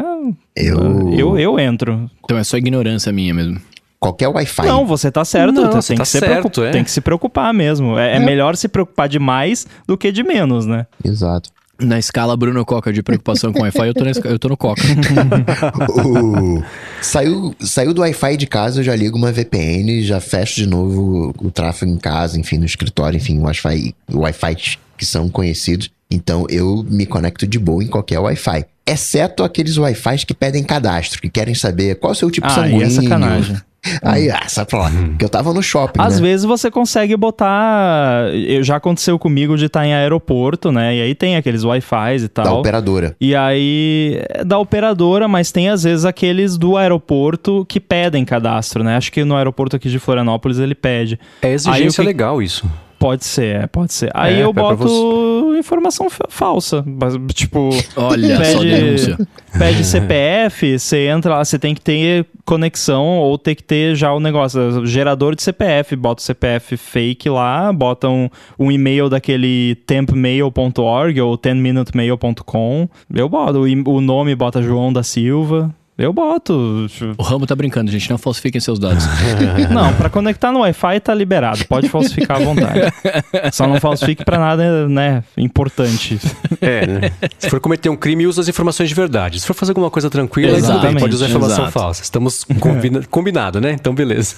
eu, eu, eu entro. Então é só ignorância minha mesmo. Qualquer Wi-Fi. Não, você tá certo. Não, tem, você que tá se certo, é. tem que se preocupar mesmo. É, é melhor se preocupar de mais do que de menos, né? Exato. Na escala Bruno Coca de preocupação com Wi-Fi, eu tô, esca- eu tô no Coca. O- saiu, saiu do Wi-Fi de casa, eu já ligo uma VPN, já fecho de novo o, o tráfego em casa, enfim, no escritório, enfim, o Wi-Fi, Wi-Fi que são conhecidos. Então eu me conecto de boa em qualquer Wi-Fi. Exceto aqueles Wi-Fi que pedem cadastro, que querem saber qual é o seu tipo Ah, sanguíneo. e é sacanagem. Aí, ah, sai pra lá. Porque eu tava no shopping, Às né? vezes você consegue botar. eu- Já aconteceu comigo de estar em aeroporto, né? E aí tem aqueles Wi-Fi e Da tal. operadora. E aí, é da operadora, mas tem às vezes aqueles do aeroporto que pedem cadastro, né? Acho que no aeroporto aqui de Florianópolis ele pede. É exigência Aí que- legal isso. Pode ser, é, pode ser. Aí É, eu boto informação fa- falsa. Mas, Tipo, Olha só, Pede- denúncia. pede CPF, você entra lá, você tem que ter conexão ou ter que ter já o negócio, gerador de CPF, bota o CPF fake lá, bota um, um e-mail daquele tempmail.org ou 10minutemail.com. Eu boto, o, o nome bota João da Silva. Eu boto. O Rambo tá brincando, gente. Não falsifiquem seus dados. Não, pra conectar no Wi-Fi tá liberado, pode falsificar à vontade. Só não falsifique pra nada, né, importante. É, né? Se for cometer um crime, usa as informações de verdade. Se for fazer alguma coisa tranquila, Exatamente, pode usar informação exato. falsa. Estamos combina combinado, né? Então, beleza.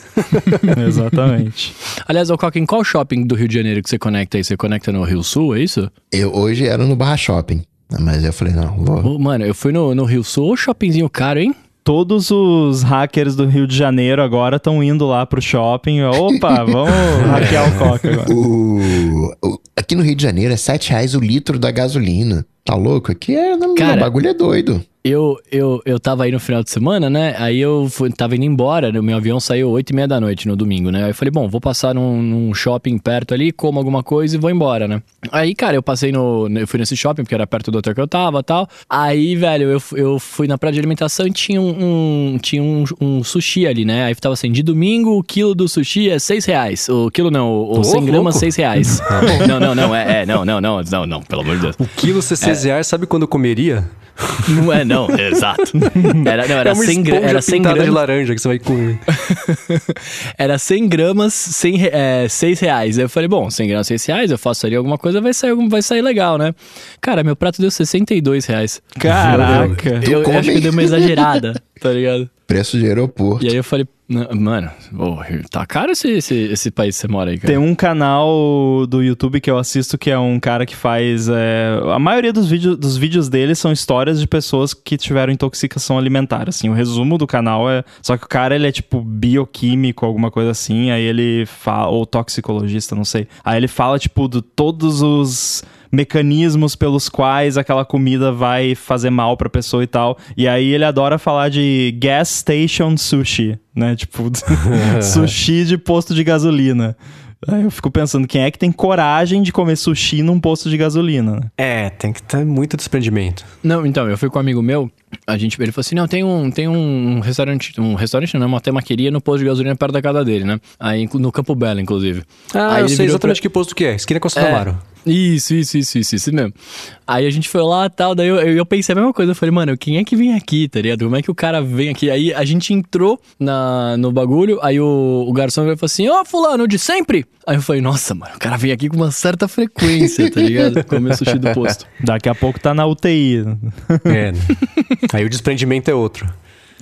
Exatamente. Aliás, ô Coca, em qual shopping do Rio de Janeiro que você conecta aí? Você conecta no Rio Sul, é isso? Eu hoje era no Barra Shopping. Mas eu falei, não, vou. Ô, mano, eu fui no, no Rio Sul, shoppingzinho caro, hein? Todos os hackers do Rio de Janeiro agora estão indo lá pro shopping. Opa, vamos hackear o Coca agora. O, o- aqui no Rio de Janeiro é 7 reais o litro da gasolina. Tá louco? Aqui é. Cara, o bagulho é doido. Eu, eu, eu tava aí no final de semana, né? Aí eu fui, tava indo embora, né? meu avião saiu 8 e meia da noite no domingo, né? Aí eu falei, bom, vou passar num, num, shopping perto ali, como alguma coisa e vou embora, né? Aí, cara, eu passei no. Eu fui nesse shopping, porque era perto do hotel que eu tava tal. Aí, velho, eu, eu fui na praia de alimentação e tinha um. um tinha um, um, sushi ali, né? Aí tava assim, de domingo o quilo do sushi é 6 reais. O quilo não, o, o 100 gramas, 6 reais. não, não, não, é, é, não, não, não, não, não, pelo amor de Deus. O quilo 60 Desejar, sabe quando comeria? Não é, não, é, exato. Era, não, era, é 100, gra era 100 gramas. de laranja que você vai comer. era 100 gramas, 100, é, 6 reais. Eu falei, bom, 100 gramas, 6 reais, eu faço ali alguma coisa, vai sair, vai sair legal, né? Cara, meu prato deu 62 reais. Caraca! eu, eu acho que deu uma exagerada, tá ligado? Preço de aeroporto. E aí eu falei, "Não, mano, ô, tá caro esse, esse, esse país que você mora aí, cara. Tem um canal do YouTube que eu assisto que é um cara que faz. é, a maioria dos, vídeos dos vídeos dele são histórias de pessoas que tiveram intoxicação alimentar. Assim, o resumo do canal é. Só que o cara ele é tipo bioquímico, alguma coisa assim. Aí ele fala. Ou toxicologista, não sei. Aí ele fala, tipo, de todos os mecanismos pelos quais aquela comida vai fazer mal pra pessoa e tal. E aí ele adora falar de gas station sushi, né? Tipo, sushi de posto de gasolina. Aí eu fico pensando, quem é que tem coragem de comer sushi num posto de gasolina? né? É, tem que ter muito desprendimento. Não, então, eu fui com um amigo meu, a gente, ele falou assim, não, tem um, tem um restaurante, um restaurante não, uma temaqueria no posto de gasolina perto da casa dele, né? Aí, no Campo Belo, inclusive. Ah, Aí eu sei exatamente pra- que posto que é. Esquina com a É, Amaro. Isso, isso, isso, isso, isso mesmo. Aí a gente foi lá e tal, daí eu, eu, eu pensei a mesma coisa. Eu falei, mano, quem é que vem aqui, tá ligado? Como é que o cara vem aqui? Aí a gente entrou na, no bagulho, aí o, o garçom veio e falou assim: Ó, fulano, de sempre? Aí eu falei, nossa, mano, o cara vem aqui com uma certa frequência, tá ligado? Comer sushi do posto. Daqui a pouco tá na UTI. É. Aí o desprendimento é outro.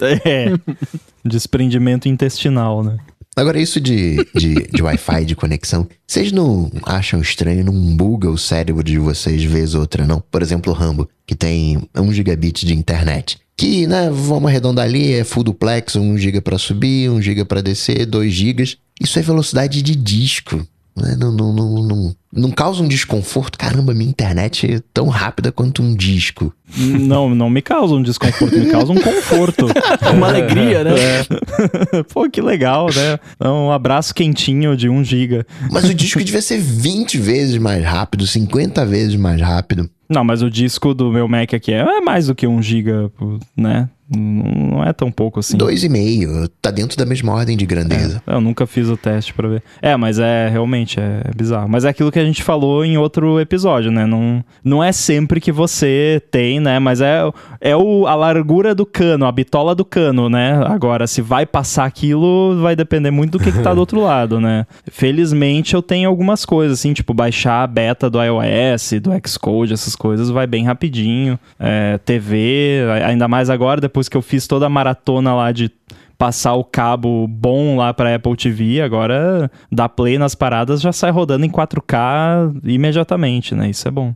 É. Desprendimento intestinal, né? Agora, isso de, de, de Wi-Fi, de conexão, vocês não acham estranho, não buga o cérebro de vocês vez ou outra, não? Por exemplo, o Rambo, que tem 1 gigabit de internet. Que, né, vamos arredondar ali, é full duplex, 1 giga pra subir, 1 giga pra descer, 2 gigas. Isso é velocidade de disco. Né? Não, não, não, não, não causa um desconforto? Caramba, minha internet é tão rápida quanto um disco. Não, não me causa um desconforto, me causa um conforto. Uma alegria, né? Pô, que legal, né? Um abraço quentinho de 1 giga. Mas o disco devia ser 20 vezes mais rápido, 50 vezes mais rápido. Não, mas o disco do meu Mac aqui é é mais do que 1 giga, né? Não é tão pouco assim. 2,5, tá dentro da mesma ordem de grandeza. Eu nunca fiz o teste pra ver. É, mas é realmente é bizarro. Mas é aquilo que a gente falou em outro episódio, né? Não, não é sempre que você tem, né? Mas é, é o, a largura do cano, a bitola do cano, né? Agora, se vai passar aquilo, vai depender muito do que, que tá do outro lado, né? Felizmente eu tenho algumas coisas, assim, tipo, baixar a beta do iOS, do Xcode, essas coisas, vai bem rapidinho. É, TV, ainda mais agora, depois que eu fiz toda a maratona lá de passar o cabo bom lá para Apple TV, agora dá play nas paradas já sai rodando em 4K imediatamente, né? Isso é bom.